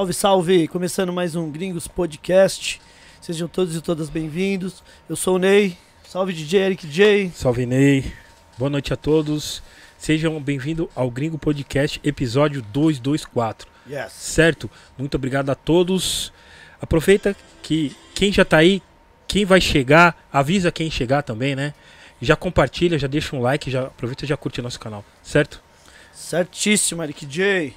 Salve, salve! Começando mais um Gringos Podcast. Sejam todos e todas bem-vindos. Eu sou o Ney. Salve DJ Eric J. Salve Ney. Boa noite a todos. Sejam bem-vindos ao Gringo Podcast, episódio 224. Yes. Certo? Muito obrigado a todos. Aproveita que quem já tá aí, quem vai chegar, avisa quem chegar também, né? Já compartilha, já deixa um like, já aproveita e já curte nosso canal, certo? Certíssimo, Eric J.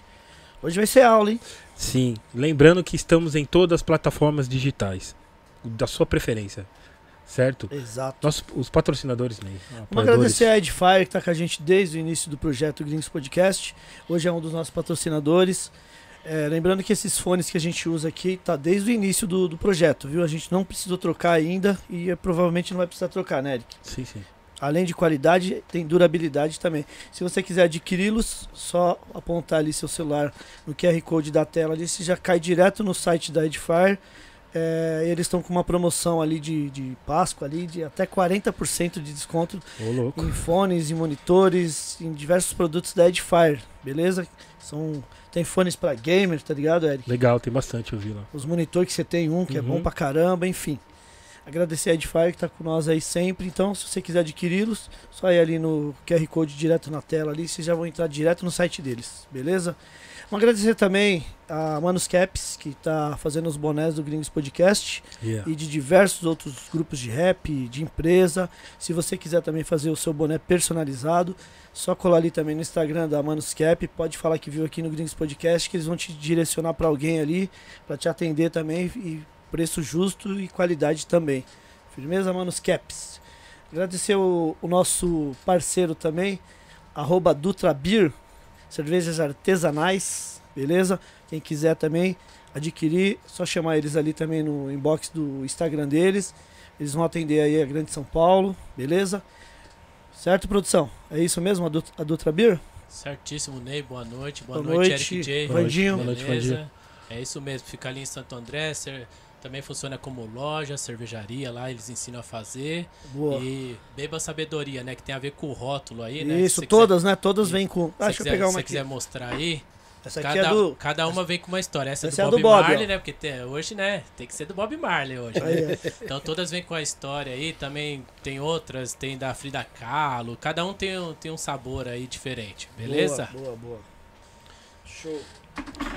Hoje vai ser aula, hein? Sim. Lembrando que estamos em todas as plataformas digitais, da sua preferência, certo? Exato. Nossos, os patrocinadores, Ney. Vamos agradecer a Edfire que está com a gente desde o início do projeto Gringos Podcast. Hoje é um dos nossos patrocinadores. É, lembrando que esses fones que a gente usa aqui tá desde o início do, do projeto, viu? A gente não precisou trocar ainda e é, provavelmente não vai precisar trocar, né, Eric? Sim, sim. Além de qualidade, tem durabilidade também. Se você quiser adquiri-los, só apontar ali seu celular no QR Code da tela ali, você já cai direto no site da Edifier. É, eles estão com uma promoção ali de, de Páscoa ali de até 40% de desconto Ô, louco. em fones, em monitores, em diversos produtos da Edifier, beleza? São tem fones para gamer, tá ligado, Eric? Legal, tem bastante, eu vi lá. Os monitores que você tem um que é Uhum. bom pra caramba, enfim. Agradecer a Edifier que tá com nós aí sempre. Então, se você quiser adquiri-los, só ir ali no QR Code direto na tela ali, vocês já vão entrar direto no site deles, beleza? Vamos agradecer também a Manus Caps, que tá fazendo os bonés do Gringos Podcast Yeah. e de diversos outros grupos de rap, de empresa. Se você quiser também fazer o seu boné personalizado, só colar ali também no Instagram da Manuscap, pode falar que viu aqui no Gringos Podcast, que eles vão te direcionar para alguém ali, para te atender também e preço justo e qualidade também. Firmeza Manuscaps. Agradecer o, o nosso parceiro também, arroba Dutra Beer, cervejas artesanais, beleza? Quem quiser também adquirir, só chamar eles ali também no inbox do Instagram deles. Eles vão atender aí a Grande São Paulo, beleza? Certo, produção? É isso mesmo, a, Dut a Dutra Beer? Certíssimo, Ney. Boa noite. Boa, Boa noite, noite, Eric J. Vandinho. Boa noite, Beleza? Vandinho. É isso mesmo. Fica ali em Santo André. Também funciona como loja, cervejaria lá. Eles ensinam a fazer. Boa. E beba sabedoria, né? Que tem a ver com o rótulo aí, né? Isso, Se você todas, né? Todas vêm com. Quiser, Ah, se deixa eu quiser, pegar se uma você aqui. quiser mostrar aí. Essa aqui Cada, é do. cada uma vem com uma história. Essa, Essa é é a do do Bob, Bob, Marley, ó. né? Porque tem- hoje, né? Tem que ser do Bob Marley hoje. né? É. Então todas vêm com a história aí, também tem outras, tem da Frida Kahlo, cada um tem, um- tem um sabor aí diferente, beleza? Boa, boa, boa. Show.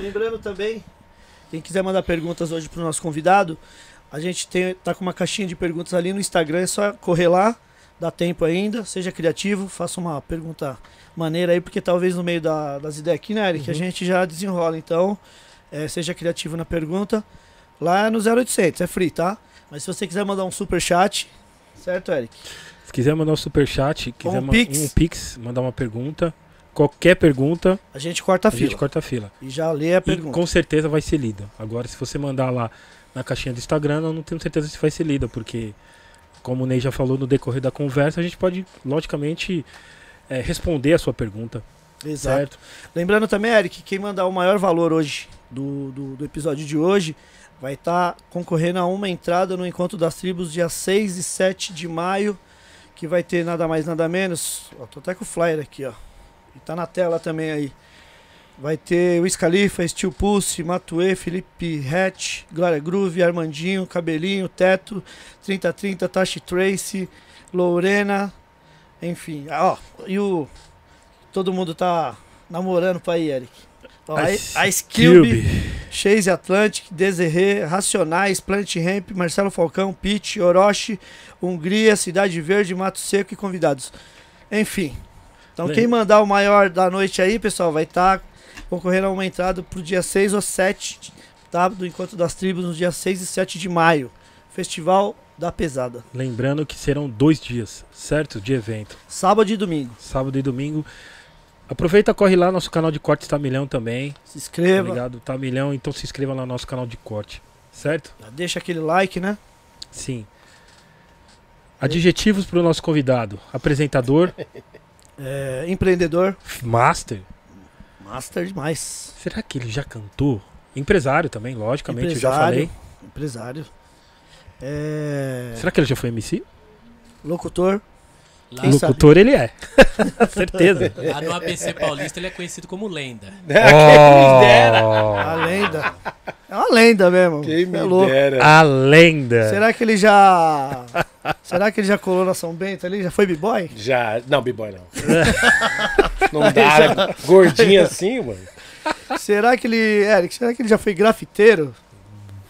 Lembrando também, quem quiser mandar perguntas hoje pro nosso convidado, a gente tem, tá com uma caixinha de perguntas ali no Instagram, é só correr lá, dá tempo ainda, seja criativo, faça uma pergunta maneira aí, porque talvez no meio da- das ideias aqui, né, Eric, a Uhum. gente já desenrola. Então, é, seja criativo na pergunta. Lá é no 0800, é free, tá? Mas se você quiser mandar um super chat, certo, Eric? Se quiser mandar um superchat, quiser um ma- pix. um pix, mandar uma pergunta, qualquer pergunta, A gente corta a, a fila gente corta a fila. e já lê a E pergunta. com certeza vai ser lida. Agora, se você mandar lá na caixinha do Instagram, eu não tenho certeza se vai ser lida, porque, como o Ney já falou no decorrer da conversa, a gente pode, logicamente, é, responder a sua pergunta, Exato. certo? Lembrando também, Eric, quem mandar o maior valor hoje do, do, do episódio de hoje vai estar concorrendo a uma entrada no Encontro das Tribos dia 6 e 7 de maio, que vai ter nada mais nada menos. Ó, tô até com o flyer aqui, ó. Tá na tela também aí. Vai ter Wiz Khalifa, Steel Pulse, Matue, Felipe Hatch, Glória Groove, Armandinho, Cabelinho, Teto, 3030, Tashi Tracy, Lorena, enfim. Ah, Ó, e o. Todo mundo tá namorando pra ir, Eric. Ó, Ice Ice Cube, Chase Atlantic, Desirê, Racionais, Planet Ramp, Marcelo Falcão, Pete, Orochi, Hungria, Cidade Verde, Mato Seco e convidados. Enfim. Então quem mandar o maior da noite aí, pessoal, vai estar concorrendo a uma entrada pro dia 6 ou 7, tá? Do Encontro das Tribos, no dia 6 e 7 de maio. Festival da Pesada. Lembrando que serão dois dias, certo? De evento. Sábado e domingo. Sábado e domingo. Aproveita, corre lá, nosso canal de cortes tá milhão também. Se Tá inscreva, ligado? Tá milhão, então se inscreva lá no nosso canal de corte. Certo? já deixa aquele like, né? Sim. Adjetivos para o nosso convidado: apresentador, É, empreendedor. master. Master demais. Será que ele já cantou? Empresário também, logicamente, eu já Empresário. falei. Empresário. É, Será que ele já foi MC? locutor. Lá? Locutor ele é. Certeza. lá no ABC Paulista ele é conhecido como lenda. Oh, A lenda. É uma lenda mesmo. Quem me é louco. dera. a lenda. Será que ele já. Será que ele já colou na São Bento ali? Já foi b-boy? Já. Não, B-Boy não. não dá, né? Gordinho assim, mano. Será que ele. Eric, será que ele já foi grafiteiro?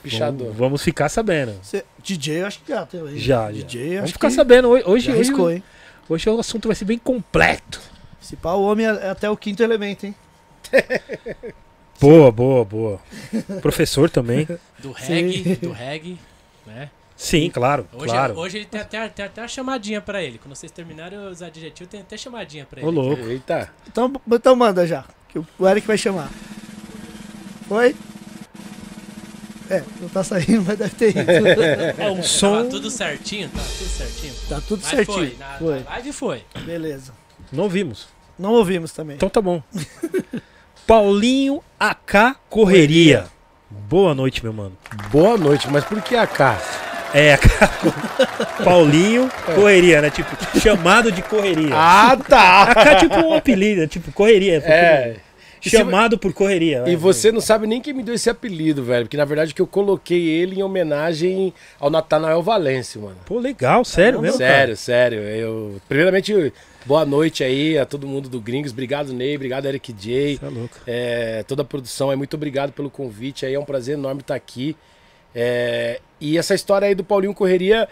Pichador. Vamos, vamos ficar sabendo. Cê- DJ, eu acho que já também. Já, já. DJ, Vamos acho ficar que sabendo. Hoje, hoje, já hoje, hein? Hoje o assunto vai ser bem completo. Se pá, o homem é é até o quinto elemento, hein? Boa, boa, boa. Professor também. Do Sim. reggae, do reggae, né? Sim, claro, Hoje, claro. hoje ele tem até, tem até uma chamadinha pra ele. Quando vocês terminarem os adjetivos, tem até chamadinha pra ele. Ô, louco. Eita. Então, então manda já. Que o Eric vai chamar. Foi? É, não tá saindo, mas deve ter ido. É um som. tudo certinho, tá tudo certinho. tá tudo Mas certinho. foi, na, Foi. na live foi. Beleza. Não ouvimos. Não ouvimos também. Então tá bom. Paulinho AK Correria. Boa noite, meu mano. Boa noite, mas por que a K? É, AK Paulinho Correria, né? Tipo, chamado de correria. Ah, tá! AK é tipo um apelido, é tipo correria. É. Chamado por correria. E né? você não sabe nem quem me deu esse apelido, velho. Porque na verdade que eu coloquei ele em homenagem ao Natanael Valêncio, mano. Pô, legal, sério mesmo? cara? sério, sério. Eu, primeiramente, boa noite aí a todo mundo do Gringos. Obrigado, Ney. Obrigado, Eric J. É louco. É, toda a produção aí, muito obrigado pelo convite aí, é um prazer enorme estar aqui. É, e essa história aí do Paulinho Correria,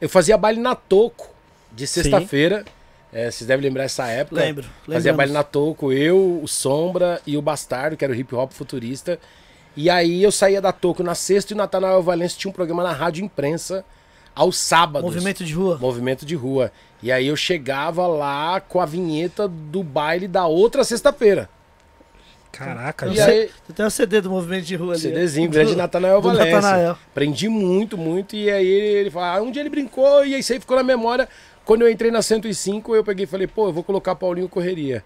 eu fazia baile na Toco de sexta-feira. É, vocês devem lembrar essa época. Lembro. Fazia lembramos. baile na Toco, eu, o Sombra e o Bastardo, que era o hip hop futurista. E aí eu saía da Toco na sexta e o Natanael Valência tinha um programa na Rádio Imprensa aos sábados. Movimento de rua. Movimento de rua. E aí eu chegava lá com a vinheta do baile da outra sexta-feira. Caraca, E você- aí, Você tem o CD do Movimento de Rua ali. CDzinho, Do- grande Natanael do Valência. Natanael. Aprendi muito, muito. E aí ele falou, ah, um dia ele brincou e isso aí ficou na memória. Quando eu entrei na 105, eu peguei e falei, pô, eu vou colocar Paulinho Correria.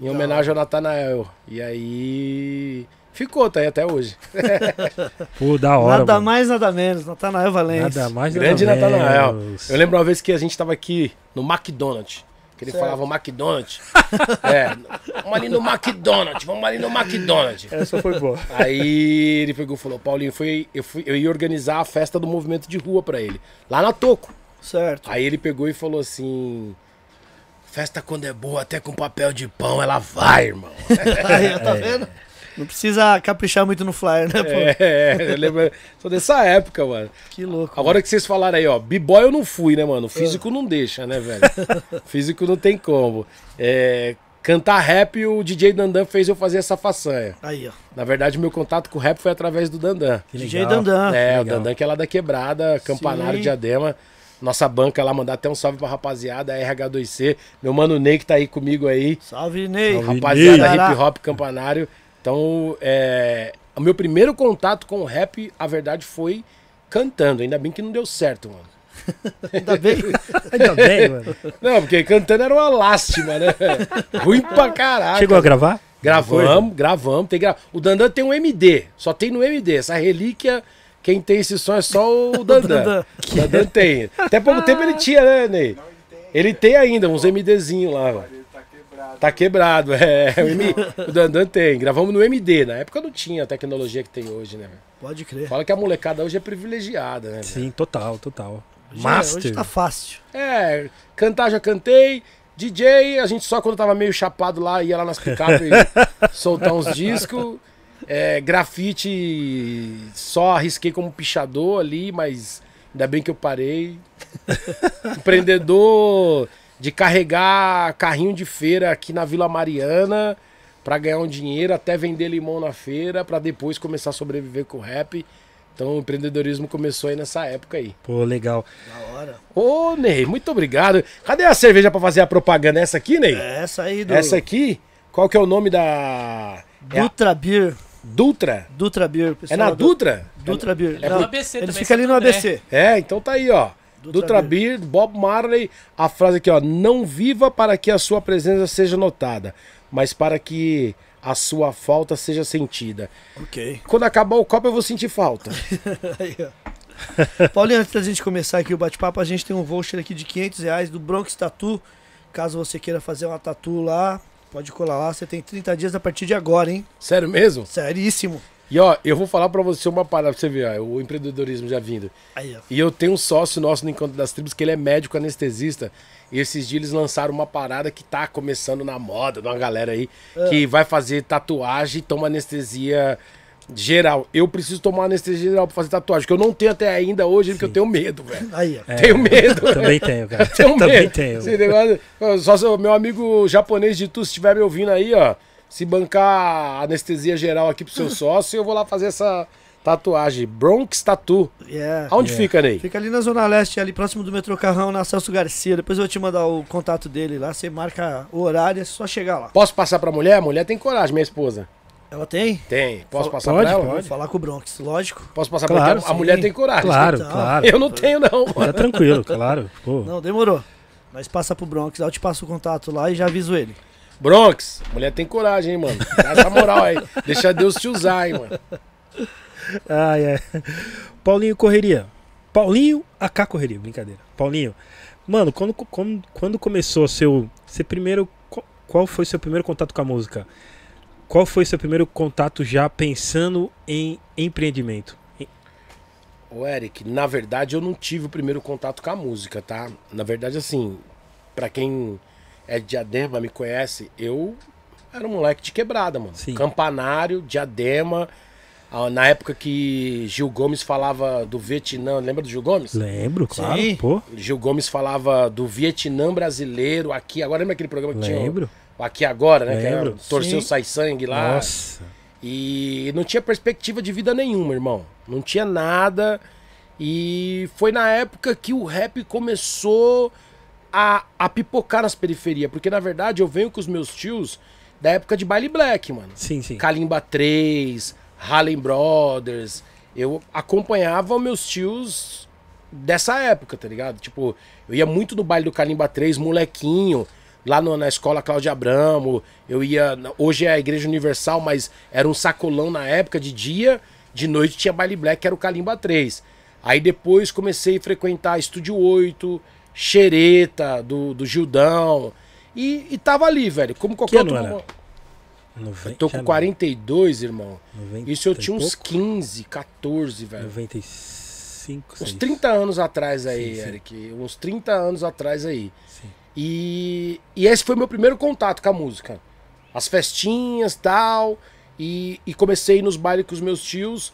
Em homenagem ao Natanael. E aí. Ficou, tá aí até hoje. Pô, da hora. Nada mano. mais, nada menos. Natanael Valência. Nada mais, Grande nada Natanael. menos. Eu lembro uma vez que a gente tava aqui no McDonald's. Que ele Certo. falava McDonald's. é, vamos ali no McDonald's, vamos ali no McDonald's. Essa foi boa. Aí ele pegou e falou, Paulinho, foi, eu, fui, eu ia organizar a festa do movimento de rua pra ele. Lá na Toco. Certo. Aí ele pegou e falou assim. Festa quando é boa, até com papel de pão, ela vai, irmão. Aí, tá vendo? Não precisa caprichar muito no flyer, né, pô? É, eu lembro. Sou dessa época, mano. Que louco. Agora que vocês falaram aí, ó, b-boy eu não fui, né, mano? Físico não deixa, né, velho? Físico não tem como. É, cantar rap, o DJ Dandan fez eu fazer essa façanha. Aí, ó. Na verdade, meu contato com o rap foi através do Dandan. Que DJ legal. Dandan. é, o. Dandan que é lá da Quebrada, Campanário Sim. de Adema. Nossa banca lá, mandar até um salve pra rapaziada, RH2C. Meu mano Ney que tá aí comigo aí. Salve, Ney. Salve. Rapaziada Ney. hip hop Campanário. Então, é, o meu primeiro contato com o rap, a verdade, foi cantando. Ainda bem que não deu certo, mano. Ainda bem. Ainda bem, mano. Não, porque cantando era uma lástima, né? Ruim pra caralho. Chegou a gravar? Gravamos, gravamos. Tem gra... O Dandan tem um MD, só tem no MD. Essa relíquia, quem tem esse som é só o Dandan. Dandan. O Dandan tem. Até pouco tempo ele tinha, né, Ney? Ele tem ainda uns MDzinhos lá, ó. Tá quebrado, é. O, M... o Dandan tem. Gravamos no MD. Na época não tinha a tecnologia que tem hoje, né? velho? Pode crer. Fala que a molecada hoje é privilegiada, né? velho? Sim, total, total. Hoje, Master. hoje tá fácil. É, cantar já cantei. DJ, a gente só quando tava meio chapado lá, ia lá nas picapes soltar uns discos. É, grafite, só arrisquei como pichador ali, mas ainda bem que eu parei. Empreendedor de carregar carrinho de feira aqui na Vila Mariana pra ganhar um dinheiro, até vender limão na feira, pra depois começar a sobreviver com o rap. Então o empreendedorismo começou aí nessa época aí. Pô, legal. Da hora. Ô, Ney, muito obrigado. Cadê a cerveja pra fazer a propaganda? Essa aqui, Ney? Essa aí do Essa aqui? Qual que é o nome da. É Dutra Beer. Dutra? Dutra Beer. É pessoal na do- Dutra? Dutra Beer. É Não, no ABC Ele fica ali no André. ABC. É, então tá aí, ó. Dutra Dutra Beer, Bob Marley, a frase aqui, ó. Não viva para que a sua presença seja notada, mas para que a sua falta seja sentida. Ok. Quando acabar o copo, eu vou sentir falta. Aí, ó. Paulinho, antes da gente começar aqui o bate-papo, a gente tem um voucher aqui de 500 reais do Bronx Tattoo. Caso você queira fazer uma tatu lá, pode colar lá. Você tem 30 dias a partir de agora, hein? Sério mesmo? Seríssimo. E ó, eu vou falar pra você uma parada pra você ver, ó, o empreendedorismo já vindo. Aí, ó. E eu tenho um sócio nosso no Encontro das Tribos, que ele é médico anestesista. E esses dias eles lançaram uma parada que tá começando na moda, de uma galera aí, que vai fazer tatuagem e toma anestesia geral. Eu preciso tomar anestesia geral pra fazer tatuagem, que eu não tenho até ainda hoje, porque eu tenho medo, velho. Aí, ó. É, Tenho medo. Também tenho, cara. Tenho Também medo. tenho. Esse negócio- Só se meu amigo japonês de tu, se estiver me ouvindo aí, ó, se bancar anestesia geral aqui pro seu sócio, eu vou lá fazer essa tatuagem. Bronx Tattoo. Yeah. Aonde Yeah. fica, Ney? Fica ali na Zona Leste, ali próximo do metrô Carrão, na Celso Garcia. Depois eu vou te mandar o contato dele lá. Você marca o horário, é só chegar lá. Posso passar pra mulher? Mulher tem coragem, minha esposa. Ela tem? Tem. Posso passar Pode, pra ela? Vou falar com o Bronx, lógico. Posso passar Claro, pra ela? A sim. mulher tem coragem. Claro, Então, claro. Eu não tenho, não. Tá tranquilo, claro. Pô. Não, demorou. Mas passa pro Bronx, eu te passo o contato lá e já aviso ele. Bronx, mulher tem coragem, hein, mano. Dá essa moral aí. Deixa Deus te usar, hein, mano. Ai, ai. Paulinho Correria. Paulinho AK Correria, brincadeira. Paulinho, mano, quando, quando, quando começou seu. Você primeiro. qual- Qual foi seu primeiro contato com a música? Qual foi seu primeiro contato já pensando em empreendimento? Em- Ô, Eric, na verdade eu não tive o primeiro contato com a música, tá? Na verdade, assim, pra quem é de Diadema, me conhece, eu era um moleque de quebrada, mano. Sim. Campanário, Diadema. Ah, Na época que Gil Gomes falava do Vietnã, lembra do Gil Gomes? Lembro, claro. Sim. Pô, Gil Gomes falava do Vietnã brasileiro aqui. Agora lembra aquele programa que tinha? lembro. Aqui Agora, né? Que era. Torceu Sim. Sai Sangue lá. Nossa. E não tinha perspectiva de vida nenhuma, irmão. Não tinha nada. E foi na época que o rap começou a, a pipocar nas periferias. Porque na verdade eu venho com os meus tios da época de baile black, mano. Sim, sim. Kalimba 3, Harlem Brothers. Eu acompanhava meus tios dessa época, tá ligado? Tipo, eu ia muito no baile do Kalimba 3, molequinho, lá no- na escola Cláudia Abramo. Eu ia. Hoje é a Igreja Universal, mas era um sacolão na época de dia. De noite tinha baile black, que era o Kalimba 3. Aí depois comecei a frequentar Estúdio 8, Xereta, do, do Gildão. E, e tava ali, velho. Como qualquer ano outro. Noven- Eu tô com 42, irmão. 90 Isso eu tinha uns pouco? 15, 14, velho. 95, Uns 6. 30 anos atrás aí, Sim, sim. Eric. Uns 30 anos atrás aí. Sim. E, e esse foi meu primeiro contato com a música. As festinhas tal. E, e comecei nos bailes com os meus tios.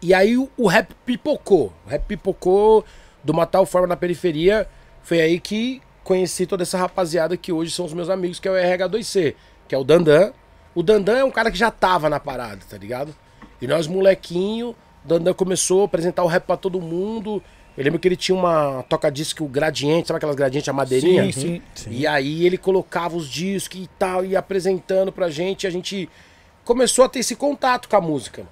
E aí o, o rap pipocou. O rap pipocou de uma tal forma na periferia. Foi aí que conheci toda essa rapaziada que hoje são os meus amigos, que é o RH2C, que é o Dandan. O Dandan é um cara que já tava na parada, tá ligado? E nós, molequinho, Dandan começou a apresentar o rap pra todo mundo. Eu lembro que ele tinha uma toca-disco gradiente, sabe aquelas gradientes, a madeirinha? Sim, sim. Sim. E aí ele colocava os discos e tal, ia apresentando pra gente, e a gente começou a ter esse contato com a música.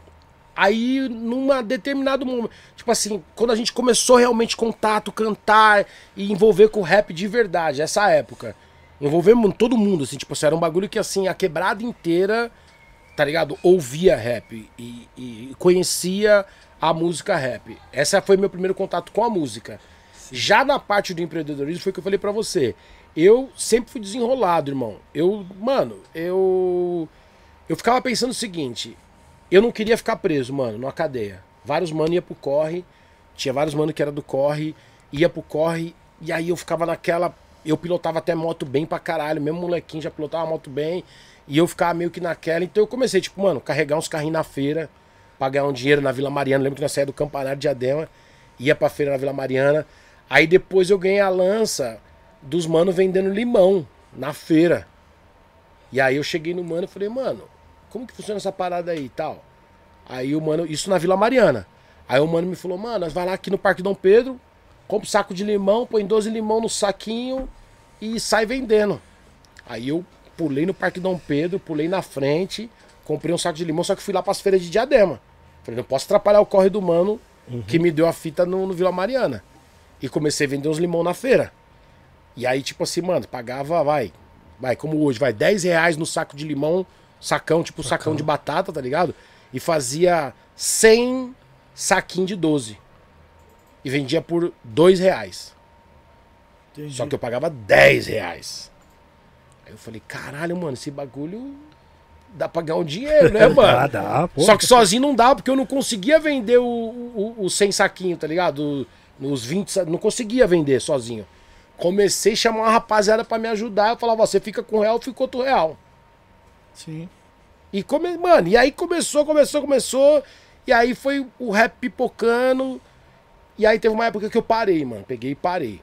Aí, numa determinado momento, tipo assim, quando a gente começou realmente contato, cantar e envolver com o rap de verdade, essa época. Envolvemos todo mundo, assim, tipo assim, era um bagulho que assim, a quebrada inteira, tá ligado? Ouvia rap e, e conhecia a música rap. Essa foi meu primeiro contato com a música. Já na parte do empreendedorismo foi o que eu falei pra você. Eu sempre fui desenrolado, irmão. Eu, mano, eu eu ficava pensando o seguinte, eu não queria ficar preso, mano, numa cadeia. Vários mano ia pro corre, tinha vários mano que era do corre, ia pro corre, e aí eu ficava naquela. Eu pilotava até moto bem pra caralho, mesmo molequinho já pilotava moto bem, e eu ficava meio que naquela. Então eu comecei, tipo, mano, carregar uns carrinhos na feira, pagar um dinheiro na Vila Mariana. Lembro que nós saímos do Campanário de Diadema, ia pra feira na Vila Mariana. Aí depois eu ganhei a lança dos mano vendendo limão na feira. E aí eu cheguei no mano e falei, mano, como que funciona essa parada aí e tal? Aí o mano, isso na Vila Mariana. Aí o mano me falou, mano, vai lá aqui no Parque Dom Pedro, compra um saco de limão, põe 12 limão no saquinho e sai vendendo. Aí eu pulei no Parque Dom Pedro, pulei na frente, comprei um saco de limão, só que fui lá pras feiras de diadema. Falei, não posso atrapalhar o corre do mano que me deu a fita no, no Vila Mariana. E comecei a vender uns limão na feira. E aí, tipo assim, mano, pagava, vai, vai, como hoje, vai, 10 reais no saco de limão, sacão, tipo sacão de batata, tá ligado? E fazia 100 saquinhos de 12. e vendia por dois reais. Entendi. Só que eu pagava 10 reais. Aí eu falei, caralho, mano, esse bagulho dá pra ganhar um dinheiro, né, mano? Ah, dá, pô. Só que sozinho não dá, porque eu não conseguia vender o, o, o 100 saquinho, tá ligado? O- Os 20, sa- não conseguia vender sozinho. Comecei a chamar uma rapaziada pra me ajudar. Eu falava, você fica com um real, eu fico com outro real. Sim. E come... Mano, e aí começou, começou, começou. E aí foi o rap pipocando. E aí teve uma época que eu parei, mano. Peguei e parei.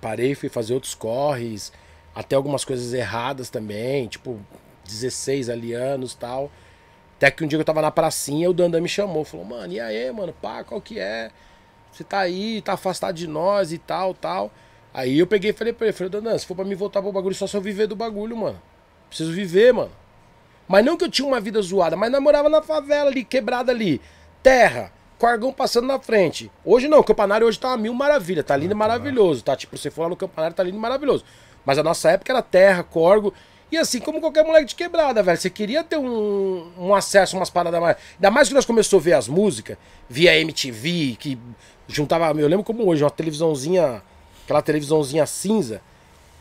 Parei, fui fazer outros corres. Até algumas coisas erradas também. Tipo, 16 ali anos e tal. Até que um dia eu tava na pracinha, o Dandan me chamou. Falou, mano, e aí, mano? Pá, qual que é? Você tá aí, tá afastado de nós e tal, tal. Aí eu peguei e falei pra ele, falei, Dandan, se for pra me voltar pro bagulho, só se eu viver do bagulho, mano. Preciso viver, mano. Mas não que eu tinha uma vida zoada, mas nós morava na favela ali, quebrada ali. Terra, corgão passando na frente. Hoje não, o campanário hoje tá uma mil maravilha, tá lindo e maravilhoso, tá? Tipo, você for lá no campanário, tá lindo e maravilhoso. Mas a nossa época era terra, corgo. E assim, como qualquer moleque de quebrada, velho. Você queria ter um, um acesso, umas paradas mais. Ainda mais que nós começamos a ver as músicas via MTV, que juntava. Eu lembro como hoje, uma televisãozinha. Aquela televisãozinha cinza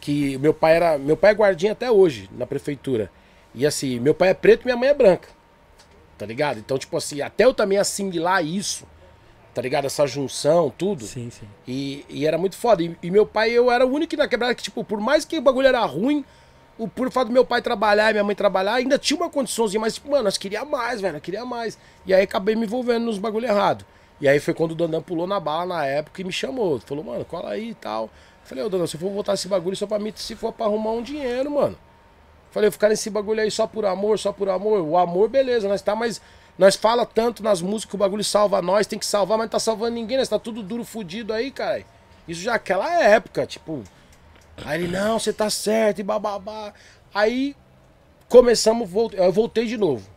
que meu pai era. Meu pai é guardinha até hoje na prefeitura. E assim, meu pai é preto e minha mãe é branca. Tá ligado? Então, tipo assim, até eu também assimilar isso, tá ligado? Essa junção, tudo. Sim, sim. E, e era muito foda. E, e meu pai, eu era o único na quebrada que, tipo, por mais que o bagulho era ruim, o por fato do meu pai trabalhar e minha mãe trabalhar, ainda tinha uma condiçãozinha, mas, mano, nós queria mais, velho, queria mais. E aí acabei me envolvendo nos bagulho errado. E aí foi quando o Dandan pulou na bala na época e me chamou. Falou, mano, cola aí e tal. Falei, ô Dandan, se eu for voltar esse bagulho só pra mim, se for pra arrumar um dinheiro, mano. Falei, ficar nesse bagulho aí só por amor, só por amor. O amor, beleza, nós tá, mas nós fala tanto nas músicas que o bagulho salva nós, tem que salvar, mas não tá salvando ninguém, nós tá tudo duro, fudido aí, cara. Isso já aquela época, tipo. Aí ele, não, você tá certo, e bababá. Aí começamos, eu voltei de novo.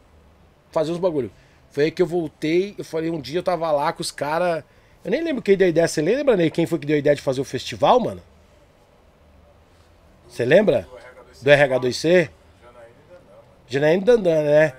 Fazer os bagulho. Foi aí que eu voltei, eu falei, um dia eu tava lá com os caras. Eu nem lembro quem deu a ideia. Você lembra, Ney, quem foi que deu a ideia de fazer o festival, mano? Você lembra? Do RH2C? Janaína Dandan, né?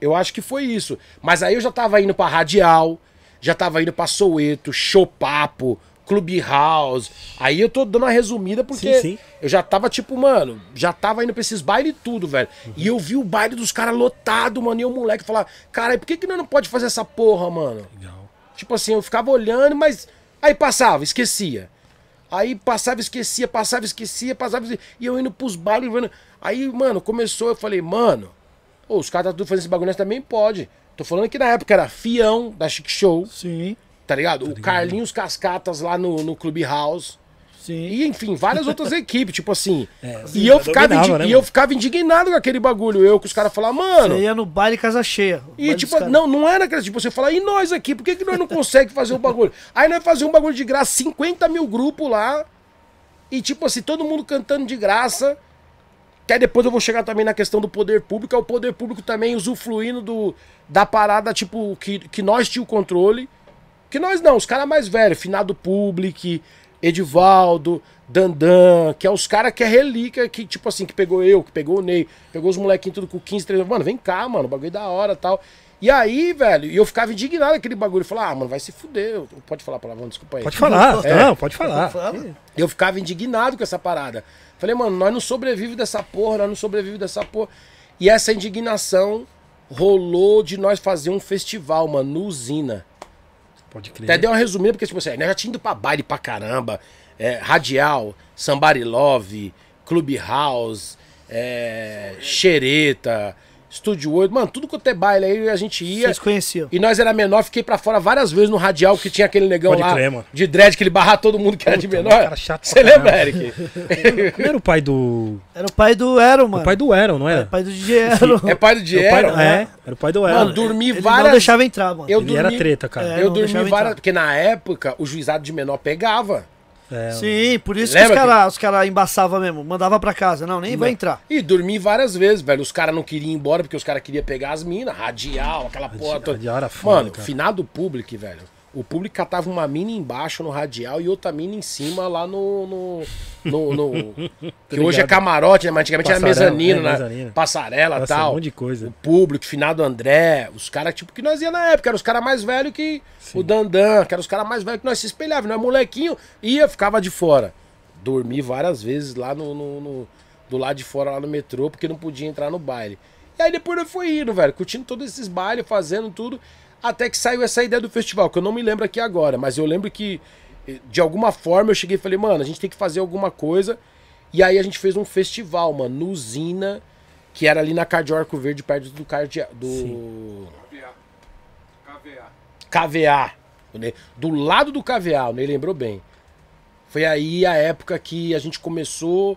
Eu acho que foi isso. Mas aí eu já tava indo pra Radial, já tava indo pra Soueto, Showpapo, Clube House. Aí eu tô dando uma resumida porque Sim, sim. eu já tava tipo, mano, já tava indo pra esses bailes e tudo, velho. E eu vi o baile dos caras lotado, mano, e o moleque falar, cara, por que que nós não pode fazer essa porra, mano? Legal. Tipo assim, eu ficava olhando, mas aí passava, esquecia. Aí passava, esquecia, passava, esquecia, passava, esquecia. E eu indo pros bailes, vendo. Aí, mano, começou, eu falei, mano, ô, os caras tá tudo fazendo esse bagulho, nós também pode. Tô falando que na época era Fião, da Chic Show, Sim. Tá ligado? o Carlinhos Cascatas lá no, no Clube House. Sim. E, enfim, várias outras equipes, tipo assim. É, e, sim, eu ficava dominava, né, e eu ficava indignado com aquele bagulho. Eu, que os caras falavam, mano. Você ia no baile casa cheia. E tipo, não, não era aquela, tipo, você fala, e nós aqui, por que, que nós não conseguimos fazer o bagulho? Aí nós fazíamos um bagulho de graça, 50 mil grupos lá, e tipo assim, todo mundo cantando de graça. Que aí depois eu vou chegar também na questão do poder público, é o poder público também usufruindo do, da parada, tipo, que, que nós tínhamos o controle. Que nós não, os caras mais velhos, Finado Public, Edivaldo, Dandan, que é os caras que é relíquia, que tipo assim, que pegou eu, que pegou o Ney, pegou os molequinhos tudo com 15, 13 Mano, vem cá, mano, o bagulho é da hora tal. E aí, velho, e eu ficava indignado com aquele bagulho. Falar, ah, mano, vai se fuder. Pode falar palavrão, desculpa aí. Pode falar. É. Não, pode falar. Fala. Eu ficava indignado com essa parada. Falei, mano, nós não sobrevivemos dessa porra, nós não sobrevivemos dessa porra. E essa indignação rolou de nós fazer um festival, mano, no Usina. Pode crer. Até deu uma resumida, porque, tipo assim, nós já tínhamos ido pra baile pra caramba. É, Radial, Somebody Love, Clube House, é, Xereta, Estúdio 8. Mano, tudo quanto é baile aí a gente ia. Vocês conheciam. E nós era menor, fiquei pra fora várias vezes no Radial, que tinha aquele negão Pode lá crer, mano. de dread, que ele barrava todo mundo que era de Puta, menor. cara chato Você lembra. Eric? Não era o pai do. Era o pai do Ero, mano. O pai do Aaron, não Era era? o pai do DJ Ero. É pai do Era o pai Diero? do- É, era o pai do Aaron. Mano, dormi Ele várias... não deixava entrar, mano. Eu Ele dormi... era treta, cara. É, eu dormi várias... entrar. Porque na época, o juizado de menor pegava. É, Sim, por isso que os caras cara embaçavam mesmo. Mandava pra casa. Não, nem vai entrar. E dormi várias vezes, velho. Os caras não queriam ir embora porque os caras queriam pegar as minas, radial, aquela porra toda. radial era foda, Mano, cara. finado público, velho. O público catava uma mina embaixo no radial e outra mina em cima lá no. no, no- no- que hoje é camarote, né? Mas antigamente era Passarela, mezanino, é, né? mezanino. Passarela e tal. um monte de O coisa. público, finado André, os caras, tipo, que nós ia na época, eram os caras mais velhos que o Dandan, que eram os caras mais velhos que nós se espelhávamos, nós molequinho, ia, ficava de fora. Dormi várias vezes lá no, no- no- do lado de fora, lá no metrô, porque não podia entrar no baile. E aí depois eu fui indo, velho, curtindo todos esses bailes, fazendo tudo, até que saiu essa ideia do festival, que eu não me lembro aqui agora, mas eu lembro que, de alguma forma, eu cheguei e falei, mano, a gente tem que fazer alguma coisa. E aí a gente fez um festival, mano, no Usina, que era ali na Cardio Arco Verde, perto do Cardia, do KVA. KVA. Ney- Do lado do KVA, o Ney lembrou bem. Foi aí a época que a gente começou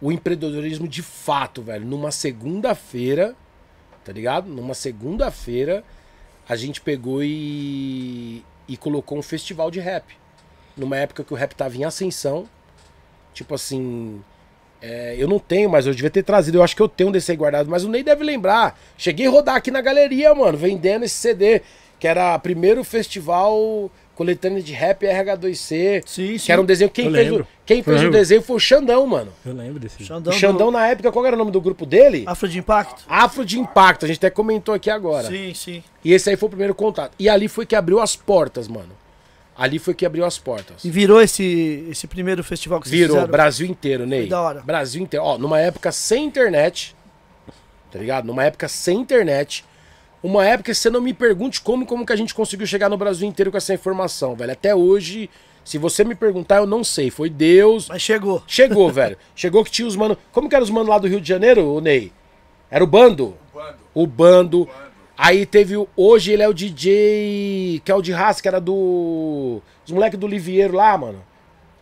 o empreendedorismo de fato, velho. Numa segunda-feira, tá ligado? Numa segunda-feira, a gente pegou e, e colocou um festival de rap. Numa época que o rap tava em ascensão. Tipo assim. é, eu não tenho, mas eu devia ter trazido. Eu acho que eu tenho um desse aí guardado, mas o Ney deve lembrar. Cheguei a rodar aqui na galeria, mano, vendendo esse CD, que era primeiro festival coletânea de rap RH2C. Sim, sim. Que era um desenho. Quem Eu fez, o, quem fez o desenho foi o Xandão, mano. Eu lembro desse. Xandão, o Xandão, do na época, qual era o nome do grupo dele? Afro de Impacto? Afro de Impacto, a gente até comentou aqui agora. Sim, sim. E esse aí foi o primeiro contato. E ali foi que abriu as portas, mano. Ali foi que abriu as portas. E virou esse, esse primeiro festival que vocês Virou, fizeram? Brasil inteiro, Ney. Foi da hora. Brasil inteiro. Ó, numa época sem internet, tá ligado? Numa época sem internet. Uma época, você não me pergunte como, como que a gente conseguiu chegar no Brasil inteiro com essa informação, velho. Até hoje, se você me perguntar, eu não sei. Foi Deus. Mas chegou. Chegou, velho. Chegou que tinha os mano. Como que eram os manos lá do Rio de Janeiro, o Ney? Era o bando? Bando. O bando. Aí teve o. Hoje ele é o DJ. Que é o de raça, que era do. Os moleques do Livieiro lá, mano.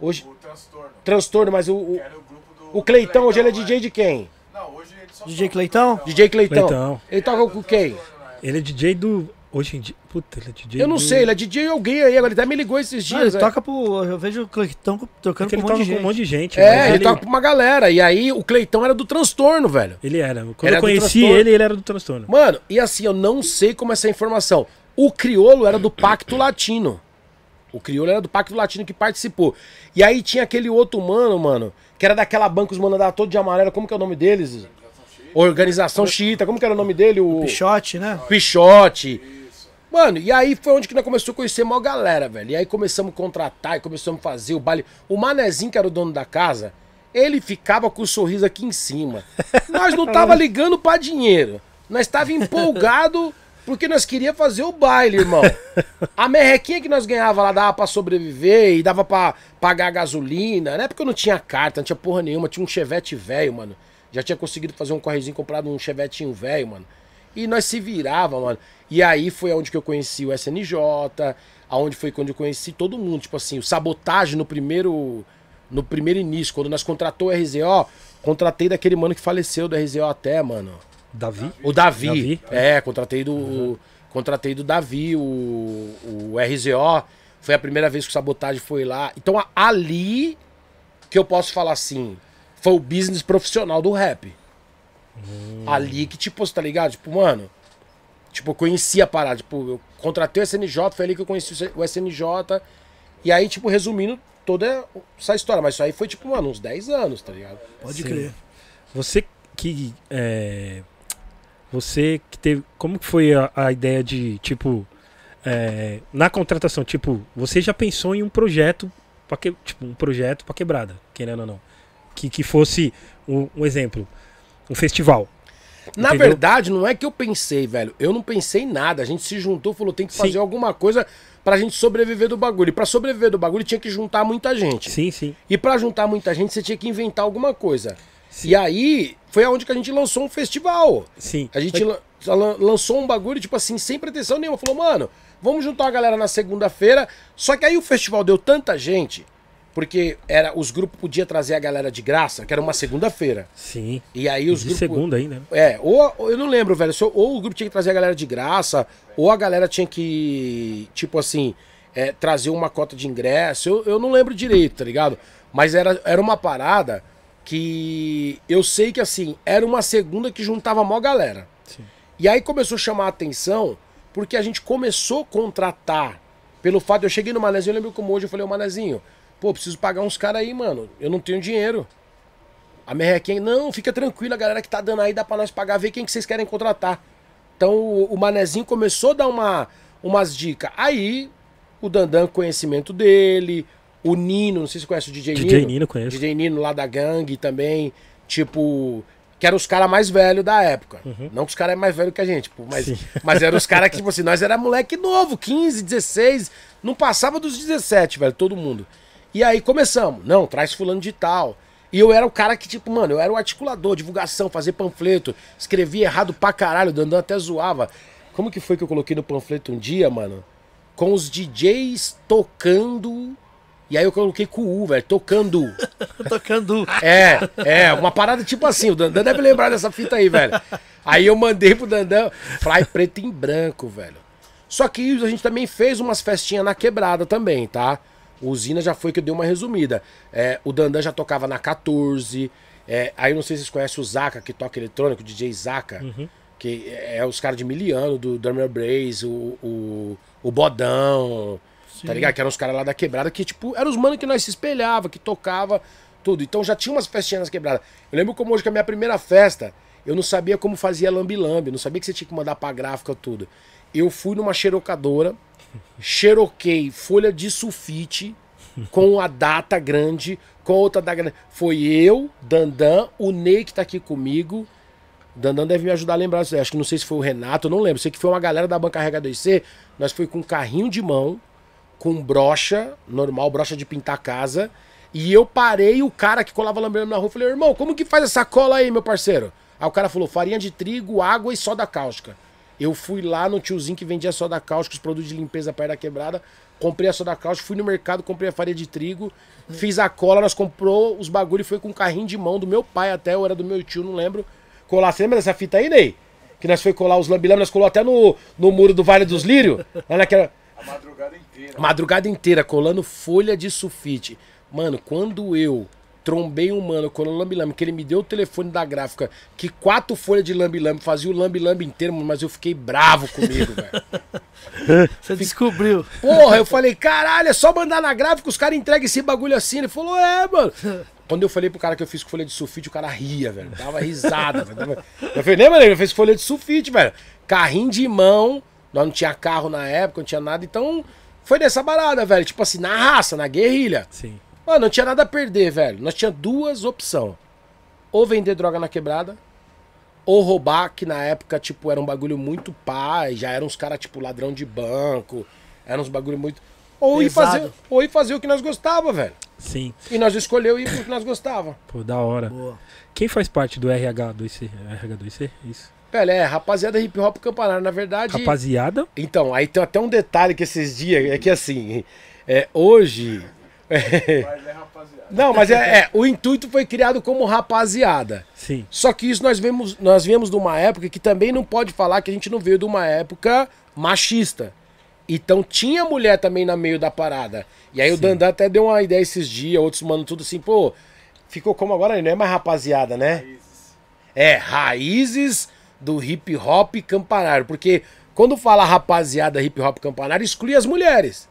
Hoje. O transtorno. Transtorno, mas o. o... O grupo do. O Cleitão, hoje ele é? DJ de quem? Não, hoje ele só DJ Cleitão? DJ Cleitão. Cleitão. Ele toca com quem? Ele é DJ do. Hoje em dia. Puta, ele é DJ Eu não do... sei, ele é DJ alguém aí, agora ele até me ligou esses Ah, dias. ele é. toca pro. Eu vejo o Cleitão tocando Porque com ele um monte toca de com um gente. monte de gente. É, mas ele, toca pra uma galera. E aí o Cleitão era do transtorno, velho. Ele era. Quando Era eu do conheci transtorno. ele, ele era do transtorno. Mano, e assim, eu não sei como essa informação. O Criolo era do Pacto Latino. O Criolo era do Pacto Latino que participou. E aí tinha aquele outro mano, mano, que era daquela banca, os mano andavam todo de amarelo. Como que é o nome deles? Organização Xiita. Como que era o nome dele? O Pichote, né? Pichote. Mano, e aí foi onde que nós começamos a conhecer a maior galera, velho. E aí começamos a contratar e começamos a fazer o baile. O Manezinho, que era o dono da casa, ele ficava com o sorriso aqui em cima. Nós não tava ligando pra dinheiro. Nós tava empolgado porque nós queria fazer o baile, irmão. A merrequinha que nós ganhava lá dava pra sobreviver e dava pra pagar a gasolina. Na época eu não tinha carta, não tinha porra nenhuma. Tinha um chevette velho, mano. Já tinha conseguido fazer um correzinho, comprado um chevetinho velho, mano. E nós se virava, mano. E aí foi onde que eu conheci o SNJ, aonde foi quando eu conheci todo mundo. Tipo assim, o sabotagem no primeiro. No primeiro início, quando nós contratou o RZO, contratei daquele mano que faleceu do RZO até, mano. Davi? O Davi. Davi? É, contratei do. Contratei do Davi, o, o RZO. Foi a primeira vez que o sabotagem foi lá. Então ali que eu posso falar assim, foi o business profissional do rap. Ali que, tipo, você tá ligado? Tipo, mano. Tipo, eu conheci a parada. Tipo, eu contratei o SNJ, foi ali que eu conheci o SNJ. E aí, tipo, resumindo toda essa história. Mas isso aí foi, tipo, mano, uns 10 anos, tá ligado? Pode Sim. crer. Você que. é, você que teve. Como que foi a, a ideia de, tipo. é, na contratação, tipo, você já pensou em um projeto para que, tipo, um projeto para quebrada, querendo ou não. Que, que fosse um, um exemplo, um festival. Na Entendeu? verdade, não é que eu pensei, velho. Eu não pensei em nada. A gente se juntou, falou, tem que Sim. fazer alguma coisa pra gente sobreviver do bagulho. E pra sobreviver do bagulho tinha que juntar muita gente. Sim, sim. E pra juntar muita gente, você tinha que inventar alguma coisa. E aí, foi aonde que a gente lançou um festival. Sim. A gente lan- lançou um bagulho, tipo assim, sem pretensão nenhuma. Falou, mano, vamos juntar a galera na segunda-feira. Só que aí o festival deu tanta gente, porque era os grupos podiam trazer a galera de graça, que era uma segunda-feira. Sim. E aí os de grupos. segunda ainda. né? É, ou, eu não lembro, velho. Ou o grupo tinha que trazer a galera de graça, ou a galera tinha que, tipo assim, é, trazer uma cota de ingresso. Eu, eu não lembro direito, tá ligado? Mas era, era uma parada que eu sei que, assim, era uma segunda que juntava a maior galera. Sim. E aí começou a chamar a atenção porque a gente começou a contratar Pelo fato, eu cheguei no Manezinho, eu lembro como hoje eu falei, ô Manezinho, pô, preciso pagar uns caras aí, mano. Eu não tenho dinheiro. A merrequinha, não, fica tranquilo, a galera que tá dando aí dá pra nós pagar, ver quem que vocês querem contratar. Então o, o Manezinho começou a dar uma, umas dicas. Aí o Dandan, conhecimento dele, o Nino, não sei se você conhece o DJ, DJ Nino. Nino, conheço. DJ Nino lá da gangue também, tipo, que eram os caras mais velhos da época. Não que os caras é mais velho que a gente, pô, mas, Sim. mas eram os caras que, tipo assim, nós era moleque novo, 15, 16, não passava dos 17, velho, todo mundo. E aí começamos, não, traz fulano de tal. E eu era o cara que, tipo, mano, eu era o articulador, divulgação, fazer panfleto, escrevia errado pra caralho, o Dandan até zoava. Como que foi que eu coloquei no panfleto um dia, mano? Com os DJs tocando. E aí eu coloquei com o U, velho, tocando. Tocando. É, é, uma parada tipo assim, o Dandan deve lembrar dessa fita aí, velho. Aí eu mandei pro Dandan, fly preto em branco, velho. Só que a gente também fez umas festinhas na quebrada também, tá? O Usina já foi que eu dei uma resumida. É, o Dandan já tocava na 14. É, aí eu não sei se vocês conhecem o Zaka, que toca eletrônico, o DJ Zaka. Que é os caras de Miliano, do Drummer Braze, o, o, o Bodão. Tá ligado? Que eram os caras lá da quebrada que, tipo, eram os manos que nós se espelhava, que tocava, tudo. Então já tinha umas festinhas nas quebradas. Eu lembro como hoje que a minha primeira festa, eu não sabia como fazia lambi-lambi, não sabia que você tinha que mandar pra gráfica tudo. Eu fui numa xerocadora, xeroquei folha de sulfite com a data grande, com outra data grande. Foi eu, Dandan, o Ney que tá aqui comigo. Dandan deve me ajudar a lembrar. Acho que não sei se foi o Renato, não lembro. Sei que foi uma galera da banca Carrega 2C. Nós foi com carrinho de mão, com brocha, normal, brocha de pintar casa. E eu parei o cara que colava lambrando na rua. Falei, irmão, como que faz essa cola aí, meu parceiro? Aí o cara falou, farinha de trigo, água e soda cáustica. Eu fui lá no tiozinho que vendia soda cáustica, os produtos de limpeza perto da quebrada. Comprei a soda cáustica, fui no mercado, comprei a farinha de trigo, fiz a cola, nós comprou os bagulho e foi com um carrinho de mão do meu pai até, ou era do meu tio, não lembro. Colar, você lembra dessa fita aí, Ney? Que nós foi colar os lambilame, nós colou até no, no muro do Vale dos Lírios, lá naquela... A madrugada inteira. Madrugada inteira, colando folha de sulfite. Mano, quando eu trombei um mano colando lambi-lambi, que ele me deu o telefone da gráfica, que quatro folhas de lambi-lambi fazia o lambi-lambi inteiro, mas eu fiquei bravo comigo, velho. Você descobriu. Porra, eu falei, caralho, é só mandar na gráfica, os caras entregam esse bagulho assim. Ele falou, é, mano. Quando eu falei pro cara que eu fiz com folha de sulfite, o cara ria, velho. Dava risada. velho. Eu falei, lembra, nego? Eu fiz folha de sulfite, velho. Carrinho de mão, nós não tinha carro na época, não tinha nada, então foi dessa barada, velho. Tipo assim, na raça, na guerrilha. Sim. Mano, não tinha nada a perder, velho. Nós tinha duas opções. Ou vender droga na quebrada, ou roubar, que na época, tipo, era um bagulho muito pai, já eram uns caras, tipo, ladrão de banco, eram uns bagulho muito. Ou ir, fazer, ou ir fazer o que nós gostava, velho. Sim. E nós escolheu ir pro que nós gostava. Pô, da hora. Boa. Quem faz parte do RH2C? RH2C? Isso. Velho, é, rapaziada hip hop campanário, na verdade. Rapaziada. Então, aí tem até um detalhe que esses dias, é que assim, é, hoje. Mas é rapaziada. Não, mas é, é, o intuito foi criado como rapaziada. Sim. Só que isso nós vemos, nós viemos de uma época que também não pode falar que a gente não veio de uma época machista. Então tinha mulher também na meio da parada. E aí o Dandan até deu uma ideia esses dias, outros mano tudo assim, pô, ficou como agora, não é mais rapaziada, né? Raízes. É, raízes do hip hop campanário. Porque quando fala rapaziada hip hop campanário, exclui as mulheres.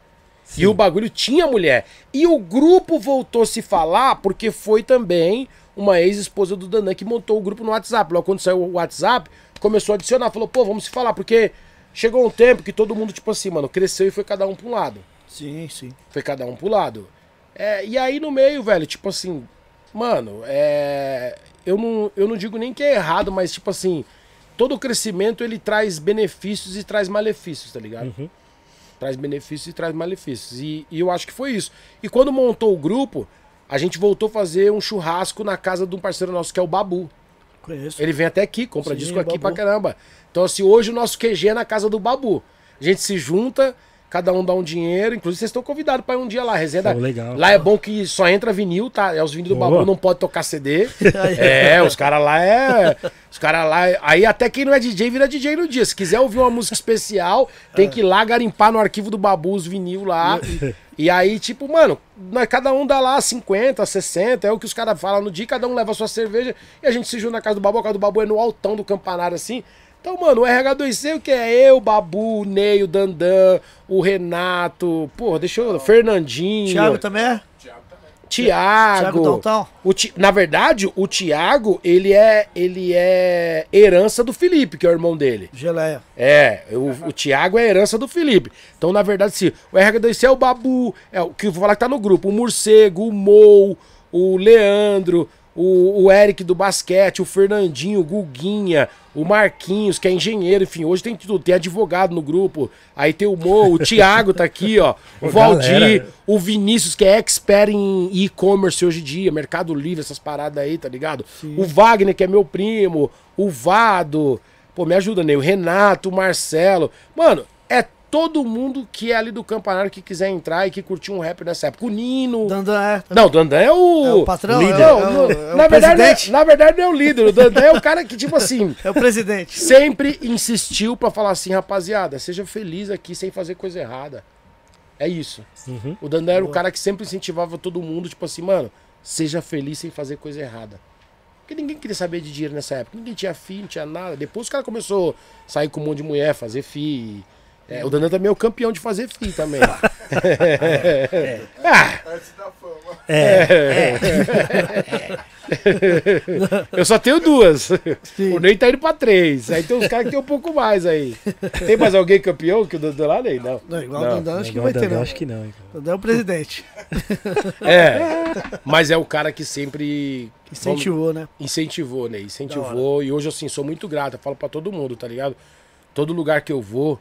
E o bagulho tinha mulher. E o grupo voltou a se falar porque foi também uma ex-esposa do Dandan que montou o grupo no WhatsApp. Logo quando saiu o WhatsApp, começou a adicionar. Falou, pô, vamos se falar. Porque chegou um tempo que todo mundo, tipo assim, mano, cresceu e foi cada um pra um lado. Sim, sim. Foi cada um pro lado. É, e aí no meio, velho, tipo assim, mano, é, eu, não, eu não digo nem que é errado, mas tipo assim, todo crescimento ele traz benefícios e traz malefícios, tá ligado? Uhum. Traz benefícios e traz malefícios. E, e eu acho que foi isso. E quando montou o grupo, a gente voltou a fazer um churrasco na casa de um parceiro nosso que é o Babu. Conheço. Ele vem até aqui, compra Sim, disco aqui Babu. pra caramba. Então, assim, hoje o nosso QG é na casa do Babu. A gente se junta, cada um dá um dinheiro. Inclusive, vocês estão convidados pra ir um dia lá. Resenha legal. Lá é bom que só entra vinil, tá? É os vinil do Boa. Babu, não pode tocar CD. é, os caras lá é. Os caras lá. Aí até quem não é DJ vira DJ no dia. Se quiser ouvir uma música especial, tem que ir lá garimpar no arquivo do Babu os vinil lá. E aí, tipo, mano, nós, cada um dá lá 50, 60, é o que os caras falam no dia, cada um leva a sua cerveja e a gente se junta na casa do Babu. A casa do Babu é no altão do campanário assim. Então, mano, o RH2C, o que é eu, o Babu, o Ney, o Dandan, o Renato, porra, deixa eu. Fernandinho, Thiago também é? Downtown? O Ti- Na verdade, o Thiago, ele é, ele é herança do Felipe, que é o irmão dele. Geleia. É, o, o Thiago é herança do Felipe. Então, na verdade, sim, o RH2C é o Babu, é o que eu vou falar que tá no grupo, o Morcego, o Mou, o Leandro, o, o Eric do basquete, o Fernandinho, o Guguinha, o Marquinhos, que é engenheiro, enfim, hoje tem tudo, tem advogado no grupo, aí tem o Mo, o Thiago tá aqui, ó, o Valdir, o Vinícius, que é expert em e-commerce hoje em dia, Mercado Livre, essas paradas aí, tá ligado? O Wagner, que é meu primo, o Vado, pô, me ajuda, né? O Renato, o Marcelo. Mano, todo mundo que é ali do campanário que quiser entrar e que curtiu um rap nessa época. O Nino. Dandan é. Não, o Dandan é o. É o patrão, líder. é o- Não, é o- é o na, verdade, não é- presidente. na verdade, não é o líder. O Dandan é o cara que, tipo assim, É o presidente. sempre insistiu pra falar assim, rapaziada, seja feliz aqui sem fazer coisa errada. É isso. Uhum. O Dandan era o cara que sempre incentivava todo mundo, tipo assim, mano, seja feliz sem fazer coisa errada. Porque ninguém queria saber de dinheiro nessa época. Ninguém tinha fi, não tinha nada. Depois o cara começou a sair com um monte de mulher, fazer fi. É, o Dandan também é o campeão de fazer fi também. Ah, Antes da fama. É, eu só tenho duas. Sim. O Ney tá indo pra três. Aí tem uns caras que tem um pouco mais aí. Tem mais alguém campeão que o Dandan lá, Ney? Não. Não, igual Não. o Dandan, acho que vai ter, não. Acho que não. hein. Dandan é o presidente. É. Mas é o cara que sempre Incentivou, né? incentivou, né? Da Incentivou. E hoje, assim, sou muito grato. Eu falo pra todo mundo, tá ligado? Todo lugar que eu vou,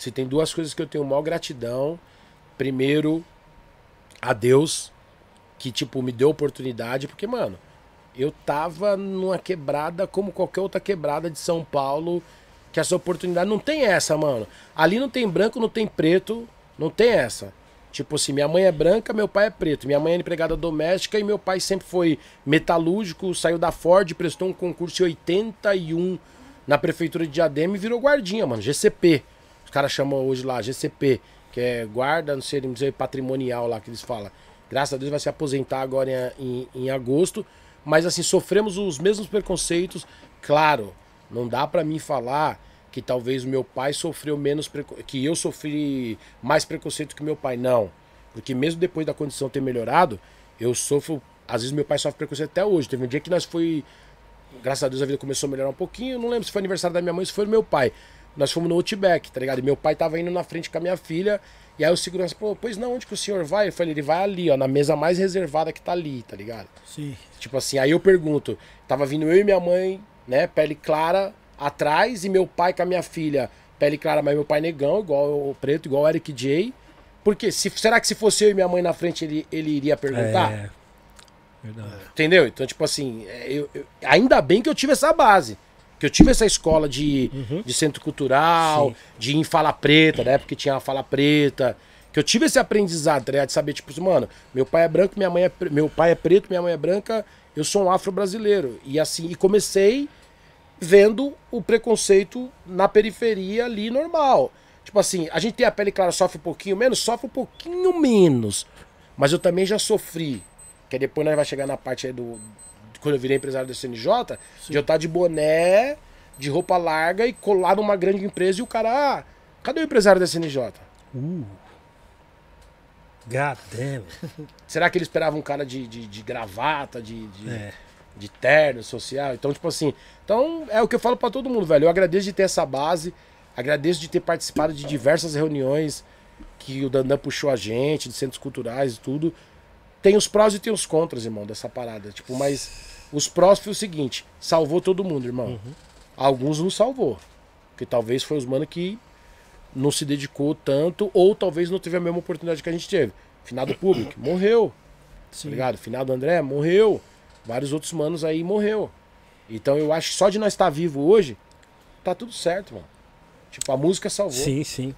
se tem duas coisas que eu tenho maior gratidão. Primeiro, a Deus, que, tipo, me deu oportunidade. Porque, mano, eu tava numa quebrada como qualquer outra quebrada de São Paulo. Que essa oportunidade não tem essa, mano. Ali não tem branco, não tem preto, não tem essa. Tipo assim, minha mãe é branca, meu pai é preto. Minha mãe é empregada doméstica e meu pai sempre foi metalúrgico, saiu da Ford, prestou um concurso em 81 na prefeitura de Diadema e virou guardinha, mano. GCP. Os caras chamam hoje lá, GCP, que é guarda, não sei, não patrimonial lá que eles falam. Graças a Deus vai se aposentar agora em, em, em agosto. Mas assim, sofremos os mesmos preconceitos. Claro, não dá pra mim falar que talvez o meu pai sofreu menos que eu sofri mais preconceito que meu pai não porque mesmo depois da condição ter melhorado eu sofro às vezes meu pai sofre preconceito até hoje teve um dia que nós foi graças a Deus a vida começou a melhorar um pouquinho não lembro se foi aniversário da minha mãe se foi do meu pai nós fomos no Outback tá ligado e meu pai tava indo na frente com a minha filha e aí o segurança pô pois não onde que o senhor vai eu falei ele vai ali ó na mesa mais reservada que tá ali tá ligado Sim. Tipo assim, aí eu pergunto, tava vindo eu e minha mãe, né, pele clara atrás, e meu pai com a minha filha, pele clara, mas meu pai negão, igual o preto, igual o Eric J. Porque se, será que se fosse eu e minha mãe na frente, ele, ele iria perguntar? É. Verdade. Entendeu? Então, tipo assim, é, eu- eu- ainda bem que eu tive essa base. Que eu tive essa escola de, de centro cultural, Sim. de ir em fala preta, né? Porque tinha a fala preta. Que eu tive esse aprendizado, tá ligado? De saber, tipo, mano, meu pai é branco, minha mãe é meu pai é preto, minha mãe é branca, eu sou um afro-brasileiro. E assim, e comecei vendo o preconceito na periferia ali normal. Tipo assim, a gente tem a pele clara, sofre um pouquinho menos, sofre um pouquinho menos. Mas eu também já sofri. Que depois nós vai chegar na parte aí do. Quando eu virei empresário da CNJ, de eu estar de boné, de roupa larga e colar numa grande empresa e o cara, ah, cadê o empresário da CNJ? Uh. God damn. Será que ele esperava um cara de, de, de gravata, de, de, É. de terno social? Então, tipo assim. Então, é o que eu falo pra todo mundo, velho. Eu agradeço de ter essa base, agradeço de ter participado de diversas reuniões que o Dandan puxou a gente, de centros culturais e tudo. Tem os prós e tem os contras, irmão, dessa parada. Tipo, mas os prós foi o seguinte: salvou todo mundo, irmão. Alguns não salvou. Porque talvez foi os mano que não se dedicou tanto, ou talvez não teve a mesma oportunidade que a gente teve. Finado público, morreu. Tá ligado? Finado André, morreu. Vários outros manos aí morreu. Então eu acho que só de nós estar vivo hoje, tá tudo certo, mano. Tipo, a música salvou. Sim, sim.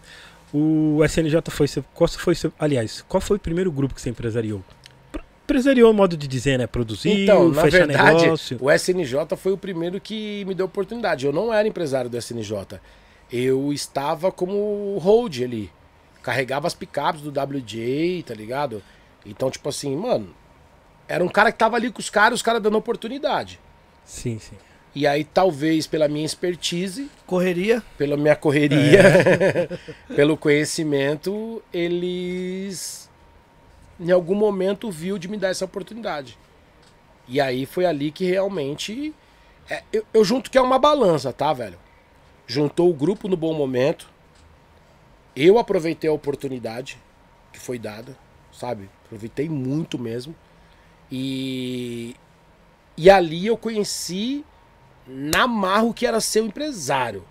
O SNJ foi. Qual foi seu. Aliás, qual foi o primeiro grupo que você empresariou? Empresariou, modo de dizer, né? Produzir, Então, na fechar verdade, negócio. o SNJ foi o primeiro que me deu oportunidade. Eu não era empresário do SNJ. Eu estava como hold ali. Carregava as picapes do WJ, tá ligado? Então, tipo assim, mano, era um cara que tava ali com os caras, os caras dando oportunidade. Sim, sim. E aí, talvez pela minha expertise, Correria. pela minha correria, pelo conhecimento, eles em algum momento viu de me dar essa oportunidade. E aí foi ali que realmente. é, eu, eu junto que é uma balança, tá, velho? Juntou o grupo no bom momento. Eu aproveitei a oportunidade que foi dada, sabe? Aproveitei muito mesmo. E, e ali eu conheci na marra o que era ser um empresário.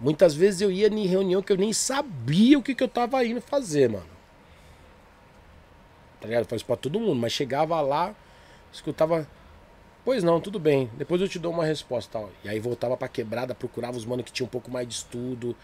Muitas vezes eu ia em reunião que eu nem sabia o que, que eu tava indo fazer, mano. Tá ligado? Eu falei isso pra todo mundo, mas chegava lá, escutava. Pois não, tudo bem. Depois eu te dou uma resposta tal. E aí voltava pra quebrada, procurava os mano que tinha um pouco mais de estudo,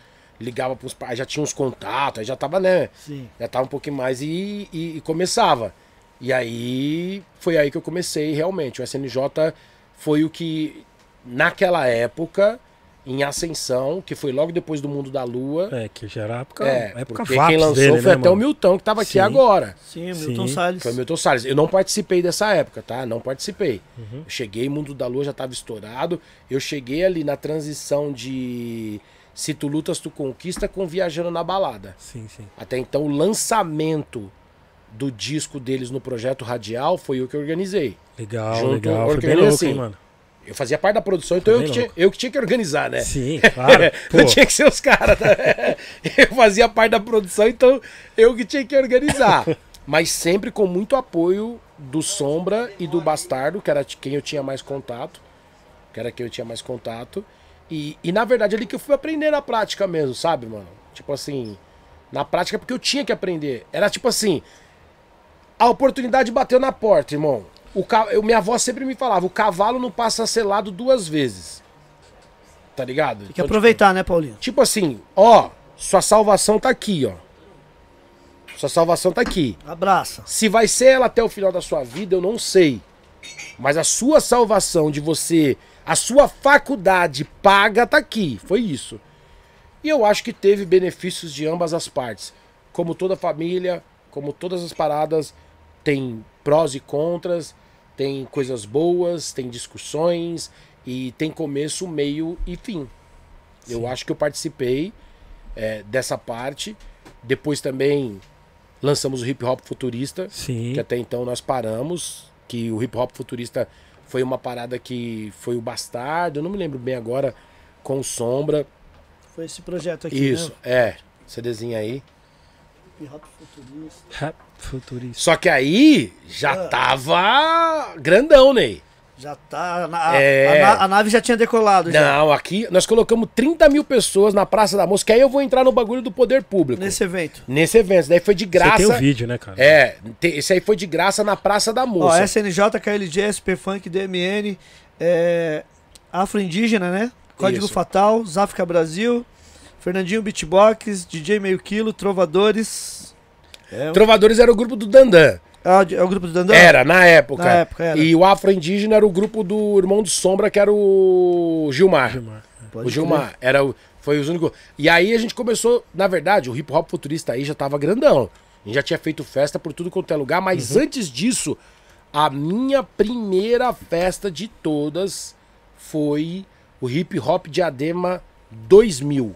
ligava pros pais, já tinha uns contatos, aí já tava, né? Sim. Já tava um pouquinho mais e, e- e começava. E aí foi aí que eu comecei realmente. O SNJ foi o que, naquela época, em ascensão, que foi logo depois do Mundo da Lua. É, que já era a época, É, época porque VAPS quem lançou dele, foi né, até o mano? Milton, que tava aqui Sim. agora. Sim, o Milton Sim. Salles. Foi o Milton Salles. Eu não participei dessa época, tá? Não participei. Uhum. Eu cheguei, Mundo da Lua já tava estourado. Eu cheguei ali na transição de Se Tu Lutas, Tu Conquista com Viajando na Balada. Sim, sim. Até então, o lançamento do disco deles no projeto Radial foi eu que organizei. Legal, Junto, legal. Foi bem organizei louco, assim. hein, mano? Eu fazia parte da produção, então eu bem que, tinha, eu que tinha que organizar, né? Sim, claro. Não tinha que ser os caras. né? Eu fazia parte da produção, então eu que tinha que organizar. Mas sempre com muito apoio do Sombra e do Bastardo, que era quem eu tinha mais contato. Que era quem eu tinha mais contato. E, e na verdade ali que eu fui aprender na prática mesmo, sabe, mano? Tipo assim, na prática porque eu tinha que aprender. Era tipo assim, a oportunidade bateu na porta, irmão. O ca... eu, minha avó sempre me falava, o cavalo não passa selado duas vezes. Tá ligado? Tem que aproveitar, né, Paulinho? Tipo assim, ó, sua salvação tá aqui, ó. Sua salvação tá aqui. Abraça. Se vai ser ela até o final da sua vida, eu não sei. Mas a sua salvação de você, a sua faculdade paga tá aqui. Foi isso. E eu acho que teve benefícios de ambas as partes. Como toda família, como todas as paradas, tem prós e contras, tem coisas boas, tem discussões e tem começo, meio e fim. Eu acho que eu participei é, dessa parte. Depois também lançamos o Hip Hop Futurista, sim. que até então nós paramos. Que o Hip Hop Futurista foi uma parada que foi o Bastardo, não me lembro bem agora, com Sombra. Foi esse projeto aqui, Isso, né? é. CDzinho aí. Hip Hop Futurista. Rap futurista. Só que aí já Ah. tava grandão, Ney. Já tá. na- a, É. a a nave já tinha decolado. Já. Não, aqui nós colocamos 30 mil pessoas na Praça da Moça, que aí eu vou entrar no bagulho do poder público. Nesse, Nesse evento. evento, Isso daí foi de Você graça. tem o vídeo, né, cara? É, te- esse aí foi de graça na Praça da Ó, Moça. SNJ, KLG, SP Funk, DMN, é, Afro-Indígena, né? Código Isso. Fatal, Zafka Brasil, Fernandinho Beatbox, DJ Meio Quilo, Trovadores. É, Trovadores era o grupo do Dandan. é o- é o grupo do Dandan? Era, na época. Na época, era. E o Afro-Indígena era o grupo do Irmão do Sombra, que era o Gilmar. Gilmar. Pode o Gilmar. Era o, foi os únicos. E aí a gente começou, na verdade, o hip hop futurista aí já tava grandão. A gente já tinha feito festa por tudo quanto é lugar, mas Uhum. antes disso, a minha primeira festa de todas foi o Hip Hop Diadema 2000.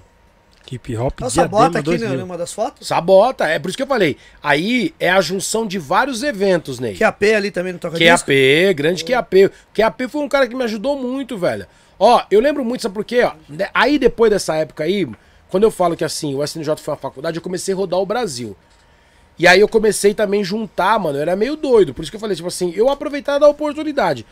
Hip hop Nossa, Diadema bota aqui né, 2000. numa das fotos. Sabota, é por isso que eu falei. Aí é a junção de vários eventos, Ney. QAP ali também no toca disco. QAP, grande QAP. QAP foi um cara que me ajudou muito, velho. Ó, eu lembro muito, sabe por quê? Ó, aí depois dessa época aí, quando eu falo que assim, o SNJ foi uma faculdade, eu comecei a rodar o Brasil. E aí eu comecei também a juntar, mano, eu era meio doido. Por isso que eu falei, tipo assim, eu aproveitava da oportunidade.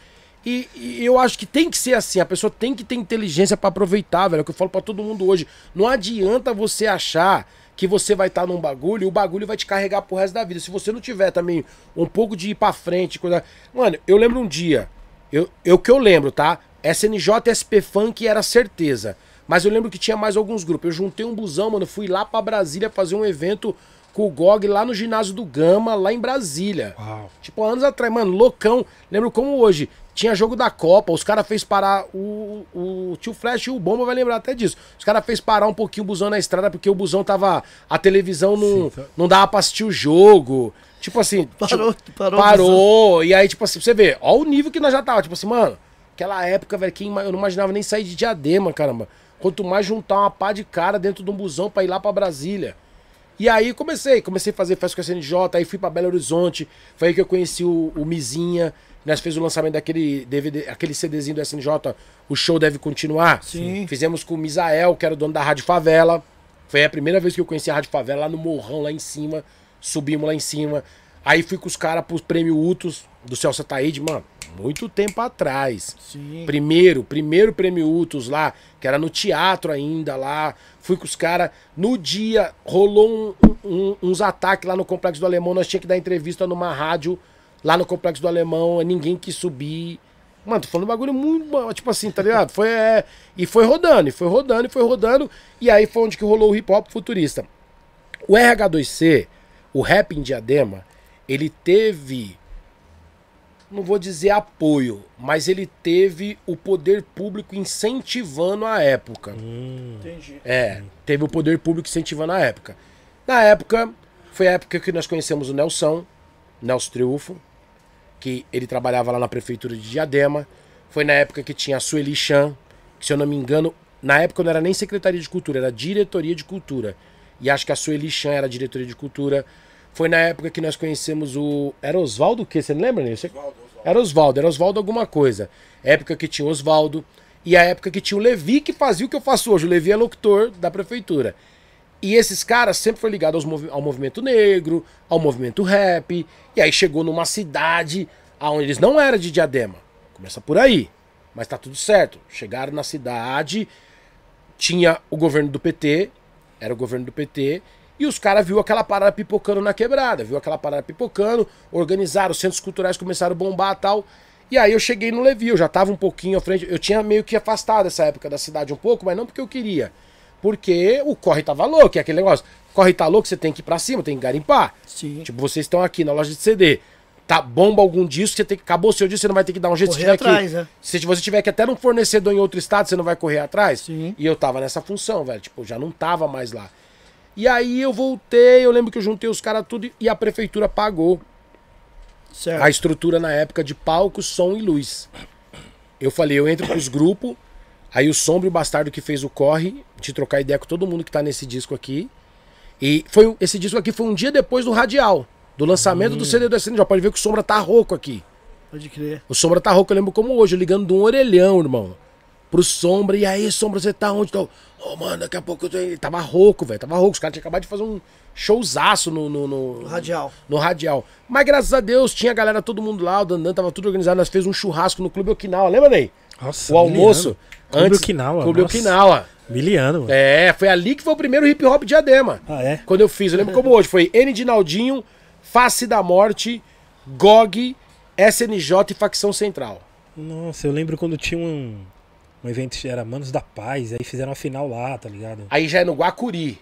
E, e eu acho que tem que ser assim, a pessoa tem que ter inteligência pra aproveitar, velho. É o que eu falo pra todo mundo hoje. Não adianta você achar que você vai estar num bagulho e o bagulho vai te carregar pro resto da vida. Se você não tiver também um pouco de ir pra frente, coisa. Mano, eu lembro um dia, eu, eu que eu lembro, tá? SNJ SP Funk era certeza. Mas eu lembro que tinha mais alguns grupos. Eu juntei um busão, mano, fui lá pra Brasília fazer um evento com o GOG lá no ginásio do Gama, lá em Brasília. Uau. Tipo, anos atrás, mano, loucão. Lembro como hoje. Tinha jogo da Copa, os caras fez parar o, o tio Flash e o Bomba vai lembrar até disso. Os caras fez parar um pouquinho o busão na estrada porque o busão tava a televisão não, Sim, tá. não dava pra assistir o jogo. Tipo assim, Parou, tipo, parou. parou. E aí tipo assim, você ver, ó o nível que nós já tava, tipo assim, mano, Aquela época, velho, quem eu não imaginava nem sair de diadema, caramba. Quanto mais juntar uma pá de cara dentro de um busão pra ir lá pra Brasília. E aí comecei, comecei a fazer festa com a CNJ, aí fui pra Belo Horizonte, foi aí que eu conheci o, o Mizinha, nós fez o lançamento daquele DVD, aquele CDzinho do SNJ, o show deve continuar. Sim. Fizemos com o Misael, que era o dono da Rádio Favela. Foi a primeira vez que eu conheci a Rádio Favela lá no Morrão, lá em cima. Subimos lá em cima. Aí fui com os caras pros prêmio Utos do Celso Ataíde, mano, muito tempo atrás. Sim. Primeiro, primeiro prêmio Utos lá, que era no teatro ainda lá. Fui com os caras. No dia, rolou um- um- uns ataques lá no Complexo do Alemão. Nós tinha que dar entrevista numa rádio lá no Complexo do Alemão. Ninguém quis subir. Mano, tô falando um bagulho muito. Tipo assim, tá ligado? Foi, é, e foi rodando, e foi rodando, e foi rodando. E aí foi onde que rolou o hip hop futurista. O RH2C, o rap em diadema, ele teve não vou dizer apoio, mas ele teve o poder público incentivando a época. Entendi. É, teve o poder público incentivando a época. Na época, foi a época que nós conhecemos o Nelson, Nelson Triunfo, que ele trabalhava lá na prefeitura de Diadema. Foi na época que tinha a Sueli Chan, que se eu não me engano, na época não era nem Secretaria de Cultura, era Diretoria de Cultura. E acho que a Sueli Chan era Diretoria de Cultura. Foi na época que nós conhecemos o. Era Oswaldo o quê? Você não lembra, Nilson? Era Oswaldo, era Oswaldo alguma coisa. Época que tinha Oswaldo. E a época que tinha o Levi, que fazia o que eu faço hoje. O Levi é locutor da prefeitura. E esses caras sempre foi ligado ao movimento negro, ao movimento rap. E aí chegou numa cidade onde eles não eram de diadema. Começa por aí. Mas tá tudo certo. Chegaram na cidade, tinha o governo do PT, era o governo do PT, e os caras viu aquela parada pipocando na quebrada, viu aquela parada pipocando, organizaram, os centros culturais começaram a bombar e tal. E aí eu cheguei no Levi, eu já tava um pouquinho à frente, eu tinha meio que afastado essa época da cidade um pouco, mas não porque eu queria. Porque o corre tava louco, é aquele negócio. Corre tá louco, você tem que ir pra cima, tem que garimpar. Sim. Tipo, vocês estão aqui na loja de CD. Tá bomba algum disco, você tem que. Acabou o seu disco, você não vai ter que dar um jeito se Correr tiver atrás, que. né? Se você tiver que até num fornecedor em outro estado, você não vai correr atrás? Sim. E eu tava nessa função, velho. Tipo, já não tava mais lá. E aí eu voltei, eu lembro que eu juntei os caras tudo e a prefeitura pagou Certo. a estrutura na época de palco, som e luz. Eu falei, eu entro pros grupos, aí o Sombra e o Bastardo que fez o corre, de trocar ideia com todo mundo que tá nesse disco aqui. E foi esse disco aqui foi um dia depois do Radial, do lançamento do CD do SNJ. Pode ver que o Sombra tá rouco aqui. Pode crer. O Sombra tá rouco, eu lembro como hoje, ligando de um orelhão, irmão. Pro Sombra, e aí, Sombra, você tá onde? Ô, mano, daqui a pouco eu tô... Ele tava rouco, velho, tava rouco. Os caras tinham acabado de fazer um showzaço no, no, no- Radial. no radial. Mas graças a Deus, tinha a galera, todo mundo lá, o Dandan tava tudo organizado. Nós fez um churrasco no Clube Okinawa, lembra, Ney? Nossa, O almoço. Clube antes- Okinawa, Clube nossa. Okinawa. Miliano, mano. É, foi ali que foi o primeiro hip hop diadema. Ah, é? Quando eu fiz, eu lembro como hoje. Foi N de Naldinho, Face da Morte, GOG, SNJ e Facção Central. Nossa, eu lembro quando tinha um, um evento, era Manos da Paz, aí fizeram a final lá, tá ligado? Aí já é no Guacuri.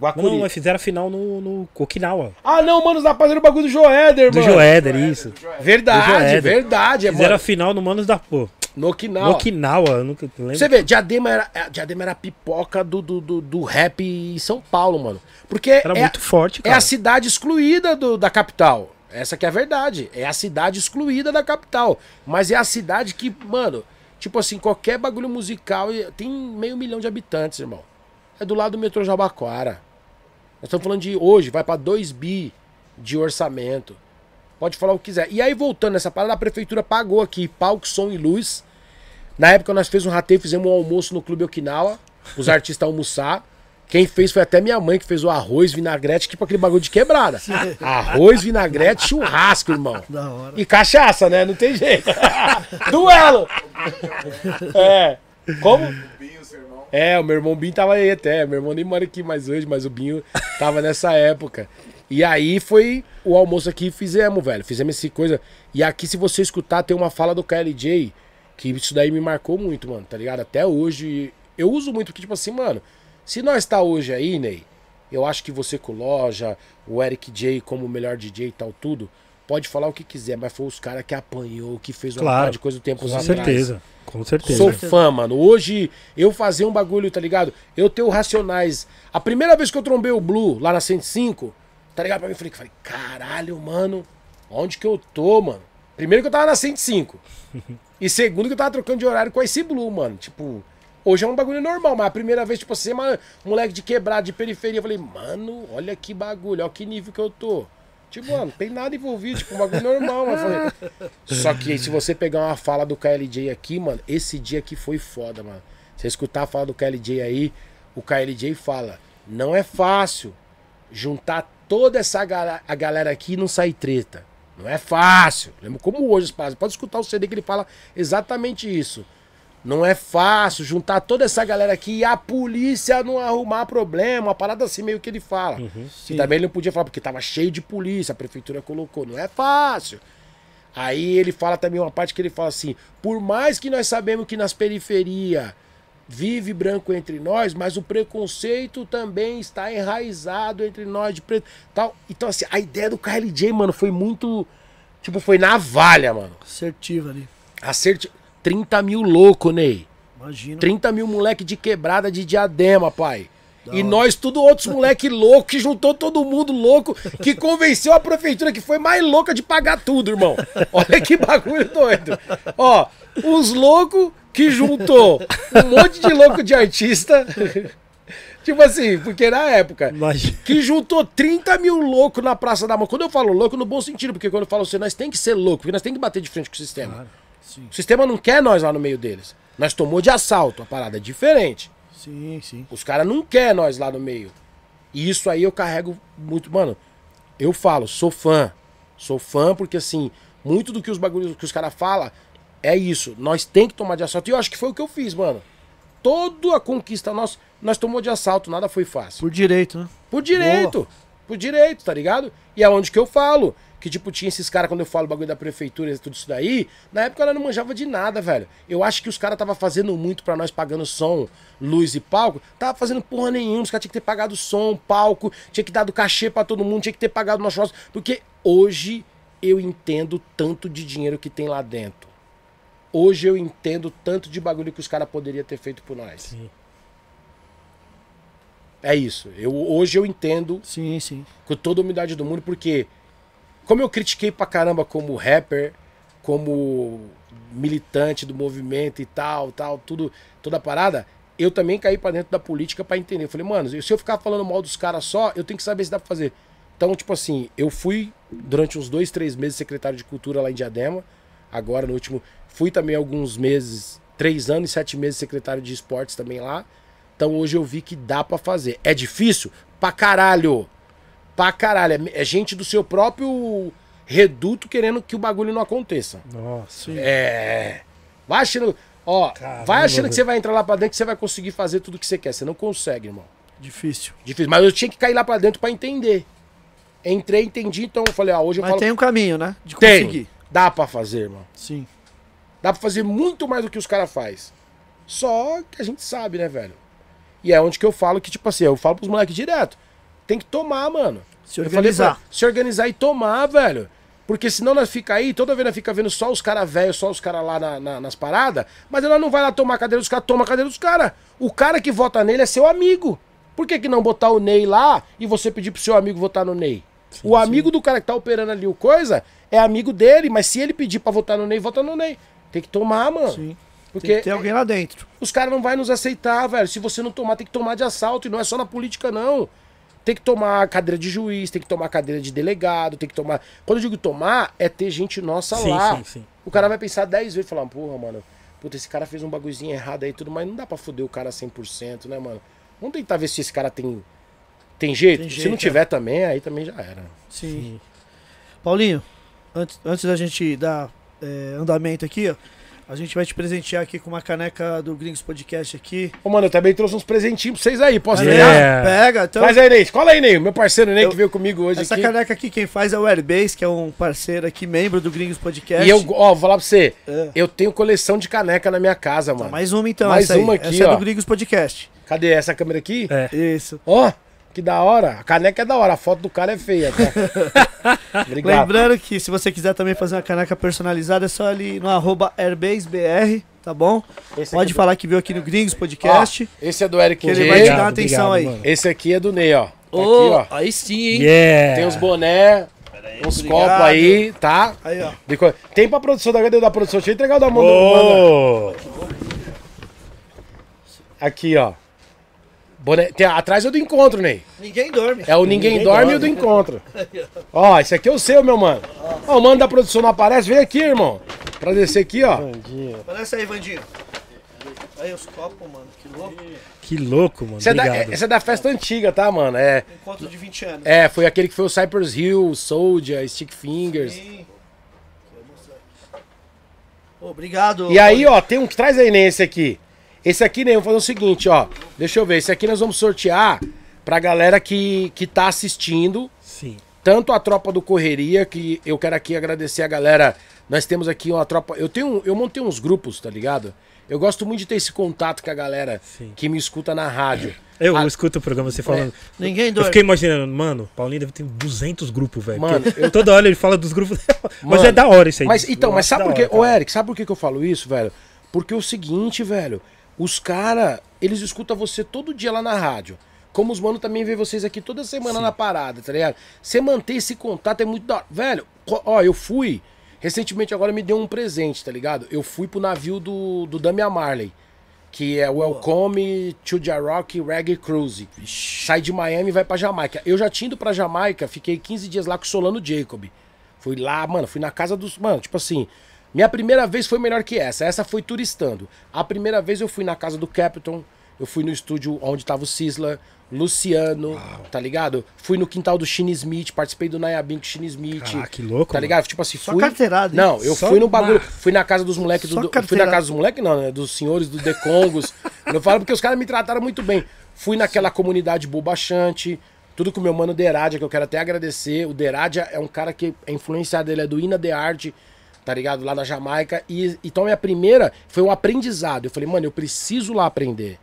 Guacuri. Não, mas fizeram a final no, no Okinawa. Ah, não, mano, da paz era o bagulho do Joéder, Do mano. Joéder, isso. Do Verdade, Joéder. verdade. É, Fizeram a mano, final no Manos da... Pô, no Okinawa. no Okinawa, eu nunca lembro. Você vê, Diadema era, é, Diadema era a pipoca do, do, do, do rap em São Paulo, mano. Porque Era é, muito forte, é cara. a cidade excluída do, da capital. Essa que é a verdade. É a cidade excluída da capital. Mas é a cidade que, mano, tipo assim, qualquer bagulho musical tem meio milhão de habitantes, irmão. É do lado do metrô Jabaquara. Nós estamos falando de hoje, vai pra 2 bi de orçamento. Pode falar o que quiser. E aí, voltando nessa parada, a prefeitura pagou aqui palco, som e luz. Na época nós fizemos um rateio, fizemos um almoço no Clube Okinawa, os artistas almoçar. Quem fez foi até minha mãe que fez o arroz, vinagrete, tipo aquele bagulho de quebrada. Arroz, vinagrete, churrasco, irmão. Da hora. E cachaça, né? Não tem jeito. Duelo! É. Como? Binho, seu irmão. É, o meu irmão Binho tava aí até. Meu irmão nem mora aqui mais hoje, mas o Binho tava nessa época. E aí foi o almoço aqui fizemos, velho. Fizemos essa coisa. E aqui, se você escutar, tem uma fala do KLJ, que isso daí me marcou muito, mano, tá ligado? Até hoje. Eu uso muito, porque, tipo assim, mano, se nós tá hoje aí, Ney, eu acho que você com loja, o Eric J como o melhor DJ e tal, tudo, pode falar o que quiser, mas foi os caras que apanhou, que fez uma Claro, de coisa do tempo Com atrás. certeza, com certeza. Sou fã, mano. Hoje, eu fazer um bagulho, tá ligado? Eu ter o Racionais. A primeira vez que eu trombei o Blue lá na 105, tá ligado? Pra mim, eu falei, falei, caralho, mano, onde que eu tô, mano? Primeiro que eu tava na 105. e segundo que eu tava trocando de horário com Ice Blue, mano. Tipo, hoje é um bagulho normal, mas a primeira vez, tipo assim, mano, moleque de quebrado, de periferia, eu falei, mano, olha que bagulho, olha que nível que eu tô. Tipo, mano, não tem nada envolvido, tipo, um bagulho normal, mano. Eu falei- Só que se você pegar uma fala do KLJ aqui, mano, esse dia aqui foi foda, mano. Você escutar a fala do KLJ aí, o KLJ fala, não é fácil juntar toda essa a galera aqui e não sair treta. Não é fácil. Lembra como hoje. Pode escutar o CD que ele fala exatamente isso. Não é fácil juntar toda essa galera aqui e a polícia não arrumar problema, uma parada assim meio que ele fala. E também ele não podia falar porque tava cheio de polícia, a prefeitura colocou. Não é fácil. Aí ele fala também uma parte que ele fala assim: por mais que nós sabemos que nas periferias vive branco entre nós, mas o preconceito também está enraizado entre nós de preto. Tal. Então, assim, a ideia do KLJ, mano, foi muito. Tipo, foi navalha, mano. Assertiva ali. Acerti. 30 mil louco, Ney. Imagina. 30 mil moleque de quebrada de diadema, pai. Da e hora. nós, tudo outros moleque louco, que juntou todo mundo louco, que convenceu a prefeitura que foi mais louca de pagar tudo, irmão. Olha que bagulho doido. Ó, uns loucos que juntou um monte de louco de artista. tipo assim, porque na época, Imagina. que juntou 30 mil loucos na Praça da Mão. Quando eu falo louco, no bom sentido, porque quando eu falo assim, nós tem que ser louco, porque nós tem que bater de frente com o sistema. Sim, O sistema não quer nós lá no meio deles. Nós tomou de assalto, a parada é diferente. sim, sim. Os caras não querem nós lá no meio. E isso aí eu carrego muito. Mano, eu falo, sou fã. Sou fã porque, assim, muito do que os bagulhos que os caras falam é isso. Nós tem que tomar de assalto. E eu acho que foi o que eu fiz, mano. Toda a conquista nossa, nós tomou de assalto, nada foi fácil. Por direito, né? Por direito. Por direito, tá ligado? E é onde que eu falo. Que, tipo, tinha esses caras, quando eu falo bagulho da prefeitura e tudo isso daí, na época ela não manjava de nada, velho. Eu acho que os caras tava fazendo muito pra nós, pagando som, luz e palco. Tava fazendo porra nenhuma. Os caras tinham que ter pagado som, palco, tinha que dar do cachê pra todo mundo, tinha que ter pagado nosso churrasco. Porque hoje eu entendo tanto de dinheiro que tem lá dentro. Hoje eu entendo tanto de bagulho que os caras poderiam ter feito por nós. Sim. É isso. Eu, hoje eu entendo Sim, sim. com toda a humildade do mundo, porque como eu critiquei pra caramba como rapper, como militante do movimento e tal, tal, tudo, toda a parada, eu também caí pra dentro da política pra entender. Eu falei, mano, se eu ficar falando mal dos caras só, eu tenho que saber se dá pra fazer. Então, tipo assim, eu fui durante uns dois, três meses secretário de cultura lá em Diadema. Agora, no último, fui também alguns meses, três anos e sete meses secretário de esportes também lá. Então hoje eu vi que dá pra fazer. É difícil? Pra caralho. Pra caralho. É- É gente do seu próprio reduto querendo que o bagulho não aconteça. Nossa. É. Vai achando. Ó, Caramba, vai achando que você vai entrar lá pra dentro que você vai conseguir fazer tudo que você quer. Você não consegue, irmão. Difícil. Difícil. Mas eu tinha que cair lá pra dentro pra entender. Entrei, entendi, então eu falei, ó, hoje eu Mas falo. tem um caminho, né? De Tem. conseguir. Dá pra fazer, irmão. Sim. Dá pra fazer muito mais do que os caras faz. Só que a gente sabe, né, velho? E é onde que eu falo que, tipo assim, eu falo pros moleques direto. Tem que tomar, mano. Se organizar. pra- se organizar e tomar, velho. Porque senão nós fica aí, toda vez nós fica vendo só os caras velhos, só os caras lá na- na- nas paradas, mas ela não vai lá tomar a cadeira dos caras, toma a cadeira dos caras. O cara que vota nele é seu amigo. Por que, que não botar o Ney lá e você pedir pro seu amigo votar no Ney? o amigo do cara que tá operando ali o coisa é amigo dele, mas se ele pedir pra votar no Ney, vota no Ney. Tem que tomar, mano. Sim. Porque Tem que ter alguém lá dentro. os caras não vão nos aceitar, velho. Se você não tomar, tem que tomar de assalto. E não é só na política, não. Tem que tomar cadeira de juiz, tem que tomar cadeira de delegado, tem que tomar. Quando eu digo tomar, é ter gente nossa Sim, lá. sim, sim. O cara vai pensar 10 vezes e falar, porra, mano, puta, esse cara fez um bagulhozinho errado aí e tudo, mas não dá pra foder o cara 100%, né, mano? Vamos tentar ver se esse cara tem. Tem jeito? Tem se jeito, não é. tiver também, aí também já era. Sim. Paulinho, antes, antes da gente dar é, andamento aqui, ó, a gente vai te presentear aqui com uma caneca do Gringos Podcast aqui. Ô, mano, eu também trouxe uns presentinhos pra vocês aí. Posso É. pegar? É. Pega, então. Faz aí, Ney. Cola aí, Ney. Meu parceiro Ney Eu- que veio comigo hoje Essa aqui. caneca aqui, quem faz é o Airbase, que é um parceiro aqui, membro do Gringos Podcast. E eu, ó, vou falar pra você. É. Eu tenho coleção de caneca na minha casa, mano. Tá, mais uma então, Mais essa aí. uma aqui, essa é ó. do Gringos Podcast. Cadê essa câmera aqui? É. Isso. Ó, que da hora. A caneca é da hora, a foto do cara é feia, tá? Obrigado. Lembrando que se você quiser também fazer uma caneca personalizada, é só ali no arroba AirbaseBR, tá bom? Esse Pode aqui falar que veio aqui no Gringos é do- Podcast. Ó, esse é do Eric Que ele vai te dar Obrigado, atenção obrigado, aí. mano. Esse aqui é do Ney, ó. Tá Ô, aqui, ó. Aí sim, hein? Yeah. Tem os boné. uns copos aí, tá? Aí, ó. Tem pra produção da da produção. Deixa eu entregar o da mão do mano. Aqui, ó. Boné... Tem, atrás é o do encontro, Ney. Ninguém dorme. É o Ninguém, Ninguém dorme, e o dorme. do encontro. Ó, esse aqui é o seu, meu mano. Ó, o mano da produção não aparece. Vem aqui, irmão. Pra descer aqui, ó. Parece aí, Vandinho. Aí os copos, mano. Que louco. que louco, mano. Essa é, da, essa é da festa antiga, tá, mano? É, Encontro de 20 anos. é, foi aquele que foi o Cypress Hill, Soldier, Stick Fingers. Sim. Ô, Obrigado. E aí, ó, tem um que traz aí nesse aqui. Esse aqui, né, vamos fazer o seguinte, ó. Deixa eu ver. Esse aqui nós vamos sortear pra galera que, que tá assistindo. Sim. Tanto a tropa do Correria, que eu quero aqui agradecer a galera. Nós temos aqui uma tropa. Eu tenho, eu montei uns grupos, tá ligado? Eu gosto muito de ter esse contato com a galera Sim. que me escuta na rádio. Eu Ah, escuto o programa você falando. Ninguém Eu dorme. fiquei imaginando, mano, Paulinho deve ter 200 grupos, velho. Mano, porque Toda hora ele fala dos grupos. mas é da hora isso aí. Mas então, Eu mas sabe por quê? Ô. Eric, sabe por que que eu falo isso, velho? Porque é o seguinte, velho. Os caras, eles escutam você todo dia lá na rádio. Como os mano também vê vocês aqui toda semana na parada, tá ligado? Você manter esse contato é muito da. Velho, ó, eu fui. Recentemente agora me deu um presente, tá ligado? Eu fui pro navio do, do Damian Marley. Que é o Welcome to Jarock Reggae Cruise. Sai de Miami e vai pra Jamaica. Eu já tinha ido pra Jamaica, fiquei 15 dias lá com o Solano Jacob. Fui lá, mano, fui na casa dos. Mano, tipo assim. Minha primeira vez foi melhor que essa. Essa foi turistando. A primeira vez eu fui na casa do Captain. Eu fui no estúdio onde tava o Sisla, Luciano, tá ligado? Fui no quintal do Shine Smith, participei do Nayabim com Shine Smith. Caraca, que louco, Tá mano. ligado? Tipo assim, Só fui. carteirada, hein? Não, eu Só fui no bagulho. mar- Fui na casa dos moleques do. Só do- Fui na casa dos moleques, não, né? Dos senhores do Decongos. eu falo porque os caras me trataram muito bem. Fui naquela comunidade bobachante. Tudo com o meu mano Deradia, que eu quero até agradecer. O Deradia é um cara que a influência dele é do Ina de Arte, tá ligado? Lá na Jamaica. E então minha primeira foi um aprendizado. Eu falei, mano, eu preciso lá aprender.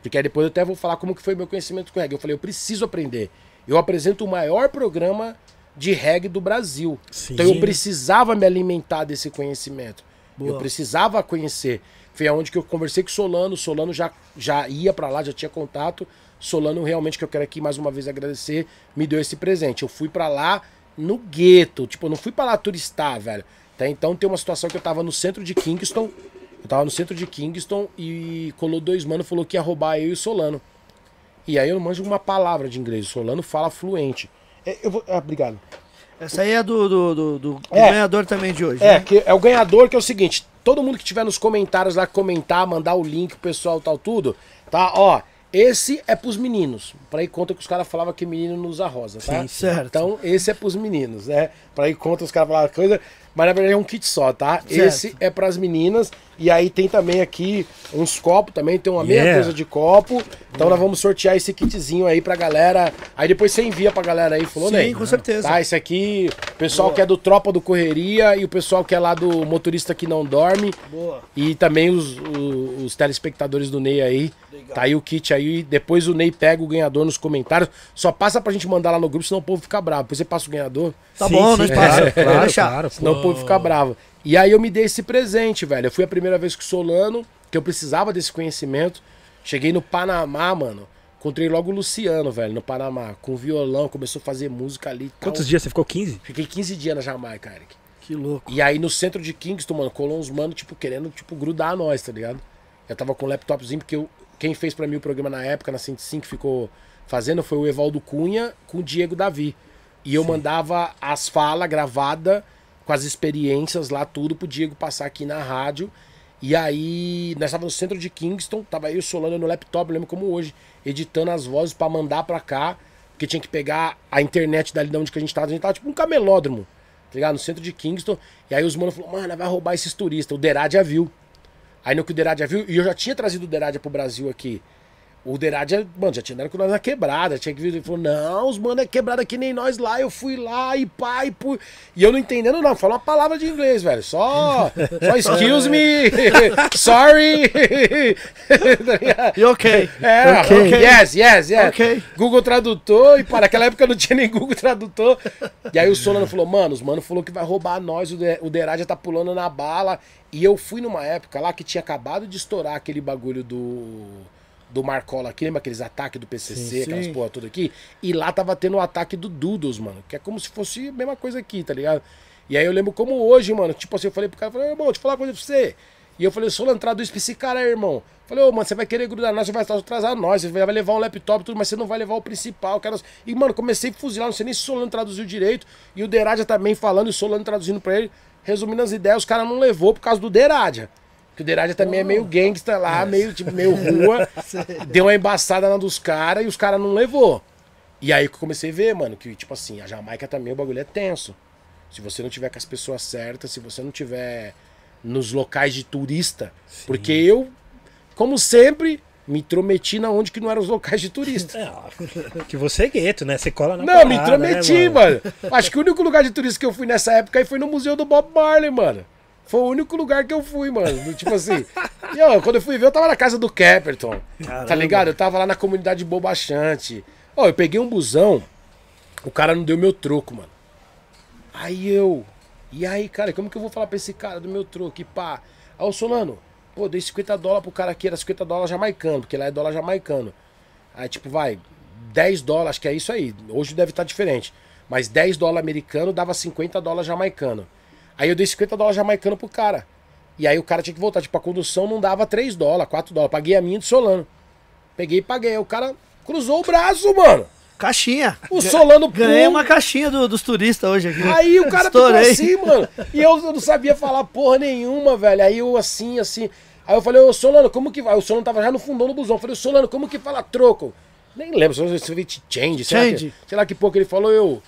Porque aí depois eu até vou falar como que foi meu conhecimento com reggae. Eu falei, eu preciso aprender. Eu apresento o maior programa de reggae do Brasil. Sim. Então eu precisava me alimentar desse conhecimento. Eu Boa. precisava conhecer. Foi aonde que eu conversei com o Solano. Solano já, já ia pra lá, já tinha contato. Solano, realmente, que eu quero aqui mais uma vez agradecer, me deu esse presente. Eu fui pra lá no gueto. Tipo, eu não fui pra lá turistar, velho. Até então tem uma situação que eu tava no centro de Kingston. Eu tava no centro de Kingston e colou dois mano falou que ia roubar eu e o Solano. E aí eu não manjo uma palavra de inglês. O Solano fala fluente. É, eu vou, ah, obrigado. Essa aí é do, do, do, do- É. ganhador também de hoje. É, né? que é o ganhador, que é o seguinte: todo mundo que tiver nos comentários lá comentar, mandar o link pro pessoal tal, tudo, tá? Ó, esse é pros meninos. Pra ir conta que os caras falavam que menino não usa rosa, tá? Sim, certo. Então, esse é pros meninos, né? Pra ir conta os caras falavam coisa. Mas na verdade é um kit só, tá? Esse é pras meninas. E aí tem também aqui uns copos também, tem uma meia Yeah. coisa de copo. Então nós vamos sortear esse kitzinho aí pra galera. Aí depois você envia pra galera aí, falou, Sim, né? com certeza. Tá, esse aqui, o pessoal que é do Tropa do Correria e o pessoal que é lá do Motorista que não dorme. Boa. E também os, os, os telespectadores do Ney aí. Tá aí o kit aí. Depois o Ney pega o ganhador nos comentários. Só passa pra gente mandar lá no grupo, senão o povo fica bravo. Depois você passa o ganhador, Tá Sim, bom, sim, nós claro, passa. claro, claro. senão o povo fica bravo. E aí eu me dei esse presente, velho. Eu fui a primeira vez com o Solano, que eu precisava desse conhecimento. Cheguei no Panamá, mano. Encontrei logo o Luciano, velho, no Panamá. Com violão, começou a fazer música ali tal. Quantos dias você ficou? 15? Fiquei 15 dias na Jamaica, Eric. Que louco. E aí no centro de Kingston, mano, colou uns mano, tipo, querendo, tipo, grudar a nós, tá ligado? Eu tava com um laptopzinho, porque eu, quem fez pra mim o programa na época, na 105, que ficou fazendo, foi o Evaldo Cunha com o Diego Davi. E eu mandava as falas gravadas, com as experiências lá, tudo, pro Diego passar aqui na rádio. E aí, nós tava no centro de Kingston, tava eu o Solano no laptop, lembro como hoje, editando as vozes pra mandar pra cá, porque tinha que pegar a internet dali de onde que a gente tava, a gente tava tipo um camelódromo, tá ligado? No centro de Kingston. E aí os manos falaram, mano, vai roubar esses turistas. O Deradia viu. Aí no que o Deradia viu, e eu já tinha trazido o Deradia pro Brasil aqui. O Deradia, mano, já tinha andado com nós na quebrada. Tinha que vir. Ele falou: não, os mano é quebrada que nem nós lá. Eu fui lá e e pu... E eu não entendendo, não. Fala uma palavra de inglês, velho. Só. Só excuse me. Sorry. E ok. É, Ok. ok. Yes, yes, yes. Ok. Google Tradutor, e para naquela época não tinha nem Google Tradutor. E aí o Solano falou, mano, os mano falou que vai roubar nós, o, de, o Derá já tá pulando na bala. E eu fui numa época lá que tinha acabado de estourar aquele bagulho do, do Marcola aqui, lembra aqueles ataques do PCC, Sim, aquelas sim. porra tudo aqui? E lá tava tendo o ataque do Doodles, mano, que é como se fosse a mesma coisa aqui, tá ligado? E aí eu lembro como hoje, mano, tipo assim, eu falei pro cara, eu falei, irmão, deixa eu falar uma coisa pra você. E eu falei, eu sou entrada do esse cara aí, irmão. Falei, ô, mano, você vai querer grudar nós, você vai atrasar nós, você vai levar um laptop e tudo, mas você não vai levar o principal, cara. E, mano, comecei a fuzilar, não sei nem se o Solano traduziu direito. E o Deradia também falando, e o Solano traduzindo pra ele. Resumindo as ideias, os caras não levou por causa do Deradia. Que o Deradia também é meio gangsta lá, meio, tipo, meio rua. deu uma embaçada na dos caras e os caras não levou. E aí que eu comecei a ver, mano, que, tipo assim, a Jamaica também o bagulho é tenso. Se você não tiver com as pessoas certas, se você não tiver nos locais de turista. Porque eu, como sempre, me intrometi na onde que não eram os locais de turista. É, que você é gueto, né? Você cola na Não, me parada, né, intrometi, mano? Acho que o único lugar de turista que eu fui nessa época aí foi no Museu do Bob Marley, mano. Foi o único lugar que eu fui, mano. Tipo assim. E, ó, quando eu fui ver, eu tava na casa do Caperton. Tá ligado? Eu tava lá na comunidade Bobachante. Ó, eu peguei um busão. O cara não deu meu troco, mano. Aí eu. E aí, cara, como que eu vou falar pra esse cara do meu troco? E pá. Aí o Solano, pô, dei 50 dólares pro cara aqui, era 50 dólares jamaicano, porque lá é dólar jamaicano. Aí, tipo, vai, 10 dólares, acho que é isso aí. Hoje deve estar diferente. Mas 10 dólares americano dava 50 dólares jamaicano. Aí eu dei 50 dólares jamaicano pro cara. E aí o cara tinha que voltar. Tipo, a condução não dava 3 dólares, 4 dólares. Paguei a minha do Solano. Peguei e paguei. Aí o cara cruzou o braço, mano. Caixinha. O Solano Ganhei pum. uma caixinha do- dos turistas hoje aqui. Aí o cara ficou assim, mano. E eu, eu não sabia falar porra nenhuma, velho. Aí eu assim, assim. Aí eu falei, ô Solano, como que vai? O Solano tava já no fundão do busão. Eu falei, Solano, como que fala troco? Nem lembro, se você vê change, sei lá, Change. que, sei lá que pouco ele falou, eu.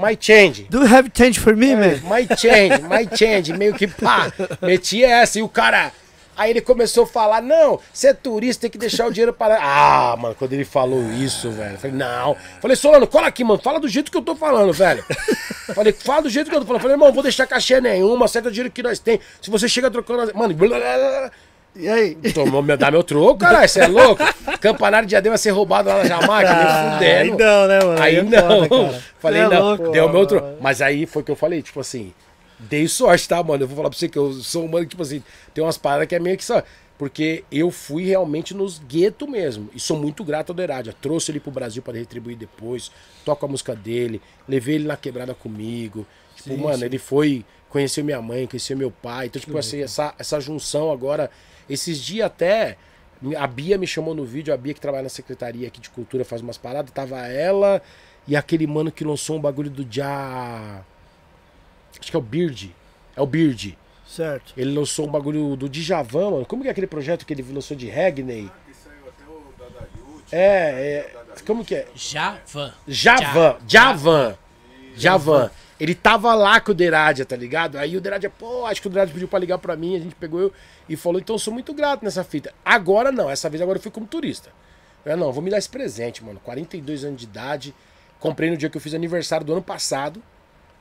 My change. Do you have change for me, man? My change, my change. Meio que pá, meti essa. E o cara. Aí ele começou a falar: não, você é turista, tem que deixar o dinheiro para. Ah, mano, quando ele falou isso, velho. eu Falei, não. Falei, Solano, cola aqui, mano. Fala do jeito que eu tô falando, velho. Falei, fala do jeito que eu tô falando. Falei, irmão, vou deixar cachê nenhuma, acerta o dinheiro que nós tem. Se você chega trocando. Mano, blá, blá, blá, E aí? tomou, meu, dá meu troco, caralho, você é louco? Campanário de diadema ser roubado lá na Jamaica, Aí fudendo. não, né, mano? Aí é não. foda. Falei, é não. louco. deu meu troco. Mas aí foi o que eu falei, tipo assim, dei sorte, tá, mano? Eu vou falar pra você que eu sou humano, que, tipo assim, tem umas paradas que é meio que só. Porque eu fui realmente nos guetos mesmo. E sou muito grato ao Deradia. Trouxe ele pro Brasil para retribuir depois. Toco a música dele. Levei ele na quebrada comigo. Tipo, mano, ele foi. Conheceu minha mãe, conheceu meu pai. Então, tipo assim, essa, essa junção agora. Esses dias até. A Bia me chamou no vídeo, a Bia que trabalha na secretaria aqui de cultura faz umas paradas. Tava ela e aquele mano que lançou um bagulho do Já. Acho que é o Beard. É o Beard. Certo. Ele lançou um bagulho do Djavan, mano. Como que é aquele projeto que ele lançou de Regney? Que saiu até o Dada Yut. É, é. Como que é? Javan. Javan. Javan. Javan. Ele tava lá com o Deradia, tá ligado? Aí o Deradia, pô, acho que o Deradia pediu pra ligar pra mim, a gente pegou eu e falou, então eu sou muito grato nessa fita. Agora não, essa vez agora eu fui como turista. Eu, não, vou me dar esse presente, mano. 42 anos de idade. Comprei no dia que eu fiz aniversário do ano passado.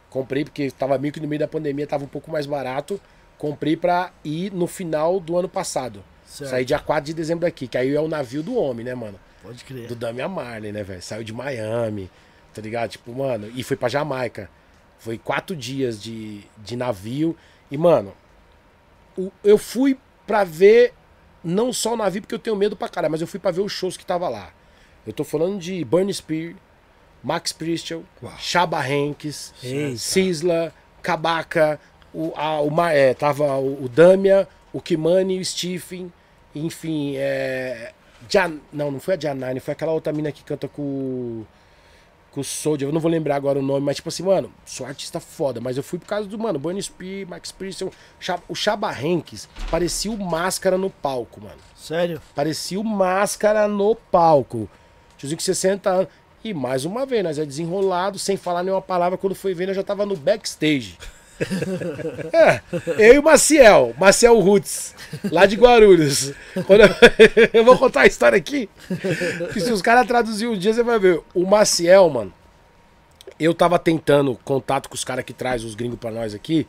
Comprei porque tava meio que no meio da pandemia, tava um pouco mais barato. Comprei pra ir no final do ano passado. Certo. Saí dia 4 de dezembro daqui, que aí é o navio do homem, né, mano? Pode crer. do Damian Marley, né, velho? Saiu de Miami, tá ligado? Tipo, mano, e foi pra Jamaica. Foi quatro dias de, de navio. E, mano, eu fui pra ver não só o navio, porque eu tenho medo pra caralho, mas eu fui pra ver os shows que tava lá. Eu tô falando de Burn Spear, Max Priestel, Chaba Hanks. Sisla, Kabaka, o, a, o, é, tava o, o Damia, o Kimani, o Stephen, enfim, é. Jan, não, não foi a Janine, foi aquela outra mina que canta com, com o Soldier. Eu não vou lembrar agora o nome, mas tipo assim, mano, sou artista foda, mas eu fui por causa do, mano, Bunny Spear, Max Priestel, Cha- o Chaba Hanks parecia o máscara no palco, mano. Sério? Parecia o máscara no palco. Tiozinho com 60 anos. E mais uma vez, nós é desenrolado, sem falar nenhuma palavra. Quando foi ver, nós já tava no backstage. É, eu e o Maciel, Maciel Roots, lá de Guarulhos. Eu... eu vou contar a história aqui. Que se os caras traduzirem um dia, você vai ver. O Maciel, mano, eu tava tentando contato com os caras que traz os gringos pra nós aqui.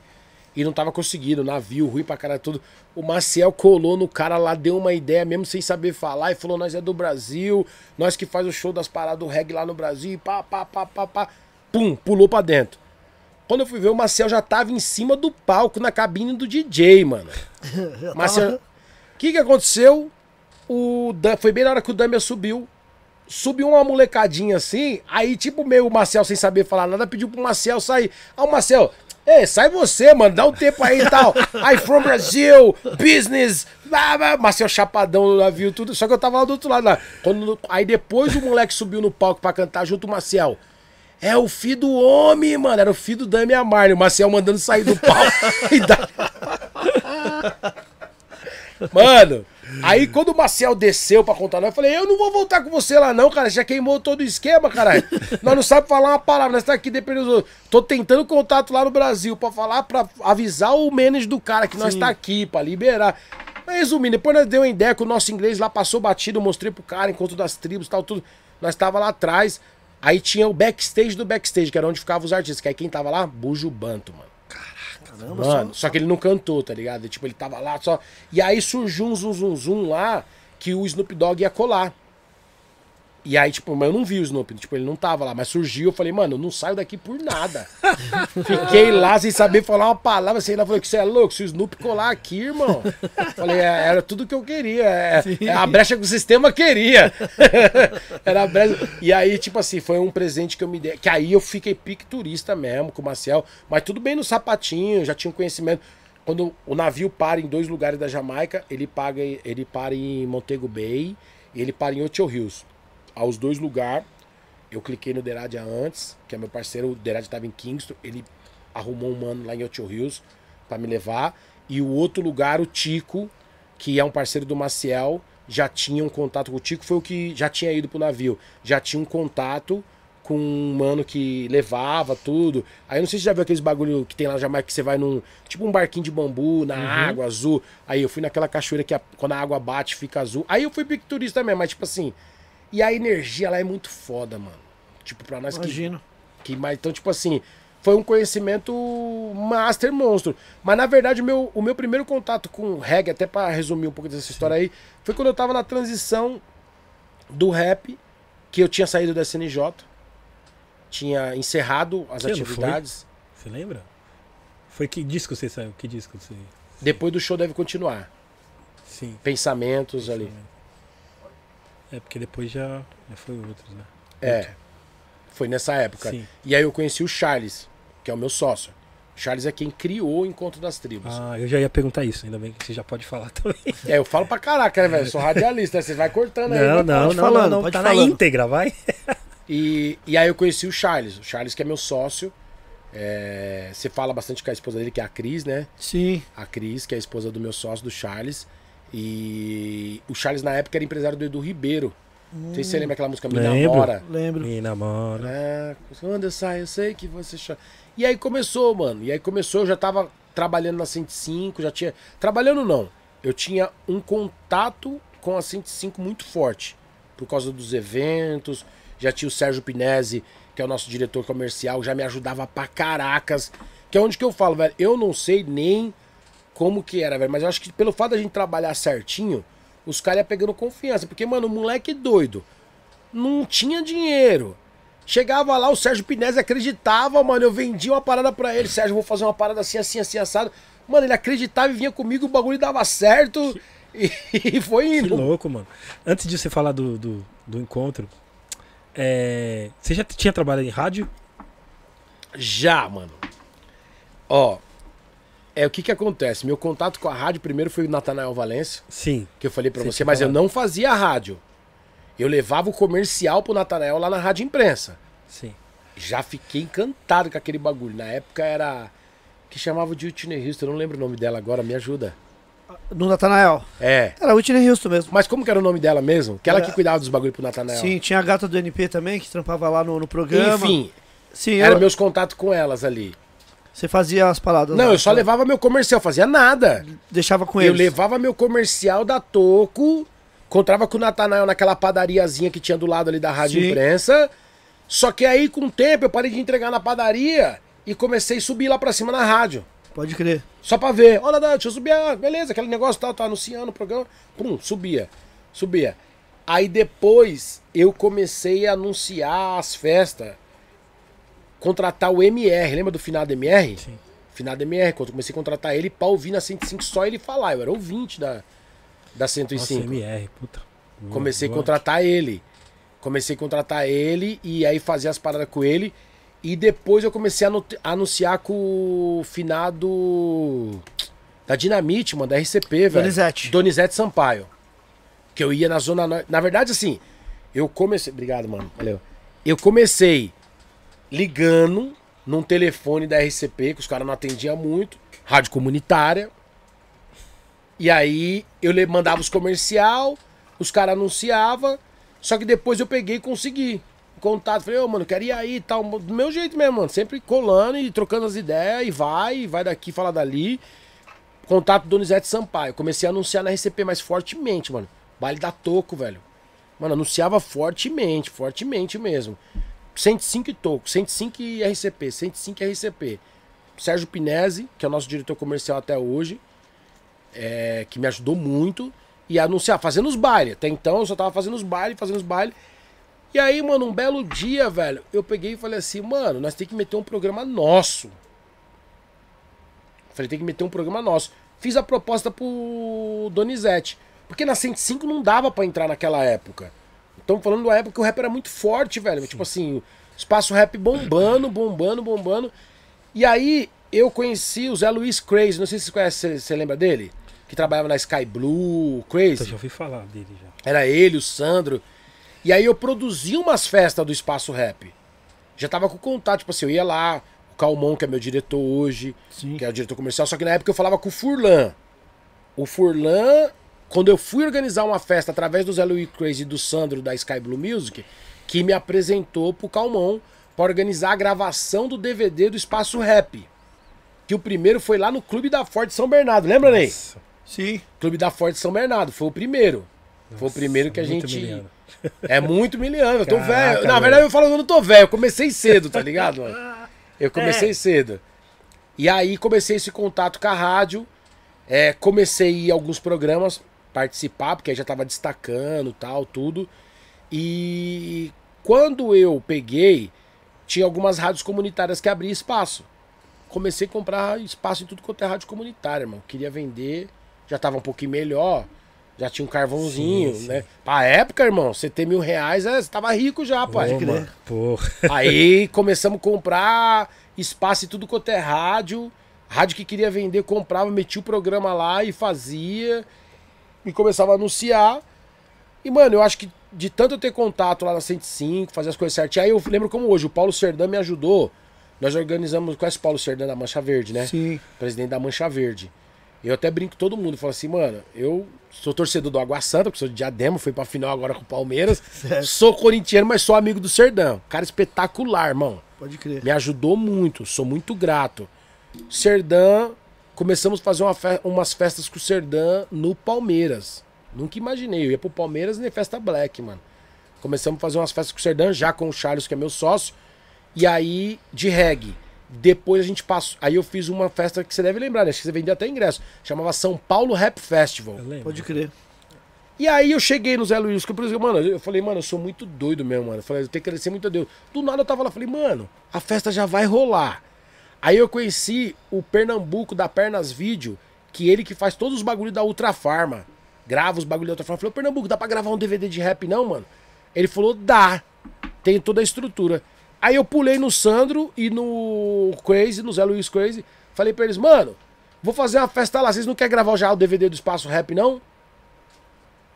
E não tava conseguindo, navio, ruim pra caralho tudo. O Maciel colou no cara lá, deu uma ideia mesmo sem saber falar e falou: Nós é do Brasil, nós que faz o show das paradas do reggae lá no Brasil, pá, pá, pá, pá, pá. Pum, pulou pra dentro. Quando eu fui ver, o Maciel já tava em cima do palco, na cabine do DJ, mano. Marcel, o que que aconteceu? o Dan- foi bem na hora que o Damian subiu. Subiu uma molecadinha assim, aí tipo meio o Marcel sem saber falar nada, pediu pro Marcel sair. Aí o Marcel, ei, sai você, mano, dá um tempo aí e tal. I from Brazil, business, blá, blá. Marcel chapadão no navio, tudo. Só que eu tava lá do outro lado lá. Quando, aí depois o moleque subiu no palco pra cantar junto o Marcel. É o filho do homem, mano. Era o filho do Damian Marley. O Marcel mandando sair do e dá... Mano, aí quando o Marcel desceu pra contar, eu falei, eu não vou voltar com você lá não, cara. Já queimou todo o esquema, caralho. Nós não sabemos falar uma palavra, nós tá aqui dependendo dos outros. Tô tentando contato lá no Brasil pra falar, pra avisar o manager do cara que nós tá aqui, pra liberar. Mas resumindo, depois nós deu uma ideia que o nosso inglês lá passou batido, eu mostrei pro cara, encontro das tribos e tal, tudo. Nós tava lá atrás, aí tinha o backstage do backstage, que era onde ficavam os artistas, que aí quem tava lá? Bujo Banto, mano. Caramba, Mano, só que ele não cantou, tá ligado? Tipo, ele tava lá só. E aí surgiu um zum zum zum lá que o Snoop Dogg ia colar. E aí, tipo, mas eu não vi o Snoop, tipo, ele não tava lá, mas surgiu, eu falei, mano, eu não saio daqui por nada. Fiquei lá sem saber falar uma palavra, assim, ela falou que você é louco, se o Snoop colar aqui, irmão. Falei, é, era tudo que eu queria, é, é a brecha que o sistema queria. era a brecha. E aí, tipo assim, foi um presente que eu me dei, que aí eu fiquei pique turista mesmo com o Marcel, mas tudo bem no sapatinho, já tinha um conhecimento. Quando o navio para em dois lugares da Jamaica, ele paga, ele para em Montego Bay e ele para em Ocho Rios. Aos dois lugares, eu cliquei no Deradia antes, que é meu parceiro, o Deradia estava em Kingston, ele arrumou um mano lá em Ocho Rios para me levar. E o outro lugar, o Tico, que é um parceiro do Maciel, já tinha um contato com o Tico, foi o que já tinha ido pro navio. Já tinha um contato com um mano que levava tudo. Aí eu não sei se você já viu aqueles bagulho que tem lá na Jamaica que você vai num. Tipo um barquinho de bambu, na água azul. Aí eu fui naquela cachoeira que a- quando a água bate fica azul. Aí eu fui pique turista mesmo, mas tipo assim. E a energia lá é muito foda, mano. Tipo, pra nós Imagino. que mais. Então, tipo assim, foi um conhecimento master monstro. Mas na verdade, o meu, o meu primeiro contato com reggae, até pra resumir um pouco dessa história aí, foi quando eu tava na transição do rap, que eu tinha saído da SNJ, tinha encerrado as Que atividades. Você lembra? Foi que disco você saiu? Que disco você. Depois do show deve continuar. Sim. Pensamentos ali. É porque depois já, já foi outros, né? É. Foi nessa época. Sim. E aí eu conheci o Charles, que é o meu sócio. Charles é quem criou o Encontro das Tribos. Ah, eu já ia perguntar isso, ainda bem que você já pode falar também. É, eu falo pra caraca, né, velho? Eu sou radialista, né? Você vai cortando aí. Não, não, não, falando, não, não. Tá na falando. íntegra, vai. E, e aí eu conheci o Charles. O Charles que é meu sócio. É, você fala bastante com a esposa dele, que é a Cris, né? Sim. A Cris, que é a esposa do meu sócio, do Charles. E o Charles, na época, era empresário do Edu Ribeiro. Não sei se você lembra aquela música Me Lembro. Namora. Lembro. Me namora. É, quando eu saio, eu sei que você chora. E aí começou, mano. E aí começou, eu já tava trabalhando na 105, já tinha. Trabalhando não. Eu tinha um contato com a 105 muito forte. Por causa dos eventos. Já tinha o Sérgio Pinese, que é o nosso diretor comercial, já me ajudava pra caracas. Que é onde que eu falo, velho. Eu não sei nem como que era, velho. Mas eu acho que pelo fato da gente trabalhar certinho, os caras iam pegando confiança. Porque, mano, o moleque doido não tinha dinheiro. Chegava lá, o Sérgio Pinese acreditava, mano. Eu vendia uma parada pra ele. Sérgio, vou fazer uma parada assim, assim, assim, assado. Mano, ele acreditava e vinha comigo, o bagulho dava certo. E, e foi Que indo. louco, mano. Antes de você falar do, do, do encontro, é, você já tinha trabalhado em rádio? Já, mano. Ó. É o que que acontece? Meu contato com a rádio primeiro foi o Natanael Valença, Sim. que eu falei pra Você mas eu não fazia rádio. Eu levava o comercial pro Natanael lá na Rádio Imprensa. Sim. Já fiquei encantado com aquele bagulho. Na época era. Que chamava de Whitney Houston, eu não lembro o nome dela agora, me ajuda. No Natanael. É. Era Whitney Houston mesmo. Mas como que era o nome dela mesmo? Que ela Era- que cuidava dos bagulho pro Natanael. Sim, tinha a gata do NP também, que trampava lá no, no programa. Enfim, Sim, eram eu- meus contatos com elas ali. Você fazia as paradas. Não, lá, eu só tá? levava meu comercial, fazia nada. Deixava com Eu eles. levava meu comercial da Toco, encontrava com o Natanael naquela padariazinha que tinha do lado ali da Rádio Sim. Imprensa. Só que aí, com o tempo, eu parei de entregar na padaria e comecei a subir lá pra cima na rádio. Pode crer. Só pra ver. Olha, deixa eu subir. Ah, beleza, aquele negócio tal, tá anunciando o programa. Pum, subia. Subia. Aí depois eu comecei a anunciar as festas. Contratar o MR. Lembra do finado MR? Sim. Finado MR. Quando eu comecei a contratar ele pra ouvir na 105 só ele falar. Eu era ouvinte da, da Nossa, 105. MR, puta. Boa, Comecei a contratar ele. Comecei a contratar ele e aí fazer as paradas com ele. E depois eu comecei a anu- a anunciar com o finado da Dinamite, mano, da RCP, velho. Donizete. Donizete Sampaio. Que eu ia na Zona Norte. Na verdade, assim, eu comecei. Obrigado, mano. Valeu. Eu comecei ligando num telefone da RCP, que os caras não atendiam muito, rádio comunitária. E aí eu mandava os comercial, os caras anunciavam, só que depois eu peguei e consegui. Contato, falei, ô, mano, quero ir aí e tal. Do meu jeito mesmo, mano. Sempre colando e trocando as ideias, e vai, e vai daqui, fala dali. Contato do Donizete Sampaio. Comecei a anunciar na RCP mais fortemente, mano. Baile da Toco, velho. Mano, anunciava fortemente, fortemente mesmo. 105 e Toco, 105 e RCP, 105 e RCP. Sérgio Pinese, que é o nosso diretor comercial até hoje, é, que me ajudou muito. E anunciar, fazendo os bailes. Até então eu só tava fazendo os bailes, fazendo os bailes. E aí, mano, um belo dia, velho, eu peguei e falei assim, mano, nós temos que meter um programa nosso. Falei, tem que meter um programa nosso. Fiz a proposta pro Donizete. Porque na 105 não dava pra entrar naquela época. Estamos falando uma época que o rap era muito forte, velho. Tipo assim, espaço rap bombando, bombando, bombando. E aí eu conheci o Zé Luiz Crazy. Não sei se você conhece, você lembra dele? Que trabalhava na Sky Blue, Eu Crazy. já ouvi falar dele já. Era ele, o Sandro. E aí eu produzi umas festas do Espaço Rap. Já tava com contato, tipo assim, eu ia lá, o Calmon, que é meu diretor hoje, Sim. que é o diretor comercial, só que na época eu falava com o Furlan. O Furlan, quando eu fui organizar uma festa através do Zé Luiz Crazy e do Sandro da Sky Blue Music, que me apresentou pro Calmon para organizar a gravação do DVD do Espaço Rap. Que o primeiro foi lá no Clube da Forte São Bernardo, lembra, Ney? Nossa, Sim. Clube da Forte São Bernardo, foi o primeiro. foi o primeiro que a muito gente. miliano. É muito miliano. Eu tô Caraca, velho. Na velho. verdade, eu falo que eu não tô velho. Eu comecei cedo, tá ligado? mano? Eu comecei É. cedo. E aí comecei esse contato com a rádio. É, comecei a ir em alguns programas participar, porque aí já tava destacando tal, tudo. E quando eu peguei, tinha algumas rádios comunitárias que abriam espaço. Comecei a comprar espaço em tudo quanto é rádio comunitária, irmão. Queria vender, já tava um pouquinho melhor. Já tinha um carvãozinho, Sim, sim. né? Pra época, irmão, você ter mil reais, é, você tava rico já, pai. Pô. Aí começamos a comprar espaço em tudo quanto é rádio. Rádio que queria vender, comprava, metia o programa lá e fazia. E começava a anunciar. E, mano, eu acho que de tanto eu ter contato lá na 105, fazer as coisas certinho. Aí eu lembro como hoje, o Paulo Serdã me ajudou. Nós organizamos, conhece o Paulo Serdã da Mancha Verde, né? Sim. presidente da Mancha Verde. Eu até brinco com todo mundo, falo assim, mano, eu sou torcedor do Água Santa, porque sou de Diadema, fui pra final agora com o Palmeiras. Sou corintiano, mas sou amigo do Serdão. Cara espetacular, irmão. Pode crer. Me ajudou muito, sou muito grato. Serdã, começamos a fazer uma fe- umas festas com o Serdã no Palmeiras. Nunca imaginei, eu ia pro Palmeiras nem festa black, mano. Começamos a fazer umas festas com o Serdã, já com o Charles, que é meu sócio. E aí, de reggae. Depois a gente passou. Aí eu fiz uma festa que você deve lembrar, né? Acho que você vendia até ingresso. Chamava São Paulo Rap Festival. Pode crer. E aí eu cheguei no Zé Luiz, que eu falei, mano, eu falei, mano, eu sou muito doido mesmo, mano. Eu falei, eu tenho que crescer muito a Deus. Do nada eu tava lá, falei, mano, a festa já vai rolar. Aí eu conheci o Pernambuco da Pernas Vídeo, que ele que faz todos os bagulhos da Ultra Farma. Grava os bagulhos da Ultra Farma. Falei, Pernambuco, dá pra gravar um DVD de rap não, mano? Ele falou, dá. Tem toda a estrutura. Aí eu pulei no Sandro e no Crazy, no Zé Luiz Crazy. Falei pra eles, mano, vou fazer uma festa lá. Vocês não querem gravar já o DVD do Espaço Rap, não?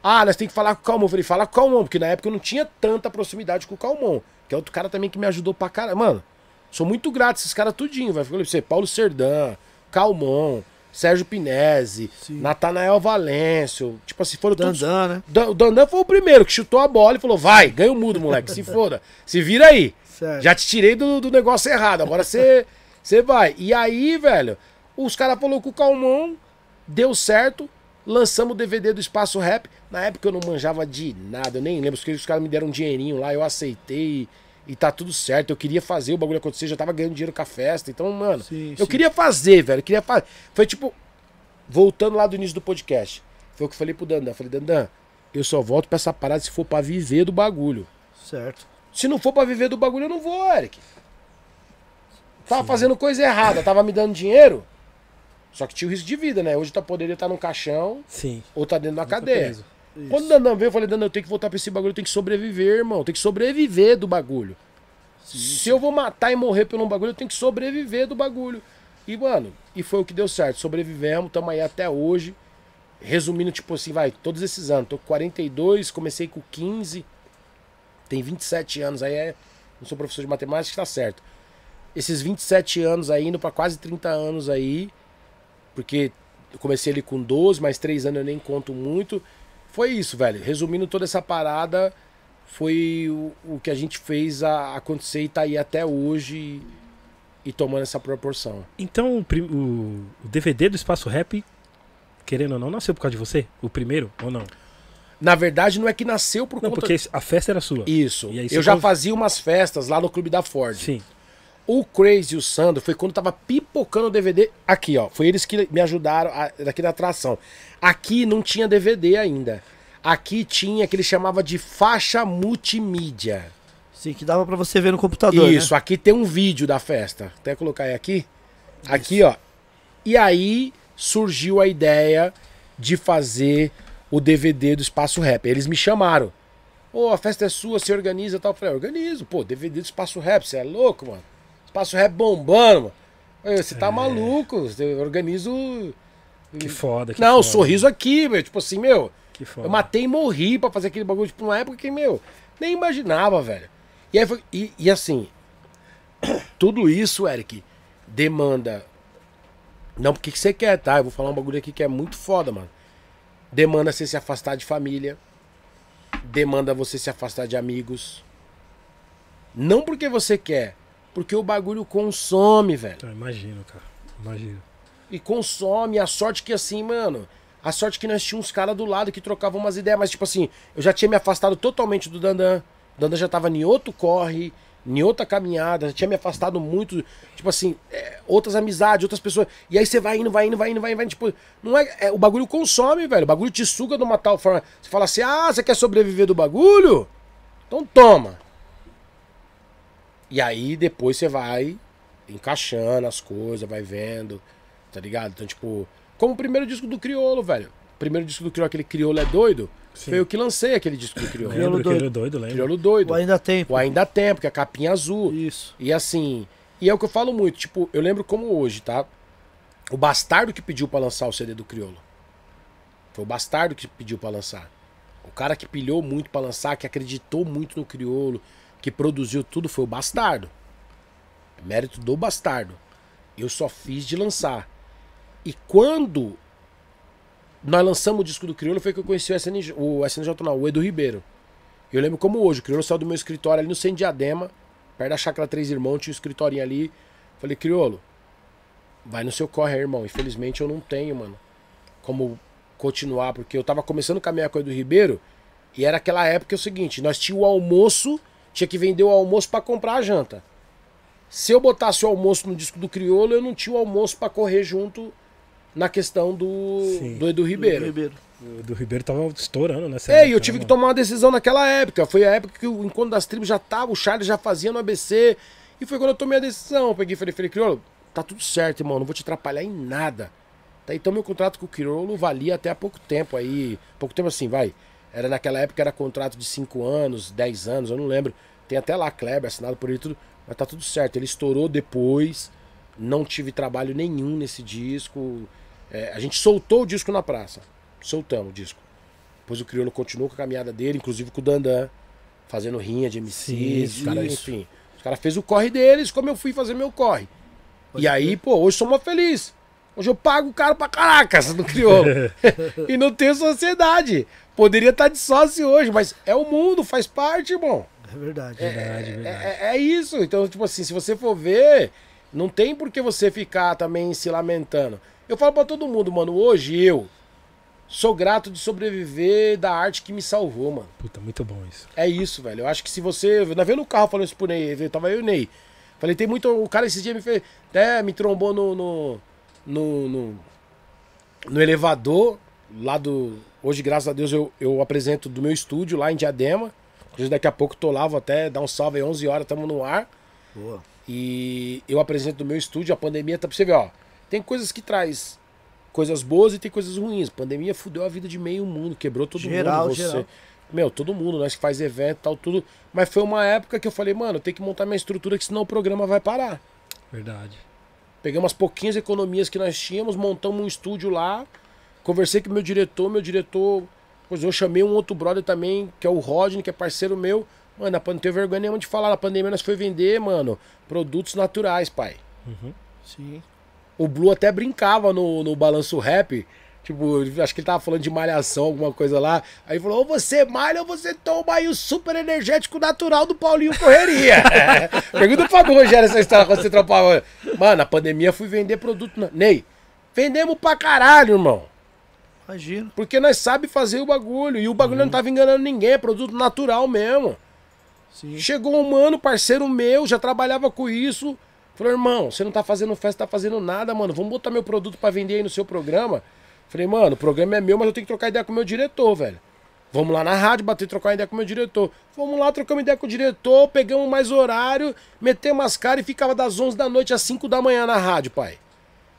Ah, nós tem que falar com o Calmon. Eu falei, fala com o Calmon, porque na época eu não tinha tanta proximidade com o Calmon. Que é outro cara também que me ajudou pra caramba. Mano, sou muito grato esses caras tudinho, vai. Pra você, Paulo Serdã, Calmon, Sérgio Pinese. Natanael Valêncio. Tipo assim, foram todos. Dandan, né? Dan- O Dandan foi o primeiro que chutou a bola e falou: vai, ganha o mudo, moleque. Se foda. Se vira aí. Certo. Já te tirei do, do negócio errado. Agora você você vai. E aí, velho, os caras falaram com o Calmon, deu certo. Lançamos o DVD do Espaço Rap. Na época eu não manjava de nada, eu nem lembro. Porque os caras me deram um dinheirinho lá, eu aceitei. E tá tudo certo. Eu queria fazer o bagulho acontecer, já tava ganhando dinheiro com a festa. Então, mano, Sim, eu sim. queria fazer, velho. Eu queria fazer. Foi tipo, voltando lá do início do podcast. Foi o que eu falei pro Dandan. Eu falei, Dandan, eu só volto pra essa parada se for pra viver do bagulho. Certo. Se não for pra viver do bagulho, eu não vou, Eric. Tava fazendo coisa errada, tava me dando dinheiro. Só que tinha o risco de vida, né? Hoje tá, poderia estar num caixão Sim. ou tá dentro da Tá cadeia. preso. Quando o Dandan veio, eu falei, Dandan, eu tenho que voltar pra esse bagulho, eu tenho que sobreviver, irmão. Eu tenho que sobreviver do bagulho. Se eu vou matar e morrer por um bagulho, eu tenho que sobreviver do bagulho. E, mano, e foi o que deu certo. Sobrevivemos, tamo aí até hoje. Resumindo, tipo assim, vai, todos esses anos. Tô com 42, comecei com 15. Tem 27 anos aí, é. Não sou professor de matemática, tá certo. Esses 27 anos aí, indo pra quase 30 anos aí. Porque eu comecei ali com 12, mais 3 anos eu nem conto muito. Foi isso, velho. Resumindo toda essa parada, foi o, o que a gente fez a, acontecer e tá aí até hoje e, e tomando essa proporção. Então, o, o- o DVD do Espaço Rap, querendo ou não, nasceu por causa de você? O primeiro ou não? Na verdade, não é que nasceu por Não, conta porque a festa era sua. Isso. E Eu já fazia umas festas lá no Clube da Ford. Sim. O Crazy e o Sandro foi quando tava pipocando o DVD. Aqui, ó. Foi eles que me ajudaram a- daqui da atração. Aqui não tinha DVD ainda. Aqui tinha que ele chamava de faixa multimídia. Sim, que dava pra você ver no computador. Isso, Né? aqui tem um vídeo da festa. Até colocar aí aqui. Aqui, ó. E aí surgiu a ideia de fazer o DVD do Espaço Rap. Eles me chamaram. Ô, a festa é sua, você organiza e tal. Eu falei, organizo. Pô, DVD do Espaço Rap, você é louco, mano? Espaço Rap bombando, mano. Você tá maluco? Eu organizo. Que foda. Que Não, foda. sorriso aqui, meu. Tipo assim, meu. Que foda. Eu matei e morri pra fazer aquele bagulho, tipo, numa época que, meu, nem imaginava, velho. E, aí foi- e, e assim, tudo isso, Eric, demanda. Não porque que você quer, tá? Eu vou falar um bagulho aqui que é muito foda, mano. Demanda você se afastar de família. Demanda você se afastar de amigos. Não porque você quer, porque o bagulho consome, velho Ah, imagino, cara. Imagino. e consome. A sorte que assim, mano. A sorte que nós tínhamos uns caras do lado que trocavam umas ideias, mas tipo assim, eu já tinha me afastado totalmente do Dandan. O Dandan já tava em outro corre, em outra caminhada, já tinha me afastado muito, tipo assim, é, outras amizades, outras pessoas. E aí você vai indo, vai indo, vai indo, vai indo, vai indo, tipo, não é, é, o bagulho consome, velho. O bagulho te suga de uma tal forma. Você fala assim: "Ah, você quer sobreviver do bagulho? Então toma". E aí depois você vai encaixando as coisas, vai vendo, tá ligado? Então, tipo, como o primeiro disco do Criolo, velho. O primeiro disco do Criolo, aquele Criolo é doido, Sim. foi eu que lancei aquele disco do Criolo. Criolo Lembro, doido. Criolo doido, lembro. Criolo doido. O ainda tem. O Ainda Tempo, que é a capinha azul. Isso. E assim, e é o que eu falo muito, tipo, eu lembro como hoje, tá? O Bastardo que pediu pra lançar o CD do Criolo. Foi o Bastardo que pediu pra lançar. O cara que pilhou muito pra lançar, que acreditou muito no Criolo, que produziu tudo, foi o Bastardo. Mérito do Bastardo. Eu só fiz de lançar. E quando nós lançamos o disco do Criolo, foi que eu conheci o SNJ, o SNJ não, o Edu Ribeiro. Eu lembro como hoje, o Criolo saiu do meu escritório ali no Centro Diadema, perto da Chácara Três Irmãos, tinha um escritorinho ali. Falei, Criolo, vai no seu corre aí, irmão. Infelizmente eu não tenho, mano, como continuar, porque eu tava começando a caminhar com o Edu Ribeiro, e era aquela época é o seguinte, nós tínhamos o almoço, tinha que vender o almoço pra comprar a janta. Se eu botasse o almoço no disco do Criolo, eu não tinha o almoço pra correr junto na questão do, Sim. do Edu Ribeiro. Ribeiro. O do Ribeiro tava estourando nessa É, e eu tive né, que tomar uma decisão naquela época. Foi a época que o Encontro das Tribos já tava, o Charles já fazia no ABC. E foi quando eu tomei a decisão. Eu peguei e falei, falei, Criolo, tá tudo certo, irmão, não vou te atrapalhar em nada. Tá, então meu contrato com o Criolo valia até há pouco tempo aí. Pouco tempo assim, vai. Era naquela época era contrato de 5 anos, 10 anos, eu não lembro. Tem até lá Kleber assinado por ele e tudo. Mas tá tudo certo. Ele estourou depois. Não tive trabalho nenhum nesse disco. É, a gente soltou o disco na praça. Soltamos o disco. Depois o Criolo continuou com a caminhada dele, inclusive com o Dandan, fazendo rinha de MCs, Sim, cara, isso. enfim. Os caras fez o corre deles, como eu fui fazer meu corre. e aí, pô, hoje sou mó feliz. Hoje eu pago o cara pra caracas no Criolo. e não tenho sociedade. Poderia estar de sócio hoje, mas é o mundo, faz parte, irmão. É verdade. Verdade, verdade. É, é isso. Então, tipo assim, se você for ver, não tem por que você ficar também se lamentando. Eu falo pra todo mundo, mano, hoje eu sou grato de sobreviver da arte que me salvou, mano. Puta, muito bom isso. É isso, velho. Eu acho que se você. Na vendo o carro falando isso pro Ney, eu tava eu e o Ney. Falei, tem muito. O cara esses dias me fez. Até me trombou no. no, no, no, no elevador, lá do. Hoje, graças a Deus, eu, eu apresento do meu estúdio lá em Diadema. Inclusive, daqui a pouco tô lá, vou até dar um salve aí, 11 horas, tamo no ar. Boa. E eu apresento do meu estúdio, a pandemia tá pra você ver, ó. Tem coisas que traz coisas boas e tem coisas ruins. Pandemia fudeu a vida de meio mundo, quebrou todo Geral, mundo. Você, geral. Meu, todo mundo, nós que faz evento e tal, tudo. Mas foi uma época que eu falei, mano, eu tenho que montar minha estrutura, que senão o programa vai parar. Verdade. Pegamos as pouquinhas economias que nós tínhamos, montamos um estúdio lá, conversei com o meu diretor, meu diretor. Pois eu chamei um outro brother também, que é o Rodney, que é parceiro meu. Mano, não tenho vergonha nenhuma de falar. Na pandemia nós foi vender, mano, produtos naturais, pai. Sim. O Blue até brincava no, no balanço rap. Tipo, acho que ele tava falando de malhação, alguma coisa lá. Aí ele falou: ou você malha ou você toma aí o super energético natural do Paulinho Correria. Pergunta pra Rogério essa história quando você trampava. Mano, a pandemia fui vender produto. Na... Ney, vendemos pra caralho, irmão. Imagina. Porque nós sabe fazer o bagulho. E o bagulho não tava enganando ninguém, é produto natural mesmo. Sim. Chegou um mano, parceiro meu, já trabalhava com isso. Falou, irmão, você não tá fazendo festa, tá fazendo nada, mano. Vamos botar meu produto pra vender aí no seu programa. Falei, mano, o programa é meu, mas eu tenho que trocar ideia com o meu diretor, velho. Vamos lá na rádio, bater trocar ideia com o meu diretor. Vamos lá, trocamos ideia com o diretor, pegamos mais horário, metemos as caras e ficava das 11 da noite às 5 da manhã na rádio, pai.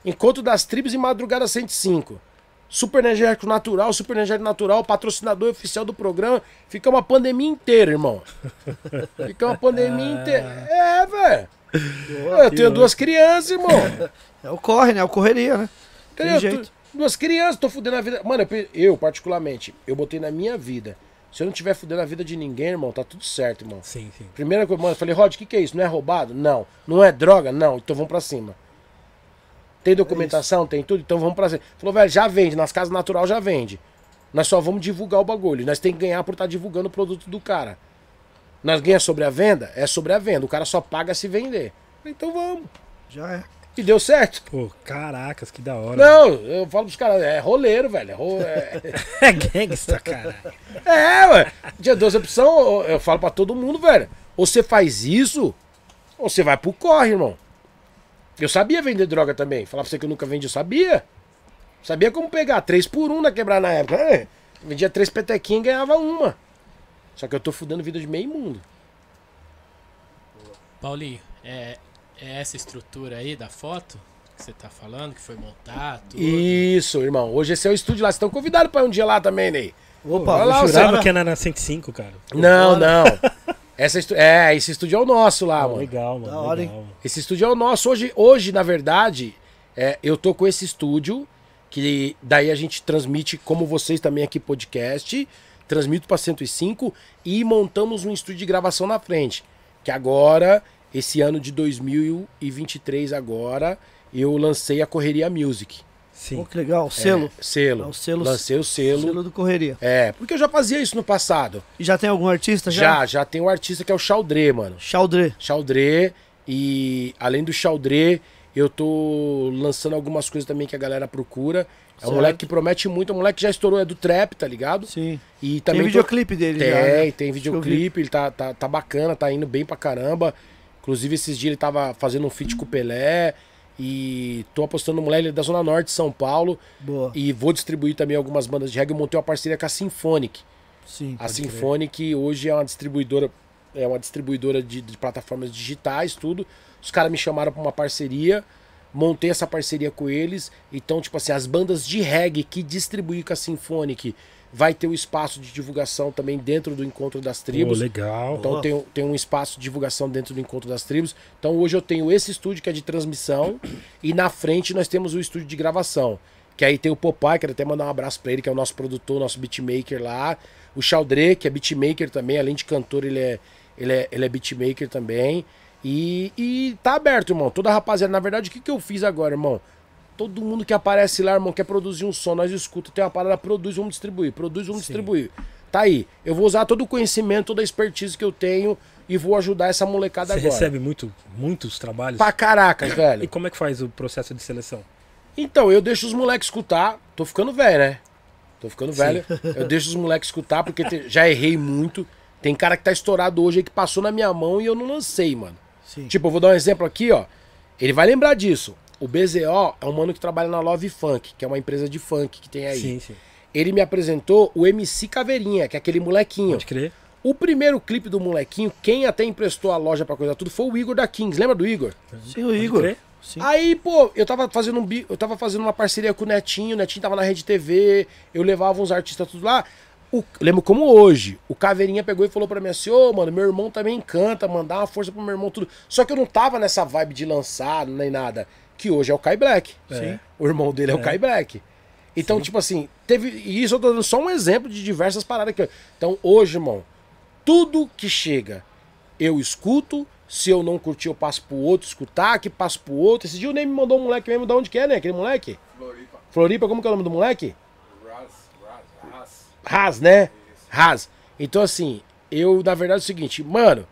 Encontro das tribos e madrugada 105. Super energético natural, super energético natural, patrocinador oficial do programa. Fica uma pandemia inteira, irmão. Fica uma pandemia inteira. É, velho. Eu tenho duas crianças, irmão. É o corre, né? É o correria, né? Tem Entendeu? jeito. Tu- Duas crianças, tô fudendo a vida. Mano, eu, eu, particularmente, eu botei na minha vida. Se eu não tiver fudendo a vida de ninguém, irmão, tá tudo certo, irmão. Sim, sim. Primeira coisa, mano, eu falei, Rod, o que, que é isso? Não é roubado? Não. Não é droga? Não. Então vamos pra cima. Tem documentação? Tem tudo? Então vamos pra. Falou, velho, já vende. Nas casas natural já vende. Nós só vamos divulgar o bagulho. Nós tem que ganhar por estar divulgando o produto do cara. Nós ganhamos sobre a venda? É sobre a venda. O cara só paga se vender. Então vamos. Já é. E deu certo. Pô, caracas, que da hora. Não, eu falo pros caras, é roleiro, velho. É, ro- é, É gangsta, cara. é ué. Dia 12 opção, eu- eu falo pra todo mundo, velho. Ou você faz isso, ou você vai pro corre, irmão. Eu sabia vender droga também. Falar pra você que eu nunca vendi, eu sabia. Sabia como pegar. Três por um na quebrar na época. É, vendia três petequinhas e ganhava uma. Só que eu tô fudendo vida de meio mundo. Paulinho, é, é essa estrutura aí da foto que você tá falando, que foi montar, tudo? Isso, irmão. Hoje esse é o estúdio lá. Vocês estão convidados pra ir um dia lá também, Ney. Opa, Vai lá, vou você- Jurava jurar. que era na 105, cara. Não, não. Essa estu- É, esse estúdio é o nosso lá, mano. Legal, mano. Da hora, legal, mano. Esse estúdio é o nosso. Hoje, hoje na verdade, é, eu tô com esse estúdio, que daí a gente transmite, como vocês também aqui, podcast, transmito pra 105 e montamos um estúdio de gravação na frente. Que agora, esse ano de 2023 agora, eu lancei a Correria Music. Sim. Pô, que legal. Selo. É, selo. É o selo- Lancei o selo. Selo do correria. É, porque eu já fazia isso no passado. E já tem algum artista? Já, Já. já tem um artista que é o Chaldré, mano. Chaldré. Chaldré e além do Chaldré, eu tô lançando algumas coisas também que a galera procura. É um Certo. moleque que promete muito, é um moleque que já estourou, é do trap, tá ligado? Sim. E Tem também tô- videoclipe dele Tem, já. né? tem videoclipe, ele tá, tá, tá bacana, tá indo bem pra caramba. Inclusive esses dias ele tava fazendo um feat com o Pelé e tô apostando no moleque da Zona Norte de São Paulo Boa. e vou distribuir também algumas bandas de reggae. Eu montei uma parceria com a Symphonic. Sim. A Symphonic hoje é uma distribuidora, é uma distribuidora de, de plataformas digitais, tudo. Os caras me chamaram para uma parceria, montei essa parceria com eles. Então, tipo assim, as bandas de reggae que distribuem com a Symphonic vai ter o espaço de divulgação também dentro do encontro das tribos. legal. Então Boa. tem, tem um espaço de divulgação dentro do Encontro das Tribos. Então hoje eu tenho esse estúdio que é de transmissão e na frente nós temos o estúdio de gravação. Que aí tem o Popeye, quero até mandar um abraço pra ele, que é o nosso produtor, nosso beatmaker lá. O Chaldré, que é beatmaker também, além de cantor, ele é, ele é, ele é beatmaker também. E, e tá aberto, irmão. Toda a rapaziada, na verdade, o que, que eu fiz agora, irmão? Todo mundo que aparece lá, irmão, quer produzir um som, nós escuta, tem uma parada, produz, vamos distribuir, produz, vamos distribuir. Tá aí. Eu vou usar todo o conhecimento, toda a expertise que eu tenho e vou ajudar essa molecada Você agora. recebe muito, muitos trabalhos? Pra caracas, E velho. como é que faz o processo de seleção? Então, eu deixo os moleques escutar. Tô ficando velho, né? Tô ficando velho. Eu deixo os moleques escutar porque te- já errei muito. Tem cara que tá estourado hoje aí que passou na minha mão e eu não lancei, mano. Sim. Tipo, eu vou dar um exemplo aqui, ó. Ele vai lembrar disso. O BZO é um mano que trabalha na Love Funk, que é uma empresa de funk que tem aí. Sim, sim. Ele me apresentou o MC Caveirinha, que é aquele molequinho. Pode crer. O primeiro clipe do molequinho, quem até emprestou a loja pra coisa tudo, foi o Igor da Kings. Lembra do Igor? Sim, o Igor. crer. Sim. Aí, pô, eu tava fazendo um bi- eu tava fazendo uma parceria com o Netinho, o Netinho tava na Rede TV, eu levava uns artistas tudo lá. O- lembro como hoje, o Caveirinha pegou e falou pra mim assim, ô, mano, meu irmão também canta, mandar uma força pro meu irmão, tudo. Só que eu não tava nessa vibe de lançar, nem nada, que hoje é o Kai Black. Sim. O irmão dele é, o Kai Black. Então, tipo assim, teve. E isso eu tô dando só um exemplo de diversas paradas que. eu- Então, hoje, irmão, tudo que chega, eu escuto. Se eu não curtir, eu passo pro outro escutar, que passo pro outro. Esse dia o Ney me mandou um moleque mesmo, de onde que é, né? Aquele moleque? Floripa. Floripa, como que é o nome do moleque? Raz, Raz, Raz. Raz, né? Raz. Então, assim, eu, na verdade, é o seguinte, mano,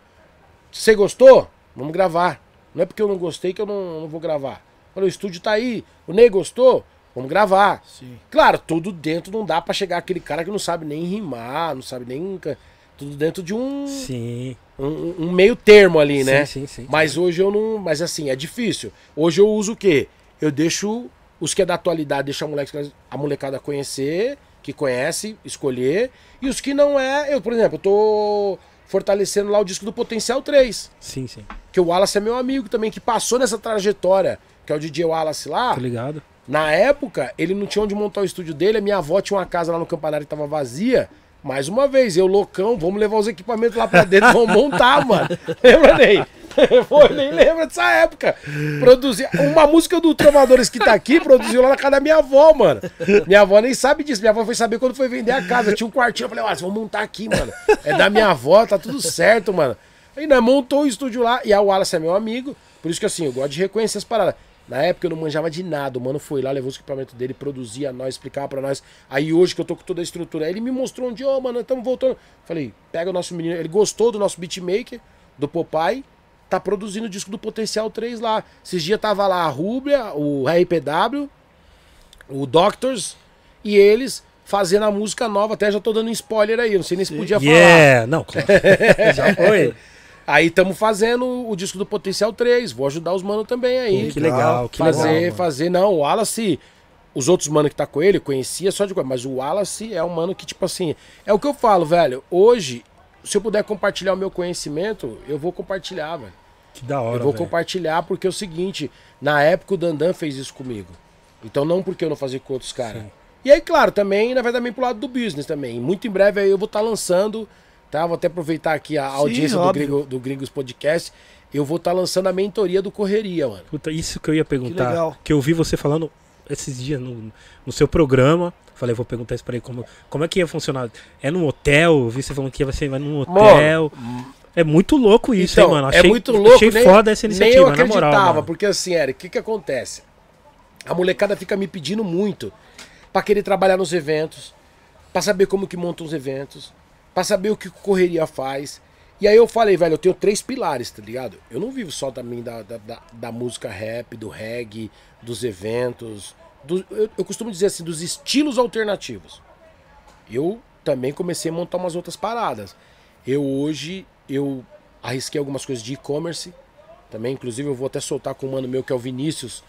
você gostou? Vamos gravar. Não é porque eu não gostei que eu não, não vou gravar. Olha, o estúdio tá aí. O Ney gostou? Vamos gravar. Sim. Claro, tudo dentro não dá pra chegar aquele cara que não sabe nem rimar, não sabe nem. Tudo dentro de um, Sim. um, um meio termo ali, né? Sim, sim, sim. Mas hoje eu não. Mas assim, é difícil. Hoje eu uso o quê? Eu deixo os que é da atualidade, deixo a, moleque, a molecada conhecer, que conhece, escolher. E os que não é, eu, por exemplo, eu tô fortalecendo lá o disco do Potencial 3. Sim, sim. Que o Wallace é meu amigo também, que passou nessa trajetória, que é o DJ Wallace lá. Tô ligado. Na época, ele não tinha onde montar o estúdio dele. A minha avó tinha uma casa lá no campanário que tava vazia. Mais uma vez, eu loucão, vamos levar os equipamentos lá pra dentro, vamos montar, mano. Lembra, Ney? Foi, nem lembra dessa época. Produzir. Uma música do Trovadores que tá aqui, produziu lá na casa da minha avó, mano. Minha avó nem sabe disso. Minha avó foi saber quando foi vender a casa. Tinha um quartinho. Eu falei, ó, vamos montar aqui, mano. É da minha avó, tá tudo certo, mano. Aí, né, montou o estúdio lá. E a Wallace é meu amigo. Por isso que, assim, eu gosto de reconhecer as paradas. Na época eu não manjava de nada. O mano foi lá, levou os equipamentos dele, produzia nós, explicava pra nós. Aí hoje que eu tô com toda a estrutura, aí ele me mostrou um dia, ô, mano, estamos voltando. Falei, pega o nosso menino. Ele gostou do nosso beatmaker, do Popeye. Tá produzindo o disco do Potencial 3 lá. Esses dias tava lá a Rubia, o RPW, o Doctors e eles fazendo a música nova. Até já tô dando um spoiler aí, não sei nem se podia falar. Yeah! Não, claro. Já foi. Aí estamos fazendo o disco do Potencial 3. Vou ajudar os manos também aí. Que legal, que fazer, legal. mano. fazer. Não, o Wallace. Os outros mano que tá com ele, conhecia só de coisa, mas o Wallace é um mano que, tipo assim, é o que eu falo, velho. Hoje, se eu puder compartilhar o meu conhecimento, eu vou compartilhar, velho. Que da hora, Eu vou velho. compartilhar porque é o seguinte, na época o Dandan fez isso comigo. Então não porque eu não fazia com outros caras. E aí, claro, também, na verdade, também pro lado do business também. Muito em breve aí eu vou estar lançando, tá? Vou até aproveitar aqui a Sim, audiência do. Gringo, do Gringos Podcast. Eu vou estar lançando a mentoria do Correria, mano. Puta, isso que eu ia perguntar. legal. Que eu vi você falando esses dias no, no seu programa. Falei, vou perguntar isso pra ele. Como, como é que ia funcionar? É num hotel? Eu vi você falando que ia ser vai num hotel. é muito louco isso, Então, hein, mano? é Achei, muito louco, Achei nem- foda essa Nem iniciativa, eu na acreditava, moral. mano. porque assim, Eric, o que que acontece? A molecada fica me pedindo muito pra querer trabalhar nos eventos, pra saber como que montam os eventos, pra saber o que Correria faz. E aí eu falei, velho, eu tenho três pilares, tá ligado? Eu não vivo só também da, da, da, da música rap, do reggae, dos eventos. do- eu, eu costumo dizer assim, dos estilos alternativos. Eu também comecei a montar umas outras paradas. Eu hoje, eu arrisquei algumas coisas de e-commerce também. Inclusive eu vou até soltar com um mano meu que é o Vinícius,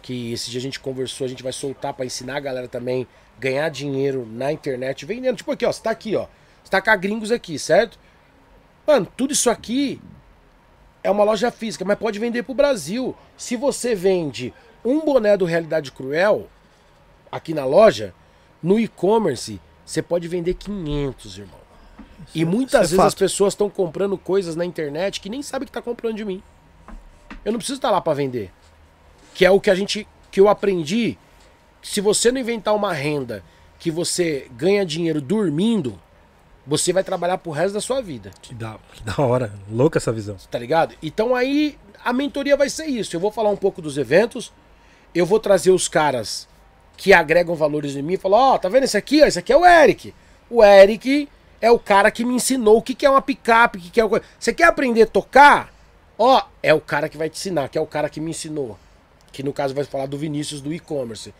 que esse dia a gente conversou, a gente vai soltar pra ensinar a galera também ganhar dinheiro na internet vendendo. Tipo aqui, ó, você tá aqui, ó. Você tá Gringos aqui, certo? Mano, tudo isso aqui é uma loja física, mas pode vender pro Brasil. Se você vende um boné do Realidade Cruel aqui na loja, no e-commerce, você pode vender 500, irmão. E muitas isso é vezes as pessoas estão comprando coisas na internet que nem sabem que tá comprando de mim. Eu não preciso estar lá para vender. Que é o que a gente que eu aprendi, que se você não inventar uma renda que você ganha dinheiro dormindo, você vai trabalhar pro resto da sua vida. Que da, que da hora. Louca essa visão. Tá ligado? Então aí a mentoria vai ser isso. Eu vou falar um pouco dos eventos, eu vou trazer os caras que agregam valores em mim e falar, ó, tá vendo esse aqui? Ó, esse aqui é o Eric. O Eric é o cara que me ensinou o que, que é uma picape, o que, que é o... Você quer aprender a tocar? Ó, é o cara que vai te ensinar, que é o cara que me ensinou. Que no caso vai falar do Vinícius do e-commerce.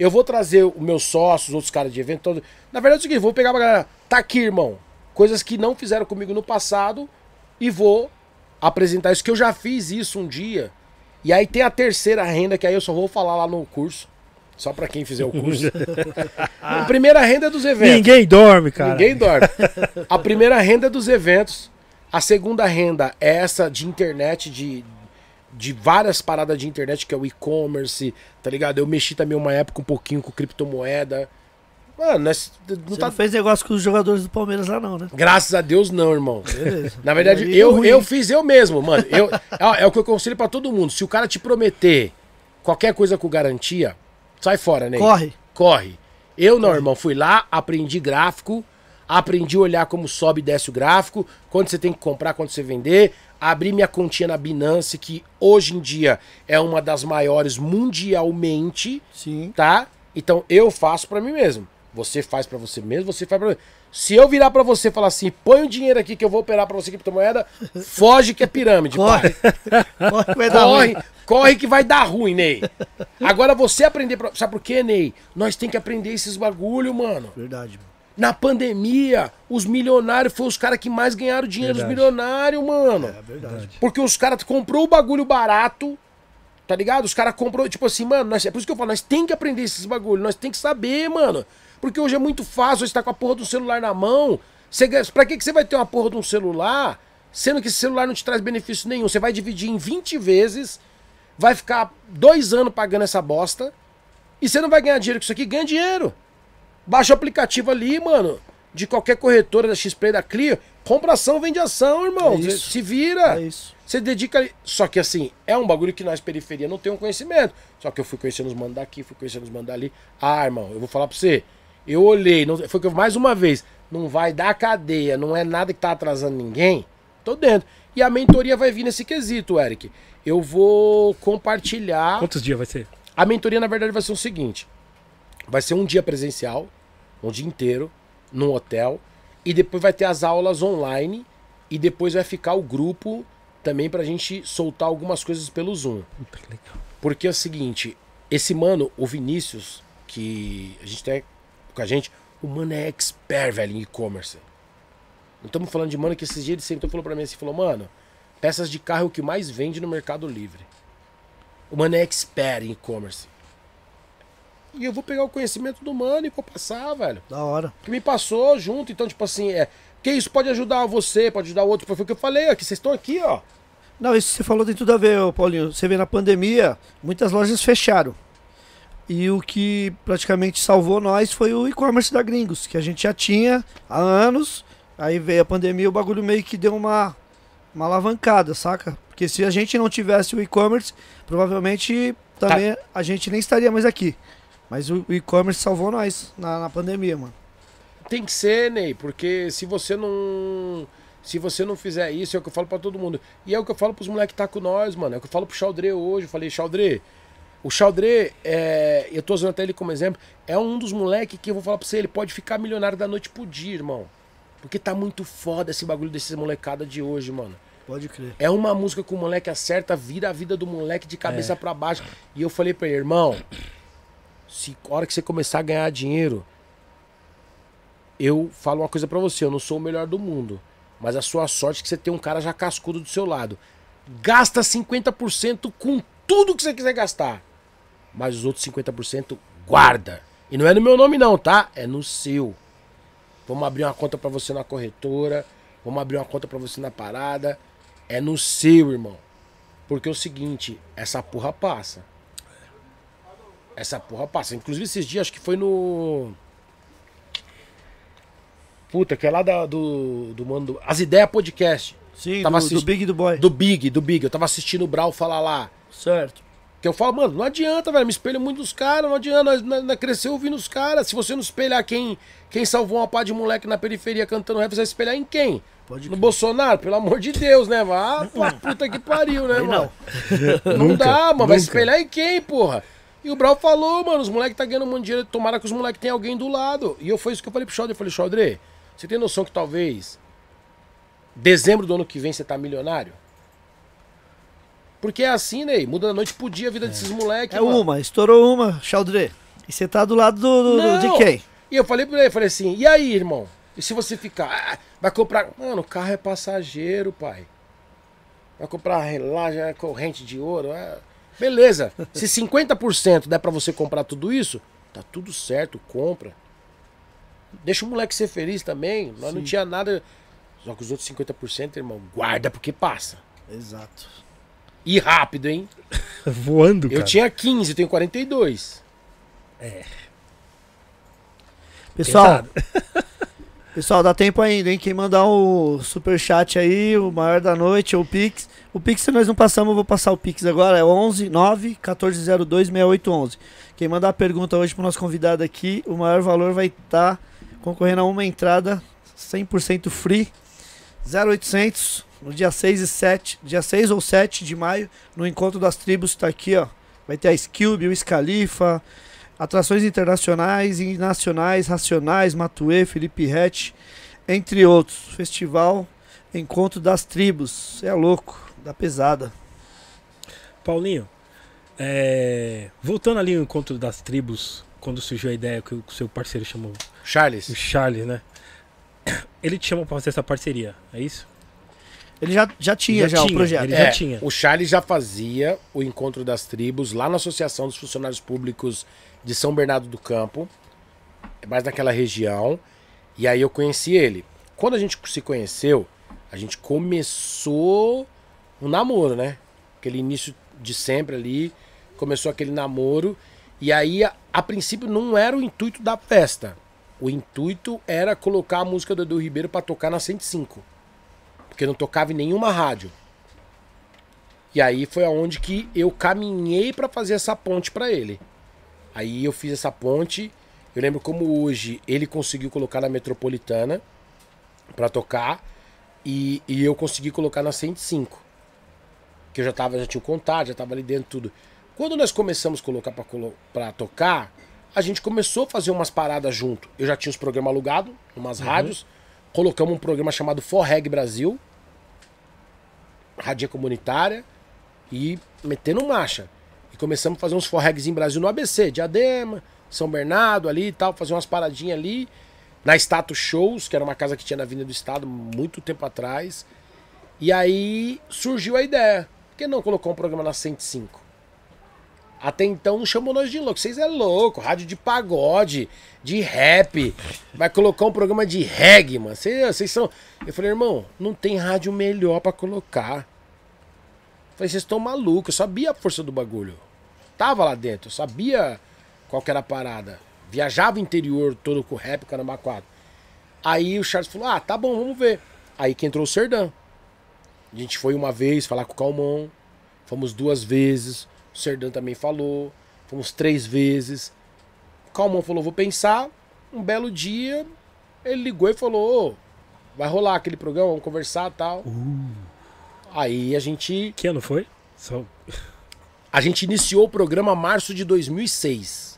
Eu vou trazer os meus sócios, os outros caras de evento. Todo... Na verdade é o seguinte, vou pegar pra galera. Tá aqui, irmão. Coisas que não fizeram comigo no passado. E vou apresentar isso, que eu já fiz isso um dia. E aí tem a terceira renda, que aí eu só vou falar lá no curso. Só pra quem fizer o curso. a primeira renda é dos eventos. Ninguém dorme, cara. Ninguém dorme. A primeira renda é dos eventos. A segunda renda é essa de internet, de de várias paradas de internet, que é o e-commerce, tá ligado? Eu mexi também uma época um pouquinho com criptomoeda. Mano, nós, não tá não fez negócio com os jogadores do Palmeiras lá, não, né? Graças a Deus, não, irmão. Beleza. Na verdade, Aí eu, ruim. eu fiz eu mesmo, mano. Eu, é, é o que eu aconselho pra todo mundo. Se o cara te prometer qualquer coisa com garantia, sai fora, né? Corre. Corre. Eu não, irmão. Fui lá, aprendi gráfico, aprendi a olhar como sobe e desce o gráfico, quando você tem que comprar, quando você vender. Abri minha continha na Binance, que hoje em dia é uma das maiores mundialmente Sim. tá? Então eu faço pra mim mesmo. Você faz pra você mesmo, você faz pra mim. Se eu virar pra você e falar assim, põe o dinheiro aqui que eu vou operar pra você criptomoeda, foge que é pirâmide, Corre. Corre que vai dar Corre, ruim. corre que vai dar ruim, Ney. Agora você aprender, pra... sabe por quê, Ney? Nós tem que aprender esses bagulho, mano. Verdade, mano. Na pandemia, os milionários foram os caras que mais ganharam dinheiro, Verdade. os milionários, mano. É verdade. Porque os caras comprou o bagulho barato, tá ligado? Os caras comprou, tipo assim, mano, nós, é por isso que eu falo, nós tem que aprender esses bagulhos, nós tem que saber, mano. Porque hoje é muito fácil, você tá com a porra do celular na mão. Você, pra que, que você vai ter uma porra de um celular, sendo que esse celular não te traz benefício nenhum? Você vai dividir em 20 vezes, vai ficar dois anos pagando essa bosta, e você não vai ganhar dinheiro com isso aqui, ganha dinheiro. Baixa o aplicativo ali, mano, de qualquer corretora da XP da Clio, compra ação, vende ação, irmão. É se vira. É isso. Você dedica ali. Só que assim, é um bagulho que nós, periferia, não temos conhecimento. Só que eu fui conhecendo os manos daqui, fui conhecendo os manos dali. Ah, irmão, eu vou falar pra você. Eu olhei, não, foi que eu, mais uma vez, não vai dar cadeia, não é nada que tá atrasando ninguém. Tô dentro. E a mentoria vai vir nesse quesito, Eric. Eu vou compartilhar. Quantos dias vai ser? A mentoria, na verdade, vai ser o seguinte: vai ser um dia presencial, um dia inteiro, num hotel, e depois vai ter as aulas online, e depois vai ficar o grupo também pra gente soltar algumas coisas pelo Zoom. Porque é o seguinte, esse mano, o Vinícius, que a gente tem com a gente, o mano é expert, velho, em e-commerce. Não estamos falando de mano que esses dias ele sentou e falou pra mim assim, falou, mano, peças de carro é o que mais vende no Mercado Livre. O mano é expert em e-commerce. E eu vou pegar o conhecimento do mano e vou passar, velho. Da hora. Que me passou junto, então, tipo assim, é. Que isso pode ajudar você, pode ajudar o outro. Foi o que eu falei, ó, que vocês estão aqui, ó. Não, isso que você falou tem tudo a ver, Paulinho. Você vê na pandemia, muitas lojas fecharam. E o que praticamente salvou nós foi o e-commerce da Gringos, que a gente já tinha há anos. Aí veio a pandemia, o bagulho meio que deu uma, uma alavancada, saca? Porque se a gente não tivesse o e-commerce, provavelmente também a gente nem estaria mais aqui. Mas o e-commerce salvou nós na, na pandemia, mano. Tem que ser, Ney, porque se você não. Se você não fizer isso, é o que eu falo pra todo mundo. E é o que eu falo pros moleques que tá com nós, mano. É o que eu falo pro Chaldré hoje. Eu falei, Chaldré, o Chaldré, é, eu tô usando até ele como exemplo, é um dos moleques que eu vou falar pra você, ele pode ficar milionário da noite pro dia, irmão. Porque tá muito foda esse bagulho desses molecada de hoje, mano. Pode crer. É uma música que o moleque acerta, vira a vida do moleque de cabeça pra baixo. E eu falei pra ele, irmão, se a hora que você começar a ganhar dinheiro, eu falo uma coisa pra você, eu não sou o melhor do mundo. Mas a sua sorte é que você tem um cara já cascudo do seu lado. Gasta 50% com tudo que você quiser gastar. Mas os outros 50% guarda. E não é no meu nome não, tá? É no seu. Vamos abrir uma conta pra você na corretora. Vamos abrir uma conta pra você na parada. É no seu, irmão. Porque é o seguinte, essa porra passa. Essa porra passa. Inclusive esses dias, acho que foi no. Puta, que é lá da- do, do mano. do- As Ideias Podcast. Sim, Tava do, do assisti- Big do Boy. Do Big, do Big. Eu tava assistindo o Brau falar lá. Certo. Que eu falo, mano, não adianta, velho. Me espelho muito dos caras, não adianta. Nós, nós, nós cresceu ouvindo os caras. Se você não espelhar quem, quem salvou uma pá de moleque na periferia cantando rap, você vai espelhar em quem? Pode No. Bolsonaro? Pelo amor de Deus, né? Ah, pô, puta que pariu, né, Aí mano? não. Não dá, mano. Vai nunca. espelhar em quem, porra? E o Brau falou, mano, os moleques tá ganhando um monte de dinheiro. Tomara que os moleques tenham alguém do lado. E eu foi isso que eu falei pro Xaldre. Eu falei, Xaldre, você tem noção que talvez dezembro do ano que vem você tá milionário? Porque é assim, Ney. Muda da noite pro dia a vida desses moleques. É mano. uma, estourou uma, Chaldré. E você tá do lado do, do- de quem? E eu falei pra ele, eu falei assim, e aí, irmão? E se você ficar, ah, vai comprar. Mano, o carro é passageiro, pai. Vai comprar relógio, é corrente de ouro. é- Beleza. Se 50% der pra você comprar tudo isso, tá tudo certo, compra. Deixa o moleque ser feliz também. Nós não Sim. tinha nada. Só que os outros 50%, irmão, guarda porque passa. Exato. E rápido, hein? Voando, cara. Eu tinha 15, eu tenho 42. Pessoal, Pesado. pessoal, dá tempo ainda, hein? Quem mandar o superchat aí, o maior da noite, ou o Pix. O Pix, se nós não passamos, eu vou passar o Pix agora. É 11 9 1402 6811. Quem mandar a pergunta hoje pro nosso convidado aqui, o maior valor vai estar concorrendo a uma entrada 100% free. 0800 no dia 6 e 7, dia 6 ou 7 de maio, no encontro das tribos, tá aqui, ó. Vai ter a Skilby, o Scalifa, atrações internacionais e nacionais, Racionais, Matuê, Felipe Rett, entre outros. Festival Encontro das Tribos. É louco, da pesada. Paulinho, é, voltando ali ao encontro das tribos, quando surgiu a ideia que o seu parceiro chamou, Charles. o Charles, né? Ele te chamou pra fazer essa parceria, é isso? Ele já, já tinha já, o tinha, projeto. ele É, já tinha. O Charles já fazia o encontro das tribos lá na Associação dos Funcionários Públicos de São Bernardo do Campo, é mais naquela região. E aí eu conheci ele. Quando a gente se conheceu, a gente começou um namoro, né? Aquele início de sempre ali, começou aquele namoro. E aí, a, a princípio, não era o intuito da festa. O intuito era colocar a música do Edu Ribeiro pra tocar na 105 porque não tocava em nenhuma rádio. E aí foi aonde que eu caminhei pra fazer essa ponte pra ele. Aí eu fiz essa ponte. Eu lembro como hoje ele conseguiu colocar na Metropolitana pra tocar e, e eu consegui colocar na 105. Que eu já tava, já tinha o contato, já tava ali dentro tudo. Quando nós começamos a colocar pra tocar, a gente começou a fazer umas paradas junto. Eu já tinha os programas alugados, umas rádios. Colocamos um programa chamado Forreg Brasil, rádio comunitária, e metendo marcha. Começamos a fazer uns forregs em Brasil no ABC, Diadema, São Bernardo ali e tal, fazer umas paradinhas ali. Na Status Shows, que era uma casa que tinha na Avenida do Estado muito tempo atrás. E aí surgiu a ideia. Por que não colocar um programa na 105? Até então não chamou nós de louco. Vocês é louco, rádio de pagode, de rap. Vai colocar um programa de reggae, mano. Vocês, vocês são. Eu falei, irmão, não tem rádio melhor pra colocar. Eu falei, vocês estão malucos. Eu sabia a força do bagulho. Tava lá dentro, eu sabia qual que era a parada. Viajava o interior todo com rap, caramba, quatro. Aí o Charles falou: ah, tá bom, vamos ver. Aí que entrou o Serdão. A gente foi uma vez falar com o Calmon. Fomos duas vezes. O Serdão também falou. Fomos três vezes. O Calmon falou: vou pensar. Um belo dia, ele ligou e falou: Ô, vai rolar aquele programa, vamos conversar e tal. Aí a gente, Que ano foi? Só... a gente iniciou o programa março de 2006.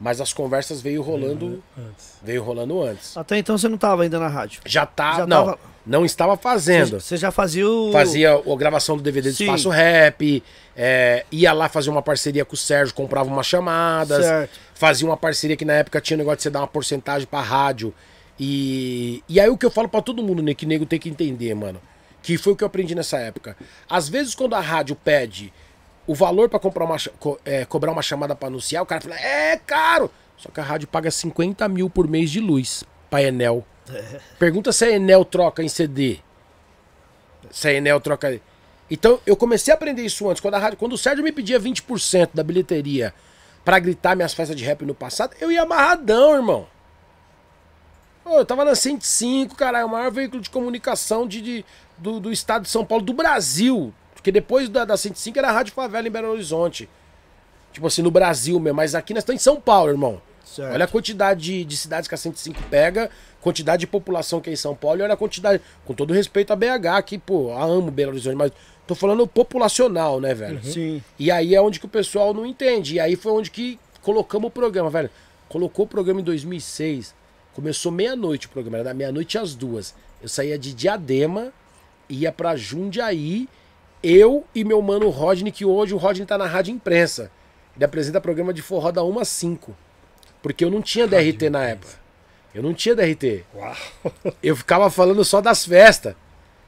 Mas as conversas veio rolando, Antes. veio rolando antes. Até então você não tava ainda na rádio. Já tá, Já não, tava- não estava fazendo. Você já fazia o. Fazia a gravação do DVD do Sim. Espaço Rap, é, ia lá fazer uma parceria com o Sérgio, comprava umas chamadas, Certo. fazia uma parceria que na época tinha o negócio de você dar uma porcentagem pra rádio. E, e aí o que eu falo pra todo mundo, né, que nego tem que entender, mano, que foi o que eu aprendi nessa época. Às vezes quando a rádio pede o valor pra comprar uma, co- é, cobrar uma chamada pra anunciar, o cara fala, é caro! Só que a rádio paga 50 mil por mês de luz pra Enel. Pergunta se a Enel troca em CD. Se a Enel troca. Então eu comecei a aprender isso antes. Quando, a rádio, quando o Sérgio me pedia 20% da bilheteria pra gritar minhas festas de rap no passado, eu ia amarradão, irmão. Eu tava na 105, cara, é o maior veículo de comunicação de, de- do, do estado de São Paulo, do Brasil. Porque depois da, da 105 era a Rádio Favela em Belo Horizonte. Tipo assim, no Brasil mesmo. Mas aqui nós estamos em São Paulo, irmão. Certo. Olha a quantidade de, de cidades que a 105 pega, quantidade de população que é em São Paulo e olha a quantidade. Com todo respeito a BH, que, pô, amo Belo Horizonte, mas tô falando populacional, né, velho? Sim. E aí é onde que o pessoal não entende. E aí foi onde que colocamos o programa, velho. Colocou o programa em 2006. Começou meia-noite o programa, era da meia-noite às duas. Eu saía de Diadema, ia pra Jundiaí, eu e meu mano Rodney, que hoje o Rodney tá na Rádio Imprensa. Ele apresenta programa de forró da 1 às 5. Porque eu não tinha DRT na época. Eu não tinha DRT. Uau. Eu ficava falando só das festas.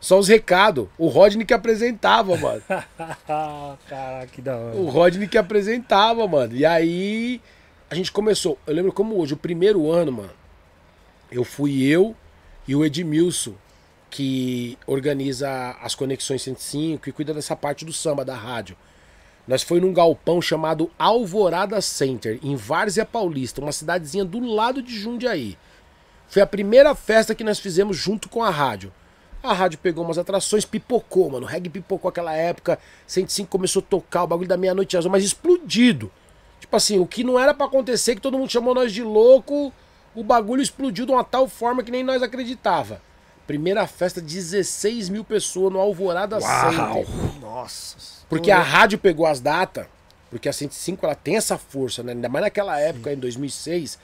Só os recados. O Rodney que apresentava, mano. Caraca, que da hora. O Rodney que apresentava, mano. E aí a gente começou. Eu lembro como hoje, o primeiro ano, mano. Eu fui eu e o Edmilson que organiza as conexões 105 e cuida dessa parte do samba da rádio. Nós foi num galpão chamado Alvorada Center, em Várzea Paulista, uma cidadezinha do lado de Jundiaí. Foi a primeira festa que nós fizemos junto com a rádio. A rádio pegou umas atrações, pipocou, mano. O reggae pipocou aquela época. 105 começou a tocar, o bagulho da meia-noite azul, mas explodido. Tipo assim, o que não era pra acontecer, que todo mundo chamou nós de louco, o bagulho explodiu de uma tal forma que nem nós acreditava. Primeira festa, 16 mil pessoas no Alvorada Center. Nossa. Porque a rádio pegou as datas, porque a 105 ela tem essa força, né? Ainda mais naquela época, em 2006.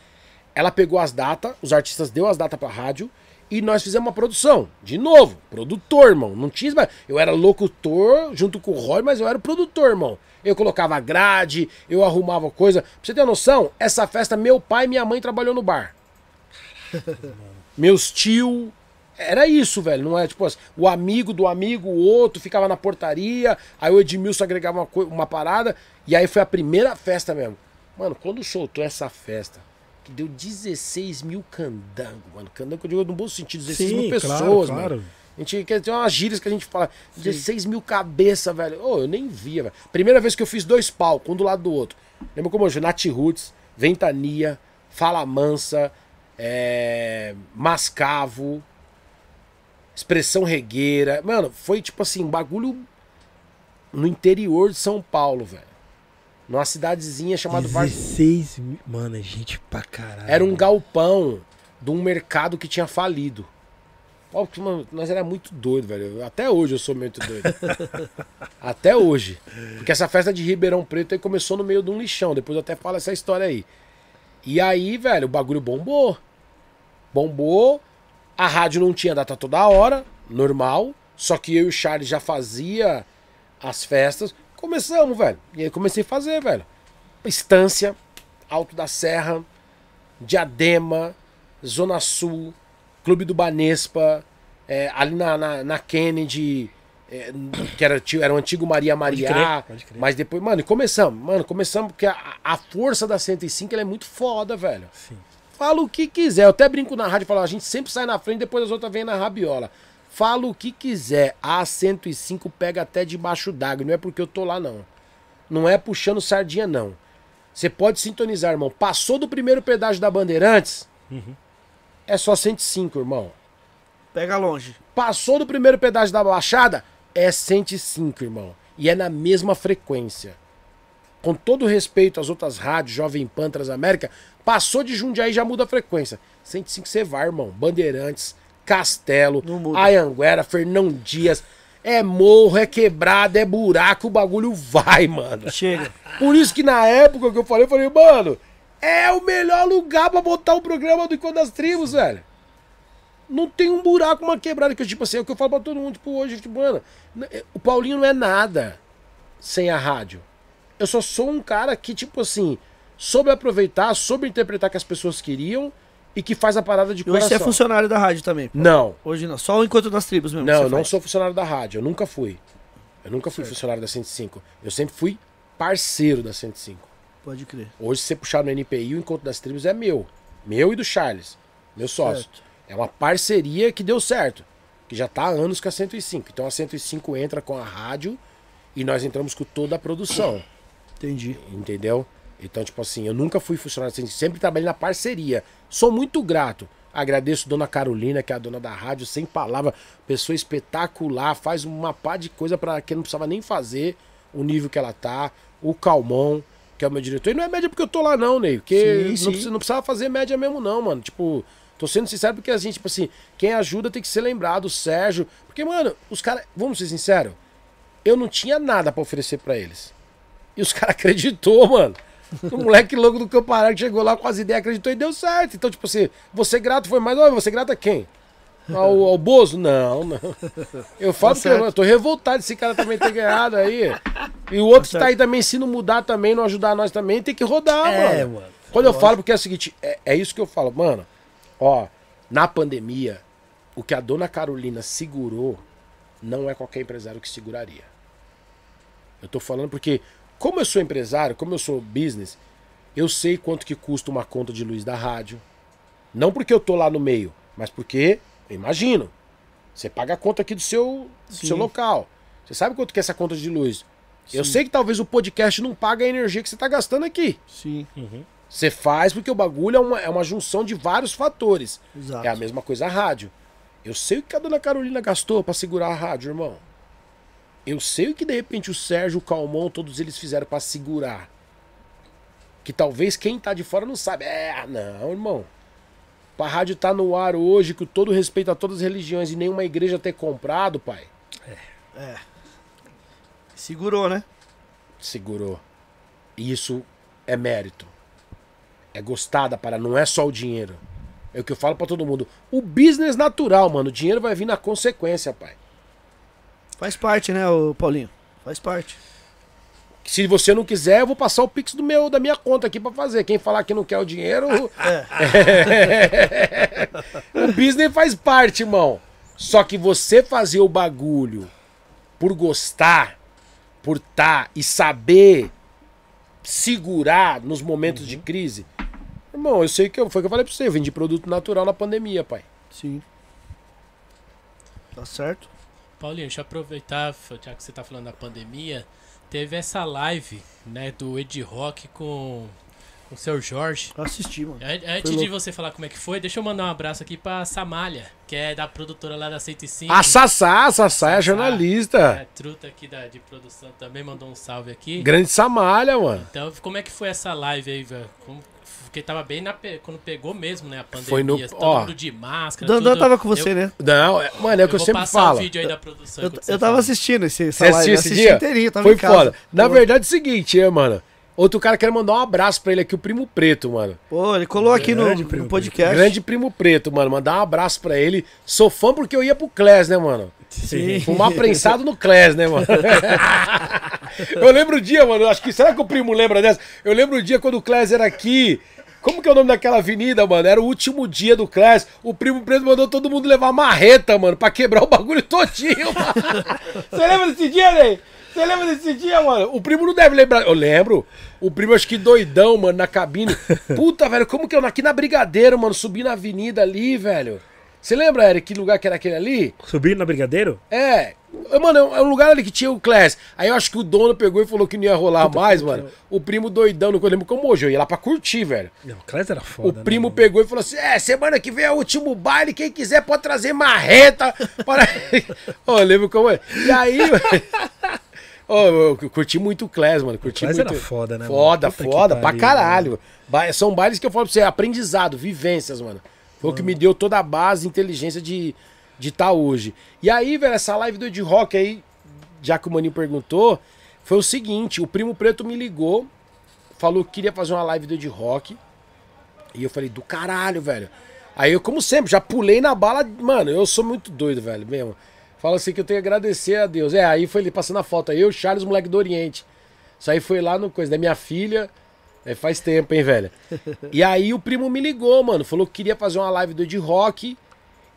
Ela pegou as datas, os artistas deu as datas pra rádio e nós fizemos uma produção. De novo, produtor, irmão. Não tinha. Eu era locutor junto com o Roy, mas eu era o produtor, irmão. Eu colocava grade, eu arrumava coisa. Pra você ter uma noção, essa festa, meu pai e minha mãe trabalhou no bar. Meus tio. Era isso, velho. Não é tipo assim, o amigo do amigo, o outro ficava na portaria, aí o Edmilson agregava uma, uma parada, e aí foi a primeira festa mesmo. Mano, quando soltou essa festa, que deu 16 mil candango, mano. Candango eu digo no bom sentido, 16 mil pessoas, mano. A gente quer ter umas gírias que a gente fala, 16 mil cabeça, velho. Ô, eu nem via, velho. Primeira vez que eu fiz dois palcos, um do lado do outro. Lembra como hoje? Nath Roots, Ventania, Fala Mansa, é... Mascavo, Expressão Regueira. Mano, foi tipo assim, um bagulho no interior de São Paulo, velho. Numa cidadezinha chamada Var... 16 mil. Mano, é gente pra caralho. Era um galpão de um mercado que tinha falido. Ó, mano, nós era muito doido, velho. Até hoje eu sou muito doido. até hoje. Porque essa festa de Ribeirão Preto aí começou no meio de um lixão. Depois eu até falo essa história aí. E aí, velho, o bagulho bombou. Bombou. A rádio não tinha data toda hora, normal. Só que eu e o Charles já fazia as festas. Começamos, velho. E aí comecei a fazer, velho. Estância, Alto da Serra, Diadema, Zona Sul, Clube do Banespa, é, ali na, na, na Kennedy, é, que era, era o antigo Maria Maria. crer, pode crer. Mas depois, mano, e começamos. Mano, começamos porque a, a força da 105 ela é muito foda, velho. Sim. Fala o que quiser. Eu até brinco na rádio e falo, a gente sempre sai na frente, depois as outras vêm na rabiola. Fala o que quiser. A 105 pega até debaixo d'água. Não é porque eu tô lá, não. Não é puxando sardinha, não. Você pode sintonizar, irmão. Passou do primeiro pedágio da Bandeirantes, é só 105, irmão. Pega longe. Passou do primeiro pedágio da Baixada, é 105, irmão. E é na mesma frequência. Com todo respeito às outras rádios, Jovem Pan, Transamérica, passou de Jundiaí já muda a frequência. 105 você vai, irmão. Bandeirantes, Castelo. Ayanguera, Fernão Dias. É morro, é quebrada, é buraco, o bagulho vai, mano. Chega. Por isso que na época que eu falei, eu falei, mano, é o melhor lugar pra botar o programa do Encontro das Tribos, velho. Não tem um buraco, uma quebrada, que eu, tipo assim, é o que eu falo pra todo mundo, tipo, hoje, tipo, mano, n- o Paulinho não é nada sem a rádio. Eu só sou um cara que, tipo assim, soube aproveitar, soube interpretar que as pessoas queriam e que faz a parada de E hoje você é coração. funcionário da rádio também. pô. Não, Hoje não. Só o Encontro das Tribos mesmo. não, eu não faz. sou funcionário da rádio, eu nunca fui. Eu nunca fui funcionário da 105. Eu sempre fui parceiro da 105. Pode crer. Hoje, se você puxar no NPI, o Encontro das Tribos é meu. Meu e do Charles, meu sócio. Certo. É uma parceria que deu certo. Que já tá há anos com a 105. Então a 105 entra com a rádio e nós entramos com toda a produção. Entendi. Entendeu? Então, tipo assim, eu nunca fui funcionário 105, sempre trabalhei na parceria. Sou muito grato. Agradeço Dona Carolina, que é a dona da rádio, sem palavra. Pessoa espetacular, faz uma pá de coisa para quem não precisava nem fazer o nível que ela tá. O Calmon, que é o meu diretor. E não é média porque eu tô lá, não, Ney. Porque Sim, não, sim. não precisava fazer média mesmo, não, mano. Tipo, tô sendo sincero porque a gente, tipo assim, quem ajuda tem que ser lembrado, o Sérgio. Porque, mano, os caras, vamos ser sinceros, eu não tinha nada pra oferecer pra eles. E os caras acreditou, mano. O moleque louco do Campará que chegou lá com as ideias, acreditou e deu certo. Então, tipo assim, você grato foi mais. Olha, você grato a quem? Ao, ao Bozo? Não, não. Eu falo Tá porque certo. eu tô revoltado esse cara também ter ganhado aí. E o outro que Tá tá aí também, se não mudar também, não ajudar nós também, tem que rodar, É, mano. mano. Quando eu falo, porque é o seguinte, é, é isso que eu falo, mano. Ó, na pandemia, o que a dona Carolina segurou não é qualquer empresário que seguraria. Eu tô falando porque, como eu sou empresário, como eu sou business, eu sei quanto que custa uma conta de luz da rádio. Não porque eu tô lá no meio, mas porque, eu imagino, Você paga a conta aqui do seu, do seu local. Você sabe quanto que é essa conta de luz? Eu Sim. sei que talvez o podcast não paga a energia que você tá gastando aqui. Sim, Você faz porque o bagulho é uma, é uma junção de vários fatores. exato. É a mesma coisa a rádio. Eu sei o que a dona Carolina gastou pra segurar a rádio, irmão. Eu sei o que de repente o Sérgio, o Calmon, todos eles fizeram pra segurar. Que talvez quem tá de fora não sabe. É, não, irmão. Pra rádio tá no ar hoje, com todo respeito a todas as religiões e nenhuma igreja ter comprado, pai. Segurou, né? Segurou. E isso é mérito. É gostada para não é só o dinheiro. É o que eu falo pra todo mundo. O business natural, mano. O dinheiro vai vir na consequência, pai. Faz parte, né, o Paulinho? Faz parte. Se você não quiser, eu vou passar o pix do meu, da minha conta aqui pra fazer. Quem falar que não quer o dinheiro. o business faz parte, irmão. Só que você fazer o bagulho por gostar, por tá e saber segurar nos momentos de crise. Irmão, eu sei que eu, foi o que eu falei pra você. Eu vendi produto natural na pandemia, pai. Sim. Tá certo? Paulinho, deixa eu aproveitar, já que você tá falando da pandemia, teve essa live, né, do Ed Rock com, com o seu Jorge. Eu assisti, mano. An- Antes de você falar como é que foi, deixa eu mandar um abraço aqui pra Samalha, que é da produtora lá da 105. A Sassá, a Sassá é jornalista. É, truta aqui da, de produção também mandou um salve aqui. Grande Samalha, mano. Então, como é que foi essa live aí, velho? Como- Porque tava bem na pe- quando pegou mesmo, né, a pandemia. Foi no- todo ó. mundo de máscara, Dandan tudo. tava com você, eu, né? Não, é- mano, é o que eu, vou sempre passar falo. o vídeo aí da produção. Eu, você eu tava fala. assistindo esse, essa Você live. assistiu eu esse assisti dia? inteirinho, tava Foi em casa. foda. Na Pô, verdade é o seguinte, é, mano. Outro cara quer mandar um abraço pra ele aqui, o Primo Preto, mano. Pô, ele colou aqui no, no podcast. Grande Primo Preto, mano. Mandar um abraço pra ele. Sou fã porque eu ia pro Class, né, mano? Sim. Fumar prensado no Class, né, mano? eu lembro o dia, mano. Acho que. Será que o primo lembra dessa? Eu lembro o dia quando o Class era aqui. Como que é o nome daquela avenida, mano? Era o último dia do Class. O Primo Preto mandou todo mundo levar marreta, mano, pra quebrar o bagulho todinho, mano. Você lembra desse dia, Ney? Você lembra desse dia, mano? O primo não deve lembrar. Eu lembro. O primo, acho que doidão, mano, na cabine. Puta, velho, como que eu aqui na Brigadeiro, mano, subi na avenida ali, velho. Você lembra, Eric, que lugar que era aquele ali? Subindo na Brigadeiro? É. Mano, é um lugar ali que tinha o Class. Aí eu acho que o dono pegou e falou que não ia rolar mais, mano. O primo doidão, não eu lembro como hoje. Eu ia lá pra curtir, velho. Não, o Class era foda. O né, primo mano? pegou e falou assim: É, semana que vem é o último baile. Quem quiser pode trazer marreta. Para... Eu lembro como é. E aí. Ô, eu curti muito o Class, mano. Curti Class muito. era foda, né, mano? Foda, Puta foda, pra caralho. Ba- São bailes que eu falo pra você, aprendizado, vivências, mano. Foi o que me deu toda a base, inteligência de estar de tá hoje. E aí, velho, essa live do Ed Rock aí, já que o Maninho perguntou, foi o seguinte: o Primo Preto me ligou, falou que queria fazer uma live do Ed Rock. E eu falei, do caralho, velho. Aí eu, como sempre, já pulei na bala. Mano, eu sou muito doido, velho, mesmo. Fala assim que eu tenho que agradecer a Deus. É, aí foi ele passando a foto eu, Charles, moleque do Oriente. Isso aí foi lá no coisa da minha filha. É, faz tempo, hein, velho. E aí o primo me ligou, mano. Falou que queria fazer uma live do Ed Rock.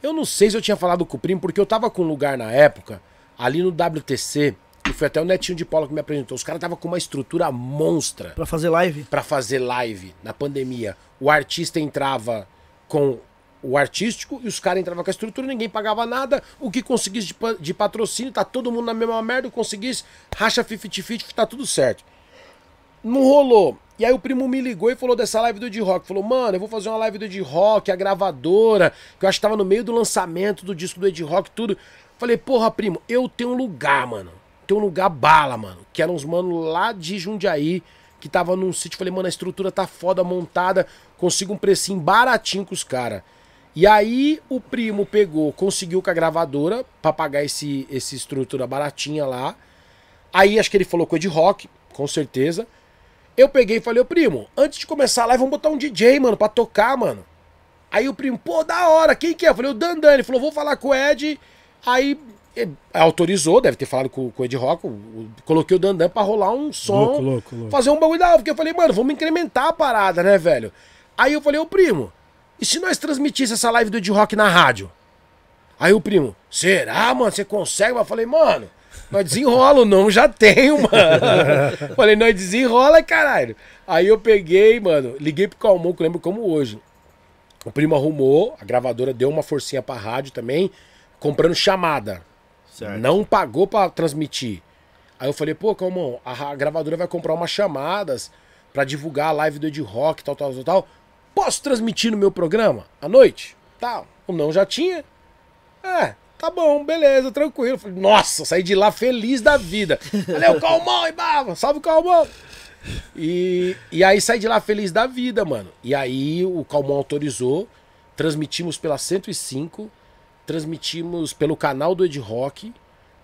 Eu não sei se eu tinha falado com o primo, porque eu tava com um lugar na época, ali no WTC, e foi até o Netinho de Paula que me apresentou. Os caras tava com uma estrutura monstra Pra fazer live? pra fazer live na pandemia. O artista entrava com o artístico e os caras entravam com a estrutura, ninguém pagava nada. O que conseguisse de, pa- de patrocínio, tá todo mundo na mesma merda, conseguisse, racha 50-50, tá tudo certo. Não rolou. E aí o primo me ligou e falou dessa live do Ed Rock. Falou, mano, eu vou fazer uma live do Ed Rock, a gravadora, que eu acho que tava no meio do lançamento do disco do Ed Rock, tudo. Falei, porra, primo, eu tenho um lugar, mano. Tem um lugar bala, mano. Que eram uns mano lá de Jundiaí, que tava num sítio. Falei, mano, a estrutura tá foda, montada. Consigo um precinho baratinho com os caras. E aí o primo pegou, conseguiu com a gravadora pra pagar esse, esse estrutura baratinha lá. Aí acho que ele falou com o Ed Rock, com certeza. Eu peguei e falei, ô primo, antes de começar a live, vamos botar um DJ, mano, pra tocar, mano. Aí o primo, pô, da hora, quem que é? Eu falei, o Dandan. Ele falou, vou falar com o Ed. Aí ele autorizou, deve ter falado com, com o Ed Rock. coloquei o Dandan pra rolar um som. Louco, louco, louco. Fazer um bagulho da hora. Porque eu falei, mano, vamos incrementar a parada, né, velho? Aí eu falei, ô primo, e se nós transmitisse essa live do Ed Rock na rádio? Aí o primo, será, mano? Você consegue? Eu falei, mano, nós desenrola, não já tenho, mano. falei, nós desenrola, caralho. Aí eu peguei, mano, liguei pro Calmon, que eu lembro como hoje. O primo arrumou, a gravadora deu uma forcinha pra rádio também. comprando chamada. Certo. Não pagou pra transmitir. Aí eu falei, pô, Calmon, a ra- gravadora vai comprar umas chamadas pra divulgar a live do Ed Rock, tal, tal, tal, tal. Posso transmitir no meu programa à noite? Tá. O não já tinha. É, tá bom, beleza, tranquilo. Falei, nossa, saí de lá feliz da vida. Valeu, Calmon e bava, salve Calmon. E, e aí saí de lá feliz da vida, mano. E aí o Calmon autorizou, transmitimos pela 105, transmitimos pelo canal do Ed Rock,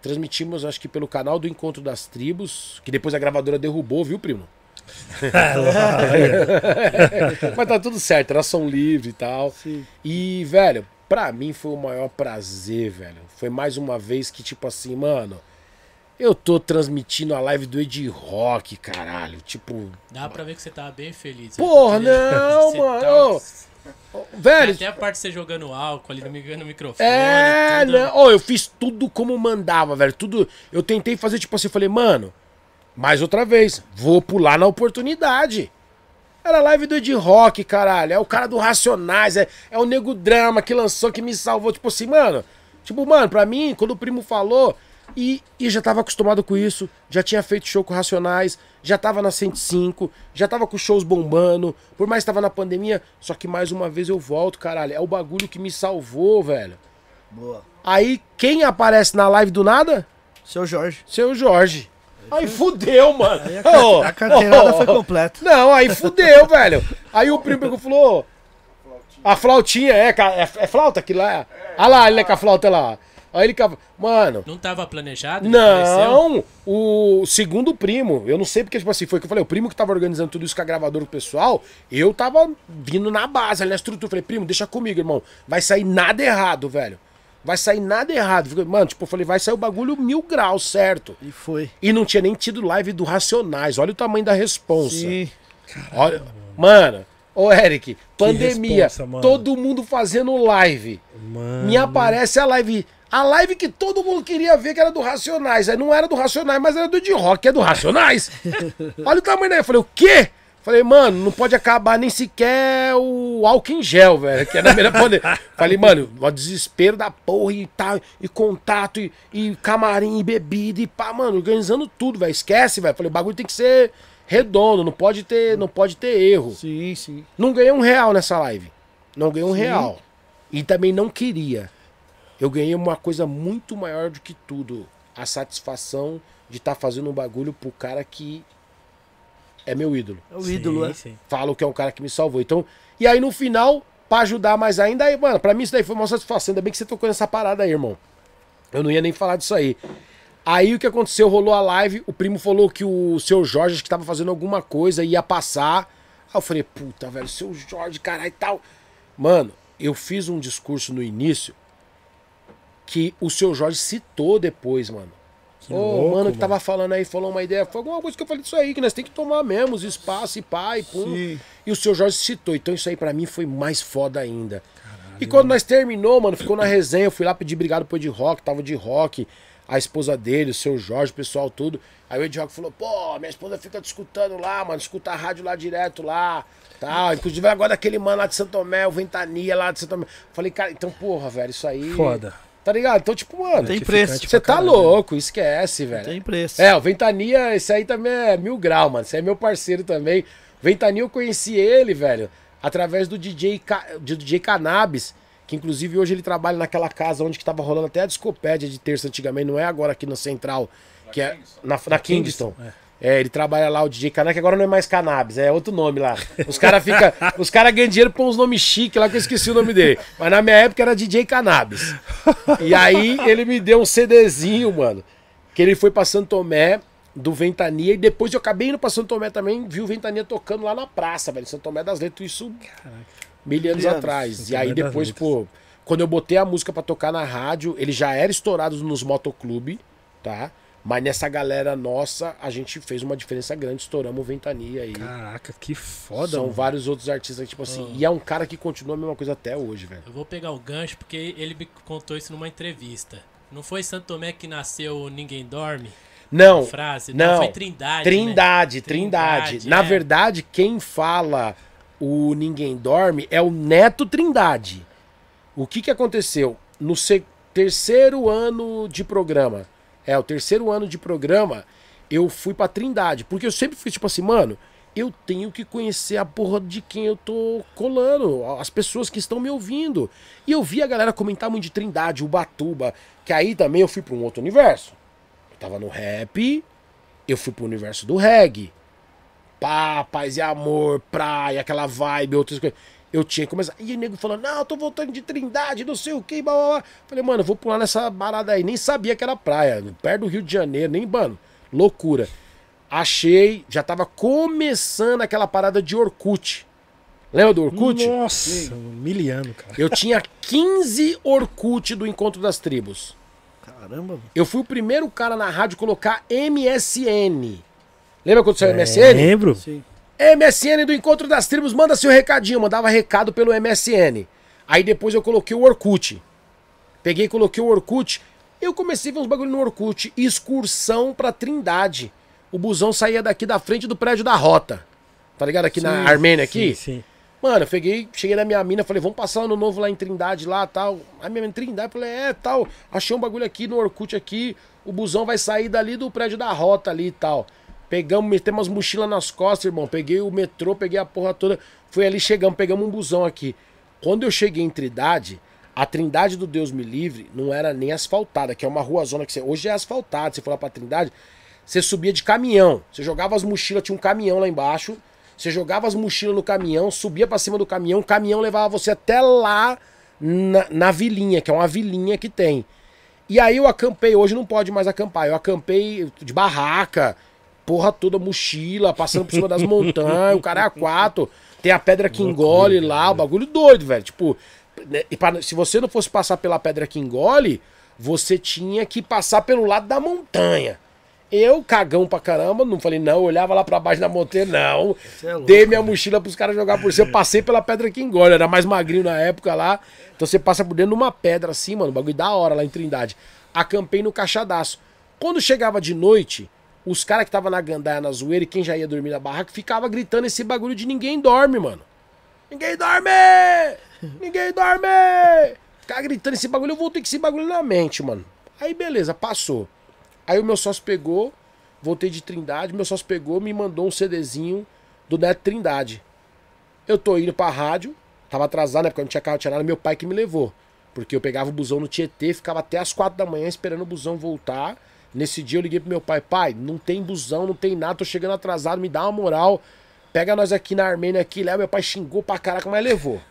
transmitimos acho que pelo canal do Encontro das Tribos, que depois a gravadora derrubou, viu, primo? Mas tá tudo certo, era som livre e tal. Sim. E, velho, pra mim foi o maior prazer, velho. Foi mais uma vez que, tipo assim, mano, eu tô transmitindo a live do Ed Rock, caralho. Tipo, Dá pra ver que você tava bem feliz. Porra, Porque não, mano, tá- velho. Até a parte de você jogando álcool ali no, mi- no microfone. É, tudo. não. Ô, eu fiz tudo como mandava, velho. Tudo. Eu tentei fazer, tipo assim, falei, mano, mais outra vez, vou pular na oportunidade. Era live do Ed Rock, caralho. É o cara do Racionais, é, é o Nego Drama que lançou, que me salvou. Tipo assim, mano. Tipo, mano, pra mim, quando o primo falou, e, e já tava acostumado com isso, já tinha feito show com Racionais, já tava na 105, já tava com shows bombando, por mais que tava na pandemia, só que mais uma vez eu volto, caralho. É o bagulho que me salvou, velho. Boa. Aí, quem aparece na live do nada? Seu Jorge. Seu Jorge. Aí fudeu, mano. Aí a, Ô, a carteirada ô, foi completa. Não, aí fudeu, velho. Aí o primo pegou e falou: A flautinha, é, é, é flauta aquilo lá? Olha lá, ele é com a flauta lá. Aí ele. Mano. Não tava planejado? ele apareceu? Não, o segundo primo, eu não sei porque, tipo assim, foi o que eu falei, o primo que tava organizando tudo isso com a gravadora do pessoal, eu tava vindo na base, ali na estrutura. Falei, primo, deixa comigo, irmão. Vai sair nada errado, velho. Vai sair nada errado. Mano, tipo, eu falei, vai sair o bagulho mil graus, certo? E foi. E não tinha nem tido live do Racionais. Olha o tamanho da responsa. Sim. Olha, mano, ô Eric, pandemia, responsa, todo mundo fazendo live. Mano. Me aparece a live. A live que todo mundo queria ver, que era do Racionais. Aí não era do Racionais, mas era do de rock, que é do Racionais. Olha o tamanho daí. Eu falei, o quê? Falei, mano, não pode acabar nem sequer o álcool em gel, velho. Que é na primeira pandemia. Falei, mano, o desespero da porra e tal, e contato, e, e camarim, e bebida, e pá, mano, organizando tudo, velho. Esquece, velho. Falei, o bagulho tem que ser redondo, não pode ter, não pode ter erro. Sim, sim. Não ganhei um real nessa live. Não ganhei um real. E também não queria. Eu ganhei uma coisa muito maior do que tudo. A satisfação de estar fazendo um bagulho pro cara que é meu ídolo. É o ídolo, sim, é. sim. Falo que é um cara que me salvou. Então, e aí no final, pra ajudar mais ainda, aí, mano, pra mim isso daí foi uma satisfação. Ainda bem que você tocou nessa parada aí, irmão. Eu não ia nem falar disso aí. Aí o que aconteceu? Rolou a live, o primo falou que o seu Jorge que tava fazendo alguma coisa, ia passar. Aí eu falei, puta, velho, seu Jorge, caralho e tal. Mano, eu fiz um discurso no início que o seu Jorge citou depois, mano. Ô, louco, mano, que mano. tava falando aí, falou uma ideia, foi alguma coisa que eu falei disso aí, que nós tem que tomar mesmo os espaços e e pum. Sim. E o seu Jorge citou, então isso aí pra mim foi mais foda ainda. e quando nós terminou, mano, ficou na resenha, eu fui lá pedir obrigado pro Ed Rock, tava de rock, a esposa dele, o seu Jorge, o pessoal tudo. Aí o Ed Rock falou, pô, minha esposa fica te escutando lá, mano, escuta a rádio lá direto lá, tal. Inclusive agora daquele mano lá de Santo Tomé, o Ventania lá de Santo Tomé. Falei, cara, então porra, velho, isso aí... Foda. Tá ligado? Então, tipo, mano, Tem Gratificante preço. você pra tá caralho. louco, esquece, velho. Tem preço. É, o Ventania, esse aí também é mil grau, mano. Esse aí é meu parceiro também. Ventania, eu conheci ele, velho, através do DJ, do DJ Cannabis, que inclusive hoje ele trabalha naquela casa onde que tava rolando até a discopédia de terça antigamente, não é agora aqui no Central, que é na, na Kingston. É, ele trabalha lá, o DJ Cannabis, que agora não é mais Cannabis, é outro nome lá. Os caras fica, os cara ganham dinheiro por uns nomes chiques lá que eu esqueci o nome dele. Mas na minha época era DJ Cannabis. E aí ele me deu um CDzinho, mano, que ele foi pra Santo Tomé do Ventania e depois eu acabei indo pra Santo Tomé também, vi o Ventania tocando lá na praça, velho, Santo Tomé das Letras, isso mil anos Mil anos. atrás. Santo E aí depois, pô, quando eu botei a música pra tocar na rádio, ele já era estourado nos motoclube, tá? Mas nessa galera nossa, a gente fez uma diferença grande, estouramos o Ventania aí. Caraca, que foda, São mano. vários outros artistas, tipo assim. E é um cara que continua a mesma coisa até hoje, velho. Eu vou pegar o gancho porque ele me contou isso numa entrevista. Não foi Santo Tomé que nasceu o Ninguém Dorme? Não, Frase? não. foi Trindade. Trindade, né? Trindade. Na é. verdade, quem fala o Ninguém Dorme é o Neto Trindade. O que que aconteceu? No terceiro ano de programa. É, o terceiro ano de programa, eu fui pra Trindade. Porque eu sempre fui tipo assim, mano, eu tenho que conhecer a porra de quem eu tô colando, as pessoas que estão me ouvindo. E eu vi a galera comentar muito de Trindade, Ubatuba, que aí também eu fui pra um outro universo. Eu tava no rap, eu fui pro universo do reggae. Pá, paz e amor, praia, aquela vibe, outras coisas. Eu tinha que começar. E o nego falando, não, eu tô voltando de Trindade, não sei o que, blá, blá, blá. Falei, mano, eu vou pular nessa barada aí. Nem sabia que era praia, perto do Rio de Janeiro, nem, mano, loucura. Achei, já tava começando aquela parada de Orkut. Lembra do Orkut? Nossa, miliano, cara. Eu tinha 15 Orkut do Encontro das Tribos. Caramba, mano. Eu fui o primeiro cara na rádio colocar MSN. Lembra quando É, saiu MSN? Lembro. Sim. MSN do Encontro das Tribos, manda seu recadinho. Mandava recado pelo MSN. Aí depois eu coloquei o Orkut. Peguei e coloquei o Orkut. Eu comecei a ver uns bagulho no Orkut. Excursão pra Trindade. O busão saía daqui da frente do prédio da Rota. Tá ligado? Aqui na Armênia aqui. Sim, sim. Mano, eu peguei, cheguei na minha mina, falei, vamos passar ano novo lá em Trindade, lá tal. Aí minha mina, Trindade, falei, é, tal. Achei um bagulho aqui no Orkut aqui, o busão vai sair dali do prédio da rota ali e tal. Pegamos, metemos umas mochilas nas costas, irmão. Peguei o metrô, peguei a porra toda. Fui ali, chegamos, pegamos um busão aqui. Quando eu cheguei em Trindade, a Trindade do Deus Me Livre não era nem asfaltada, que é uma rua zona que você. Hoje é asfaltada, você for lá pra Trindade, você subia de caminhão. Você jogava as mochilas, tinha um caminhão lá embaixo. Você jogava as mochilas no caminhão, subia pra cima do caminhão, o caminhão levava você até lá na, na vilinha, que é uma vilinha que tem. E aí eu acampei, hoje não pode mais acampar, eu acampei de barraca, porra toda, mochila, passando por cima das montanhas, o cara é a quatro, tem a pedra que engole lá, o bagulho doido, velho. Tipo, né, e se você não fosse passar pela pedra que engole, você tinha que passar pelo lado da montanha. Eu, cagão pra caramba, não falei não, olhava lá pra baixo da montanha, não. É louco, Dei minha mochila pros caras jogar por cima. Passei pela pedra que engole, era mais magrinho na época lá. Então você passa por dentro de uma pedra assim, mano, bagulho da hora lá em Trindade. Acampei no Caixadaço. Quando chegava de noite, os caras que tava na gandaia, na zoeira e quem já ia dormir na barraca, ficava gritando esse bagulho de ninguém dorme, mano. Ninguém dorme! Ninguém dorme! Ficava gritando esse bagulho, eu voltei com esse bagulho na mente, mano. Aí beleza, passou. Aí o meu sócio pegou, voltei de Trindade, meu sócio pegou, me mandou um CDzinho do Neto Trindade. Eu tô indo pra rádio, tava atrasado, né? Porque eu não tinha carro, não tinha nada, meu pai que me levou. Porque eu pegava o busão no Tietê, ficava até as quatro da manhã esperando o busão voltar. Nesse dia eu liguei pro meu pai, pai, não tem busão, não tem nada, tô chegando atrasado, me dá uma moral. Pega nós aqui na Armênia aqui, leva. Meu pai xingou pra caraca, mas levou.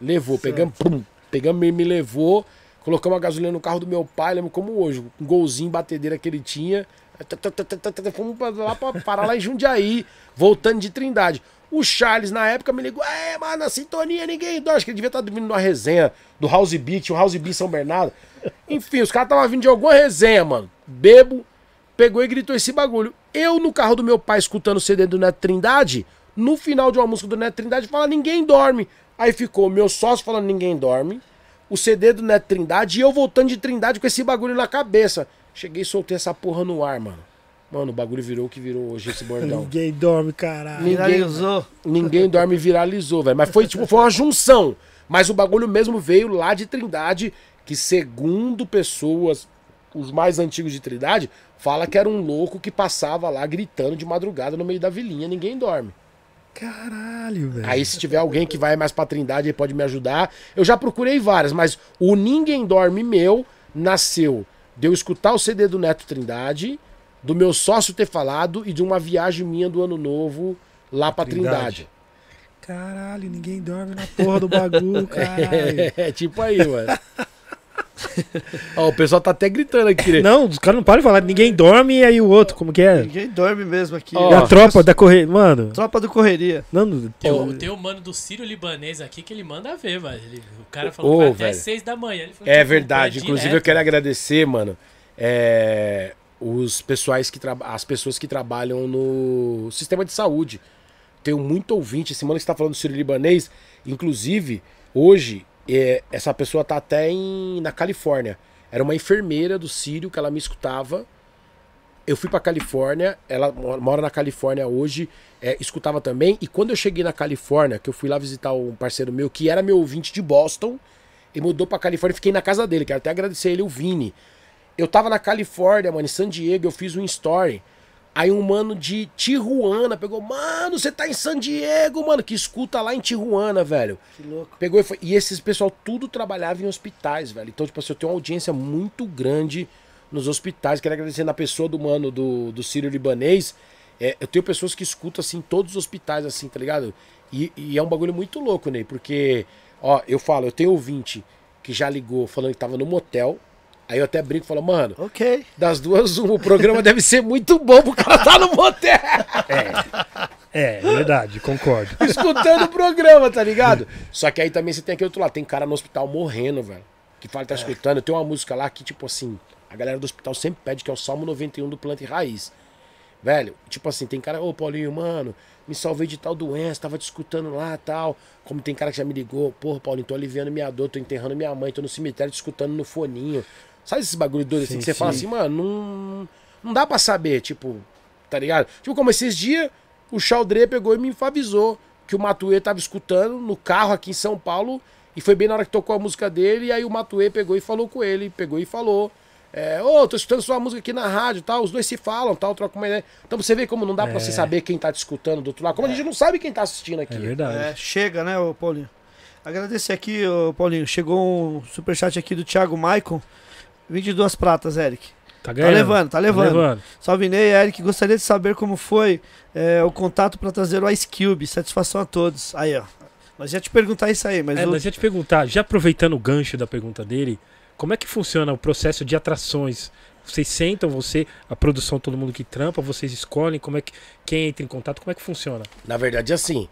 Levou, pegamos, pum, pegamos, me levou, colocamos a gasolina no carro do meu pai, lembro como hoje, um golzinho batedeira que ele tinha. Fomos lá pra parar lá em Jundiaí, voltando de Trindade. O Charles, na época, me ligou, é, mano, na sintonia ninguém dorme. Acho que ele devia estar dormindo numa resenha do House Beat, o House Beat São Bernardo. Enfim, os caras estavam vindo de alguma resenha, mano. Bebo, pegou e gritou esse bagulho. Eu, no carro do meu pai, escutando o CD do Neto Trindade, no final de uma música do Neto Trindade, fala ninguém dorme. Aí ficou meu sócio falando ninguém dorme, o CD do Neto Trindade e eu voltando de Trindade com esse bagulho na cabeça. Cheguei e soltei essa porra no ar, mano. Mano, o bagulho virou o que virou hoje esse bordão. Ninguém dorme, caralho. Ninguém- Viralizou. Ninguém dorme viralizou, velho. Mas foi tipo, foi uma junção. Mas o bagulho mesmo veio lá de Trindade, que segundo pessoas, os mais antigos de Trindade, fala que era um louco que passava lá gritando de madrugada no meio da vilinha, ninguém dorme. Caralho, velho. Aí se tiver alguém que vai mais pra Trindade aí pode me ajudar. Eu já procurei várias, mas o Ninguém Dorme meu nasceu de eu escutar o CD do Neto Trindade, do meu sócio ter falado e de uma viagem minha do ano novo lá pra Trindade. Trindade. Caralho, ninguém dorme na porra do bagulho, caralho. É, tipo aí, mano. Ó, o pessoal tá até gritando aqui, né? Não, os caras não param de falar. Ninguém dorme e aí o outro, como que é? Ninguém dorme mesmo aqui. Ó. E a tropa da correia. Mano, Tropa do Correria. não, Tem, o, tem o mano do Sírio Libanês aqui que ele manda ver, mas ele- o cara falou Ô, que vai até velho. 6 da manhã. Ele falou, É verdade. Inclusive, eu direto. quero agradecer, mano, é, os pessoais que as pessoas que trabalham no sistema de saúde. Tenho muito ouvinte. Esse que está falando do Sírio Libanês, inclusive, hoje, é, essa pessoa tá até em, na Califórnia. Era uma enfermeira do Sírio que ela me escutava. Eu fui pra Califórnia, ela mo- mora na Califórnia hoje, é, escutava também. E quando eu cheguei na Califórnia, que eu fui lá visitar um parceiro meu que era meu ouvinte de Boston, e mudou pra Califórnia. Fiquei na casa dele, quero até agradecer ele, o Vini. Eu tava na Califórnia, mano, em San Diego, eu fiz um story. Aí um mano de Tijuana pegou, mano, você tá em San Diego, mano, que escuta lá em Tijuana, velho. Que louco. Pegou e foi. E esses pessoal tudo trabalhava em hospitais, velho. Então, tipo assim, eu tenho uma audiência muito grande nos hospitais. Quero agradecer na pessoa do mano do, do Sírio Libanês. É, eu tenho pessoas que escutam, assim, todos os hospitais, assim, tá ligado? E, e é um bagulho muito louco, Ney, porque, ó, eu falo, eu tenho ouvinte que já ligou falando que tava no motel. Aí eu até brinco e falo, mano, Ok. das duas, uma, o programa deve ser muito bom pro cara tá no motel. É, verdade, concordo. escutando o programa, tá ligado? Só que aí também você tem aquele outro lado, tem cara no hospital morrendo, velho. Que fala que tá escutando. Tem uma música lá que, tipo assim, a galera do hospital sempre pede, que é o Salmo 91 do Planta e Raiz. Velho, tipo assim, tem cara, ô Paulinho, mano, me salvei de tal doença, tava te escutando lá tal. Como tem cara que já me ligou, porra, Paulinho, tô aliviando minha dor, tô enterrando minha mãe, tô no cemitério te escutando no foninho. Sabe esses bagulho doido assim Sim, que você fala sim. assim, mano, não, não dá pra saber, tipo, tá ligado? Tipo, como esses dias, o Chaldré pegou e me avisou que o Matuê tava escutando no carro aqui em São Paulo e foi bem na hora que tocou a música dele e aí o Matuê pegou e falou com ele, pegou e falou. É, ô, tô escutando sua música aqui na rádio tal, os dois se falam, tal, trocam uma ideia. Então você vê como não dá pra É. você saber quem tá te escutando do outro lado, como a gente não sabe quem tá assistindo aqui. É verdade. É, chega, né, ô Paulinho? Agradecer aqui, ô Paulinho. Chegou um superchat aqui do Thiago Maicon. 22 pratas, Eric. Tá Tá ganhando. levando, tá levando. levando. Salve Ney, Eric. Gostaria de saber como foi é, o contato pra trazer o Ice Cube. Satisfação a todos. Aí, ó. Nós ia te perguntar isso aí, mas É, o- mas ia te perguntar, já aproveitando o gancho da pergunta dele, como é que funciona o processo de atrações? Vocês sentam, você, a produção, todo mundo que trampa, vocês escolhem como é que quem entra em contato, como é que funciona? Na verdade, assim.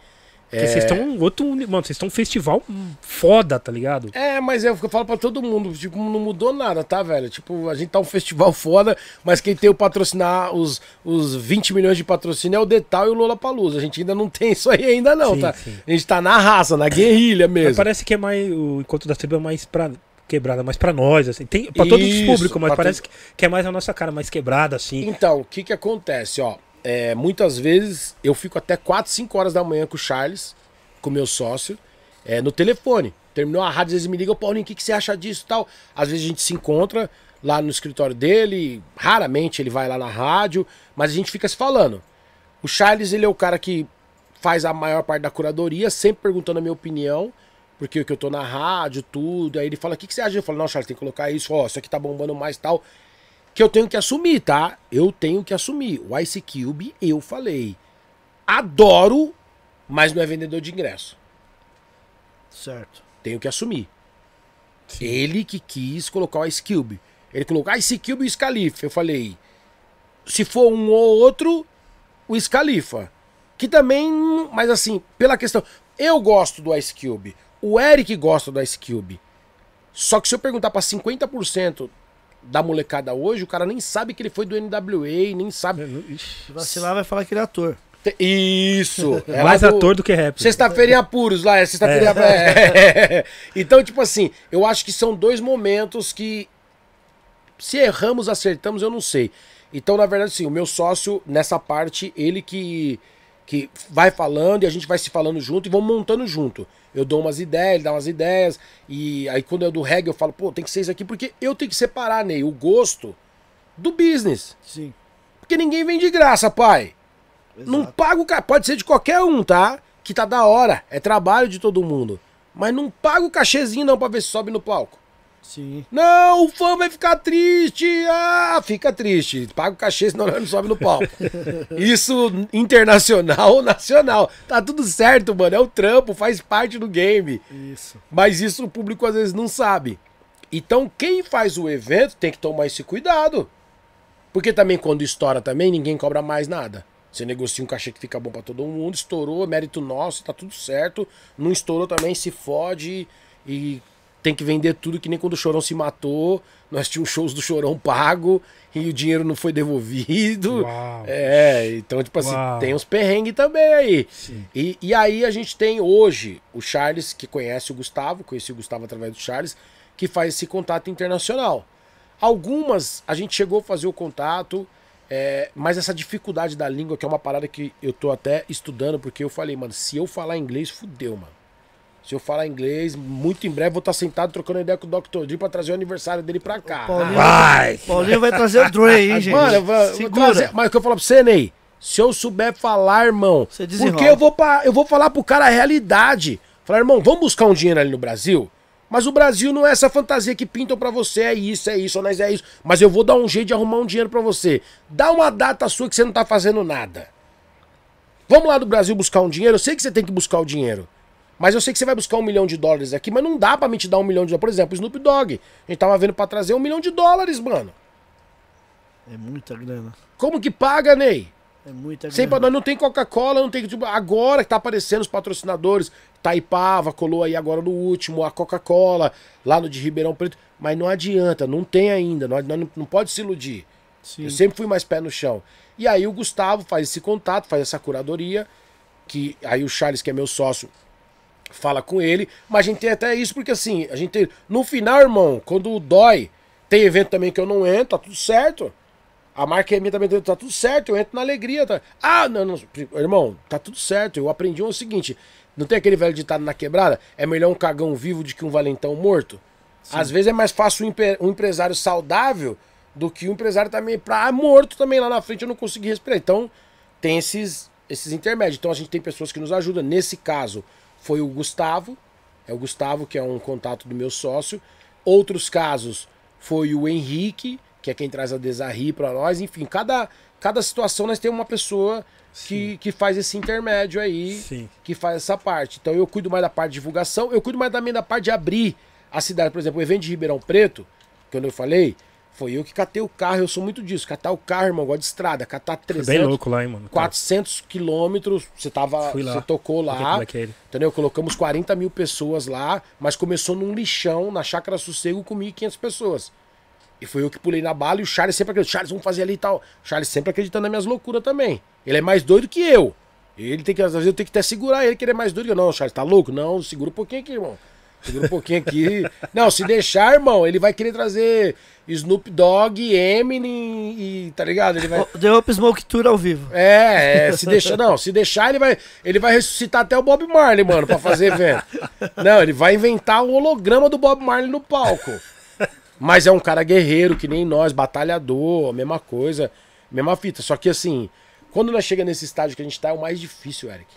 Porque vocês estão um outro, mano, vocês estão um festival foda, tá ligado? É, mas é eu falo pra todo mundo, tipo, não mudou nada, tá, velho? Tipo, a gente tá um festival foda, mas quem tem o patrocinar os, os 20 milhões de patrocínio é o Detal e o Lola Palusa. A gente ainda não tem isso aí ainda não, Sim, tá? sim. A gente tá na raça, na guerrilha Mas mesmo. parece que é mais o encontro da tribo é mais pra quebrada, mais pra nós, assim. Tem pra todos os públicos, mas parece que, que é mais a nossa cara, mais quebrada, assim. Então, o que que acontece, ó? É, muitas vezes eu fico até 4, 5 horas da manhã com o Charles, com o meu sócio, é, no telefone. Terminou a rádio, às vezes me liga, "Ô, Paulinho, o que, que você acha disso tal? Às vezes a gente se encontra lá no escritório dele, raramente ele vai lá na rádio, mas a gente fica se falando. O Charles, ele é o cara que faz a maior parte da curadoria, sempre perguntando a minha opinião, porque que eu tô na rádio, tudo. Aí ele fala: o que, que você acha? Eu falo: não, Charles, tem que colocar isso, ó, isso aqui tá bombando mais tal. Que eu tenho que assumir, tá? Eu tenho que assumir. O Ice Cube, eu falei. Adoro, mas não é vendedor de ingresso. Certo. Tenho que assumir. Ele que quis colocar o Ice Cube. Ele colocou Ice Cube e o Scalifa. Eu falei, se for um ou outro, o Scalifa. Que também, mas assim, pela questão. Eu gosto do Ice Cube. O Eric gosta do Ice Cube. Só que se eu perguntar pra 50% da molecada hoje, o cara nem sabe que ele foi do NWA, nem sabe. Ixi, Se vacilar, vai falar que ele é ator. Isso! É mais do- ator do que rap. Sexta-feira em apuros lá, é sexta-feira apuros. É. Então, tipo assim, eu acho que são dois momentos que se erramos, acertamos, eu não sei. Então, na verdade, sim, o meu sócio, nessa parte, ele que, que vai falando e a gente vai se falando junto e vamos montando junto. Eu dou umas ideias, ele dá umas ideias, e aí quando eu do reggae eu falo, pô, tem que ser isso aqui, porque eu tenho que separar, Ney, o gosto do business. Sim. Porque ninguém vem de graça, pai. Não Exato. paga o cara. Pode ser de qualquer um, tá? Que tá da hora. É trabalho de todo mundo. Mas não paga o cachezinho não pra ver se sobe no palco. Sim. Não, o fã vai ficar triste. Ah, fica triste. Paga o cachê, senão não sobe no palco. Isso internacional ou nacional. Tá tudo certo, mano. É o trampo, faz parte do game. Isso. Mas isso o público às vezes não sabe. Então quem faz o evento tem que tomar esse cuidado. Porque também quando estoura também, ninguém cobra mais nada. Você negocia um cachê que fica bom pra todo mundo, estourou, mérito nosso, tá tudo certo. Não estourou também, se fode e tem que vender tudo que nem quando o Chorão se matou. Nós tínhamos shows do Chorão pago e o dinheiro não foi devolvido. Uau. É, então, tipo assim, Uau. tem uns perrengues também aí. E, e aí a gente tem hoje o Charles, que conhece o Gustavo, conheci o Gustavo através do Charles, que faz esse contato internacional. Algumas a gente chegou a fazer o contato, é, mas essa dificuldade da língua, que é uma parada que eu tô até estudando, porque eu falei, mano, se eu falar inglês, fudeu, mano. Se eu falar inglês, muito em breve vou estar sentado trocando ideia com o Dr. Dre pra trazer o aniversário dele pra cá. Paulinho, Vai! Paulinho vai trazer o Dre, hein, gente? Mano, eu vou, eu vou Segura. trazer- mas o que eu falo pra você, Ney, se eu souber falar, irmão, Você desenrola. porque eu vou, pra, eu vou falar pro cara a realidade. Falar, irmão, vamos buscar um dinheiro ali no Brasil? Mas o Brasil não é essa fantasia que pintam pra você, é isso, é isso, nós é isso. Mas eu vou dar um jeito de arrumar um dinheiro pra você. Dá uma data sua que você não tá fazendo nada. Vamos lá do Brasil buscar um dinheiro? Eu sei que você tem que buscar o dinheiro. Mas eu sei que você vai buscar um milhão de dólares aqui, mas não dá pra me te dar um milhão de dólares. Por exemplo, o Snoop Dogg. A gente tava vendo pra trazer um milhão de dólares, mano. É muita grana. Como que paga, Ney? É muita Sem grana. nós não tem Coca-Cola, não tem. Tipo, agora que tá aparecendo os patrocinadores. Taipava, colou aí agora no último, a Coca-Cola, lá no de Ribeirão Preto. Mas não adianta, não tem ainda. Nós, nós não, não pode se iludir. Sim. Eu sempre fui mais pé no chão. E aí o Gustavo faz esse contato, faz essa curadoria. Que aí o Charles, que é meu sócio, fala com ele. Mas a gente tem até isso, porque assim, a gente tem. No final, irmão, quando dói, tem evento também que eu não entro, tá tudo certo. A marca é minha também, tá tudo certo, eu entro na alegria. Tá... Ah, não, não, irmão, tá tudo certo. Eu aprendi o seguinte: não tem aquele velho ditado na quebrada? É melhor um cagão vivo do que um valentão morto? Às vezes é mais fácil um, empre- um empresário saudável do que um empresário também pra morto também lá na frente eu não consegui respirar. Então, tem esses, esses intermédios. Então a gente tem pessoas que nos ajudam. Nesse caso, foi o Gustavo. É o Gustavo, que é um contato do meu sócio. Outros casos foi o Henrique, que é quem traz a Desarri para nós. Enfim, cada, cada situação nós temos uma pessoa que, que faz esse intermédio aí, Sim. que faz essa parte. Então eu cuido mais da parte de divulgação, eu cuido mais também da parte de abrir a cidade. Por exemplo, o evento de Ribeirão Preto, quando eu falei, foi eu que catei o carro, eu sou muito disso. Catar o carro, irmão, gosto de estrada, catar Foi 300, bem louco lá, hein, mano. 400 quilômetros, você tava, Fui lá. você tocou lá, Black Alien. entendeu? Colocamos 40 mil pessoas lá, mas começou num lixão, na Chácara Sossego, com 1.500 pessoas. E foi eu que pulei na bala e o Charles sempre acreditou, Charles, vamos fazer ali e tal. O Charles sempre acreditando nas minhas loucuras também. Ele é mais doido que eu. Ele tem que, às vezes eu tenho que até segurar ele, que ele é mais doido que eu. Não, Charles, tá louco? Não, segura um pouquinho aqui, irmão. Segura um pouquinho aqui. Não, se deixar, irmão, ele vai querer trazer Snoop Dogg, Eminem e. tá ligado? Ele vai. The Up Smoke Tour ao vivo. É, é, se deixar, não, se deixar ele vai, ele vai ressuscitar até o Bob Marley, mano, pra fazer evento. Não, ele vai inventar um holograma do Bob Marley no palco. Mas é um cara guerreiro, que nem nós, batalhador, mesma coisa, mesma fita. Só que assim, quando nós chega nesse estágio que a gente tá, é o mais difícil, Eric.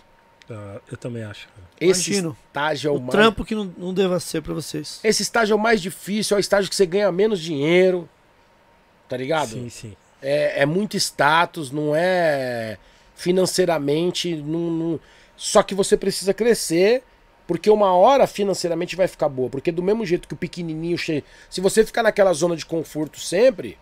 Ah, eu também acho. Esse Imagino. estágio é o, O mais... trampo que não, não deva ser pra vocês. Esse estágio é o mais difícil, é o estágio que você ganha menos dinheiro, tá ligado? Sim, sim. é, é muito status, não é financeiramente. Não, não- Só que você precisa crescer, porque uma hora financeiramente vai ficar boa. Porque do mesmo jeito que o pequenininho cheio. Se você ficar naquela zona de conforto sempre,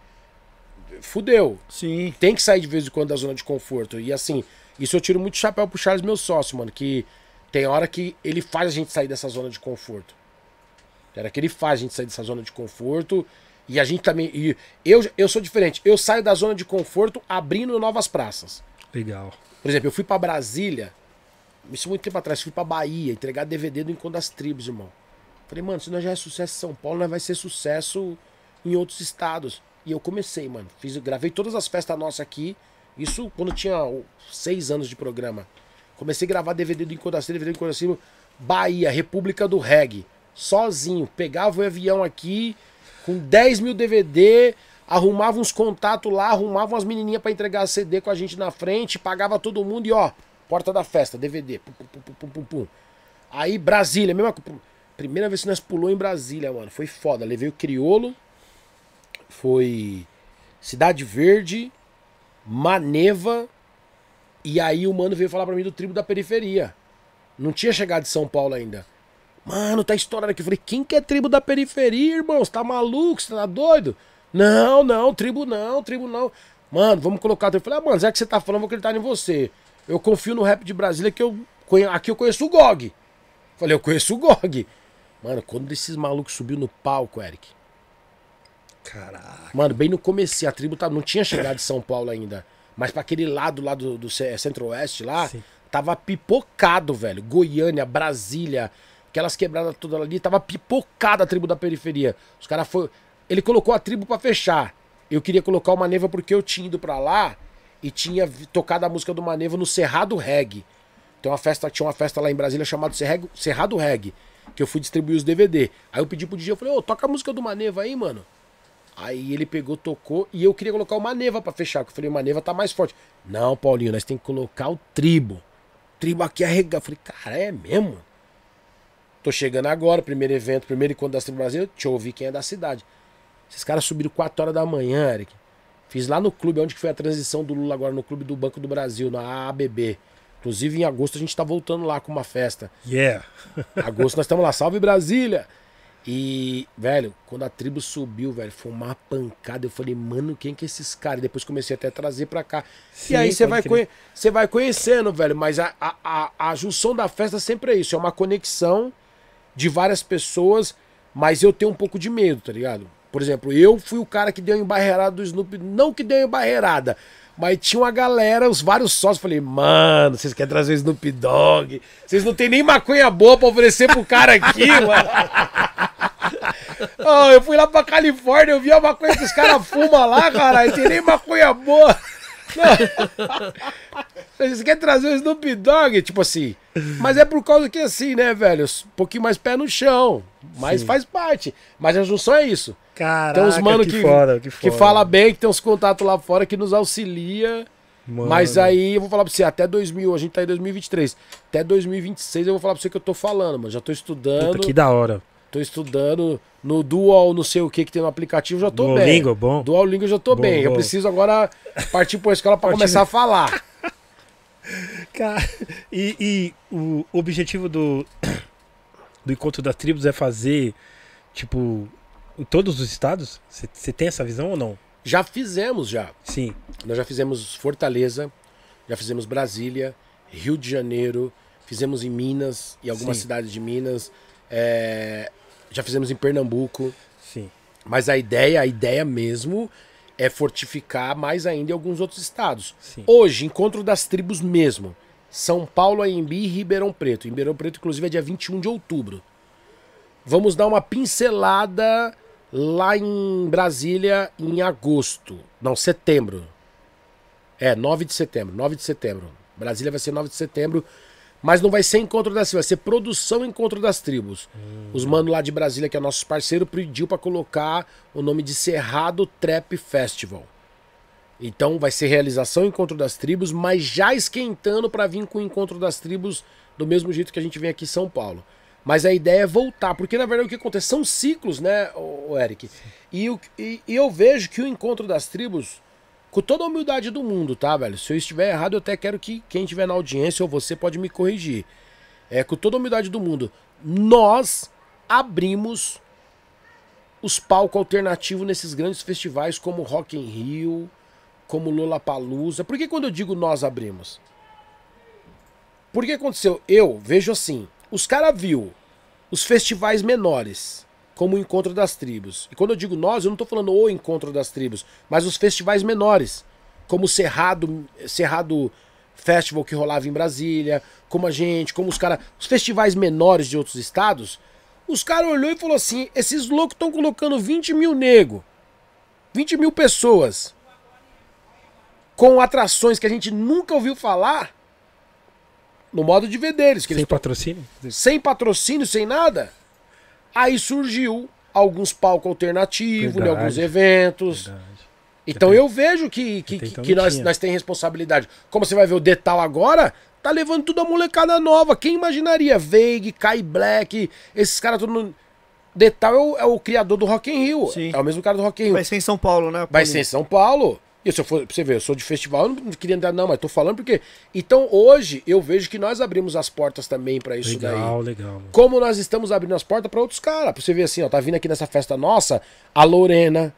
fudeu. Sim. Tem que sair de vez em quando da zona de conforto. E assim, isso eu tiro muito chapéu pro Charles, meu sócio, mano. Que tem hora que ele faz a gente sair dessa zona de conforto. Tem hora que ele faz a gente sair dessa zona de conforto. E a gente também. E eu, eu sou diferente. Eu saio da zona de conforto abrindo novas praças. Legal. Por exemplo, eu fui pra Brasília. Isso muito tempo atrás. Fui pra Bahia entregar DVD do Encontro das Tribos, irmão. Falei, mano, se nós já é sucesso em São Paulo, nós vai ser sucesso em outros estados. E eu comecei, mano. Fiz, gravei todas as festas nossas aqui. Isso quando tinha seis anos de programa. Comecei a gravar DVD do Tribos, DVD do Tribos. Bahia, República do Reggae. Sozinho. Pegava o avião aqui com 10 mil DVD, arrumava uns contatos lá, arrumava umas menininhas pra entregar CD com a gente na frente, pagava todo mundo e ó, porta da festa, DVD. Pum, pum, pum, pum, pum. Aí Brasília, mesma. Primeira vez que nós pulou em Brasília, mano, foi foda. Levei o Criolo, foi Cidade Verde, Maneva, e aí o mano veio falar pra mim do tribo da periferia. Não tinha chegado de São Paulo ainda. Mano, tá estourando aqui. Eu falei, quem que é tribo da periferia, irmão? Você tá maluco? Você tá doido? Não, não, tribo não, tribo não. Mano, vamos colocar. Eu falei, ah, mano, já que você tá falando, vou acreditar em você. Eu confio no rap de Brasília que eu aqui eu conheço o GOG. Falei, eu conheço o GOG. Mano, quando esses malucos subiu no palco, Eric. Caraca. Mano, bem no começo, a tribo tá, não tinha chegado de São Paulo ainda. Mas pra aquele lado lá do, do ce- centro-oeste lá, Sim. tava pipocado, velho. Goiânia, Brasília, aquelas quebradas todas ali, tava pipocada a tribo da periferia. Os caras foi. Ele colocou a tribo pra fechar. Eu queria colocar o Maneva porque eu tinha ido pra lá e tinha tocado a música do Maneva no Cerrado Reggae. Tem uma festa, tinha uma festa lá em Brasília chamada Cerrado Reg, que eu fui distribuir os DVD. Aí eu pedi pro DJ, eu falei, ô, toca a música do Maneva aí, mano. Aí ele pegou, tocou, e eu queria colocar o Maneva pra fechar, porque eu falei, o Maneva tá mais forte. Não, Paulinho, nós tem que colocar o Tribo. Tribo aqui arrega. Eu falei, cara, é mesmo? Tô chegando agora, primeiro evento, primeiro encontro da Tribo Brasil, deixa eu ouvir quem é da cidade. Esses caras subiram 4 horas da manhã, Eric. Fiz lá no clube, onde que foi a transição do Lula agora, no clube do Banco do Brasil, na ABB. Inclusive, em agosto, a gente tá voltando lá com uma festa. Yeah. Agosto nós estamos lá, salve Brasília! E, velho, quando a tribo subiu, velho, foi uma pancada. Eu falei, mano, quem que é esses caras? Depois comecei até a trazer pra cá. Sim, e aí você vai, conhe- você vai conhecendo, velho. Mas a, a, a, a junção da festa sempre é isso: é uma conexão de várias pessoas. Mas eu tenho um pouco de medo, tá ligado? Por exemplo, eu fui o cara que deu a embarreirada do Snoop. Não que deu a embarreirada, mas tinha uma galera, os vários sócios. Falei, mano, vocês querem trazer o Snoop Dogg? Vocês não tem nem maconha boa pra oferecer pro cara aqui, mano. Ó, eu fui lá pra Califórnia, eu vi a maconha que os caras fumam lá, caralho. Tem nem maconha boa. Não. Vocês querem trazer o Snoop Dogg? Tipo assim. Mas é por causa que assim, né, velho? Um pouquinho mais pé no chão. Mas Sim. faz parte. Mas a junção é isso. Caraca, Tem uns mano que, que, foda, que que fala bem, que tem uns contatos lá fora que nos auxilia. Mano. Mas aí eu vou falar pra você, até 2000, a gente tá em 2023. Até 2026 eu vou falar pra você que eu tô falando, mano. Já tô estudando. Puta, que da hora. Tô estudando no Dual, não sei o que que tem no aplicativo, já tô bem. Duolingo, bom. Duolingo eu já tô Bom, bem. Eu bom. preciso agora partir pra escola pra Partir- começar a falar. Cara, e, e o objetivo do, do Encontro das Tribos é fazer, tipo, em todos os estados? Você tem essa visão ou não? Já fizemos já. Sim. Nós já fizemos Fortaleza, já fizemos Brasília, Rio de Janeiro, fizemos em Minas e algumas Sim. cidades de Minas. é, já fizemos em Pernambuco. Sim. Mas a ideia, a ideia mesmo é fortificar mais ainda em alguns outros estados. Sim. Hoje, encontro das tribos mesmo. São Paulo, Anhembi e Ribeirão Preto. Ribeirão Preto, inclusive, é dia 21 de outubro. Vamos dar uma pincelada lá em Brasília em agosto. Não, setembro. É, 9 de setembro. 9 de setembro. Brasília vai ser 9 de setembro. Mas não vai ser encontro das tribos, vai ser produção encontro das tribos. Os manos lá de Brasília, que é nossos parceiros, pediu pra colocar o nome de Cerrado Trap Festival. Então vai ser realização Encontro das Tribos, mas já esquentando pra vir com o Encontro das Tribos do mesmo jeito que a gente vem aqui em São Paulo. Mas a ideia é voltar, porque na verdade o que acontece são ciclos, né, ô Eric? E, o- e- e eu vejo que o Encontro das Tribos, com toda a humildade do mundo, tá, velho? Se eu estiver errado, eu até quero que quem estiver na audiência ou você pode me corrigir. É, com toda a humildade do mundo, nós abrimos os palcos alternativos nesses grandes festivais como Rock in Rio, como Lollapalooza. Por que quando eu digo nós abrimos? Porque aconteceu? Eu vejo assim, os caras viu os festivais menores, como o Encontro das Tribos. E quando eu digo nós, eu não tô falando o Encontro das Tribos, mas os festivais menores, como o Cerrado, Cerrado Festival que rolava em Brasília, como a gente, como os caras, os festivais menores de outros estados, os caras olhou e falou assim, esses loucos estão colocando 20 mil nego, 20 mil pessoas, com atrações que a gente nunca ouviu falar, no modo de ver deles, Sem patrocínio? sem patrocínio, sem nada. Aí surgiu alguns palcos alternativos, em Verdade. alguns eventos. Verdade. Então eu vejo que, que, que, que nós, nós temos responsabilidade. Como você vai ver o Detal agora, tá levando tudo a molecada nova. Quem imaginaria? Veig, Kai Black, esses caras tudo. No... Detal é o, é o criador do Rock in Rio. Sim. É o mesmo cara do Rock in Rio. Vai ser em São Paulo, né? Vai ser em São Paulo. E se eu for, pra você ver, eu sou de festival, eu não queria entrar, não, mas tô falando porque. Então hoje eu vejo que nós abrimos as portas também pra isso daí. Legal, legal. Como nós estamos abrindo as portas para outros caras. Pra você ver assim, ó, tá vindo aqui nessa festa nossa a Lorena,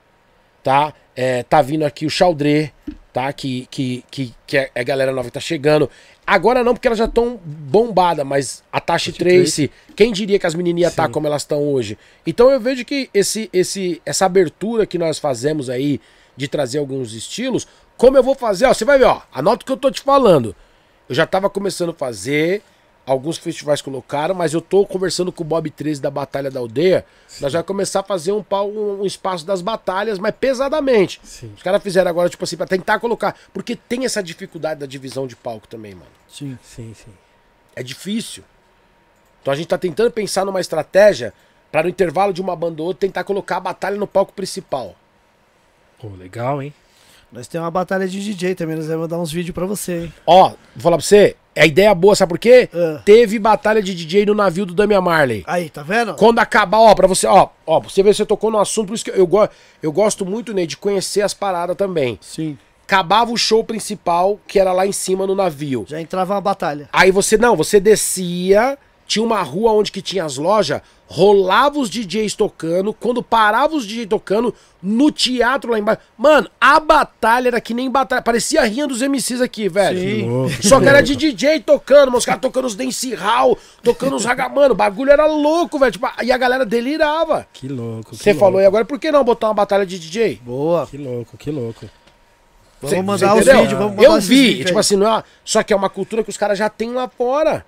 tá? É, tá vindo aqui o Chaldré, tá? Que, que, que, que é a galera nova que tá chegando. Agora não, porque elas já estão bombadas, mas a Tashi Trace, quem diria que as menininhas tá Sim. como elas estão hoje? Então eu vejo que esse, esse, essa abertura que nós fazemos aí de trazer alguns estilos, como eu vou fazer, ó, você vai ver, ó, anota o que eu tô te falando. Eu já tava começando a fazer, alguns festivais colocaram, mas eu tô conversando com o Bob 13 da Batalha da Aldeia. Nós vamos começar a fazer um, pau- um, um espaço das batalhas, mas pesadamente. Sim. Os caras fizeram agora, tipo assim, pra tentar colocar. Porque tem essa dificuldade da divisão de palco também, mano. Sim. Sim, sim. É difícil. Então a gente tá tentando pensar numa estratégia para no intervalo de uma banda ou outra tentar colocar a batalha no palco principal. Pô, legal, hein? Nós temos uma batalha de DJ também, nós vamos mandar uns vídeos pra você, hein? Ó, vou falar pra você, é ideia boa, sabe por quê? Ah. Teve batalha de DJ no navio do Damian Marley. Aí, tá vendo? Quando acabar, ó, pra você, ó, ó, você se você tocou no assunto, por isso que eu, go eu gosto muito, Ney, de conhecer as paradas também. Sim. Acabava o show principal, que era lá em cima no navio. Já entrava uma batalha. Aí você, não, você descia, tinha uma rua onde que tinha as lojas, rolava os DJs tocando, quando parava os DJs tocando, no teatro lá embaixo. Mano, a batalha era que nem batalha, parecia a rinha dos MCs aqui, velho. Sim. Louco. Só que era de DJ tocando, os caras tocando os dance hall, tocando os raga... Mano, o bagulho era louco, velho. Tipo, e a galera delirava. Que louco. Você falou, e agora por que não botar uma batalha de DJ? Boa. Que louco, que louco. Vamos mandar os vídeos, vamos mandar Eu vi, tipo assim, não é, só que é uma cultura que os caras já têm lá fora.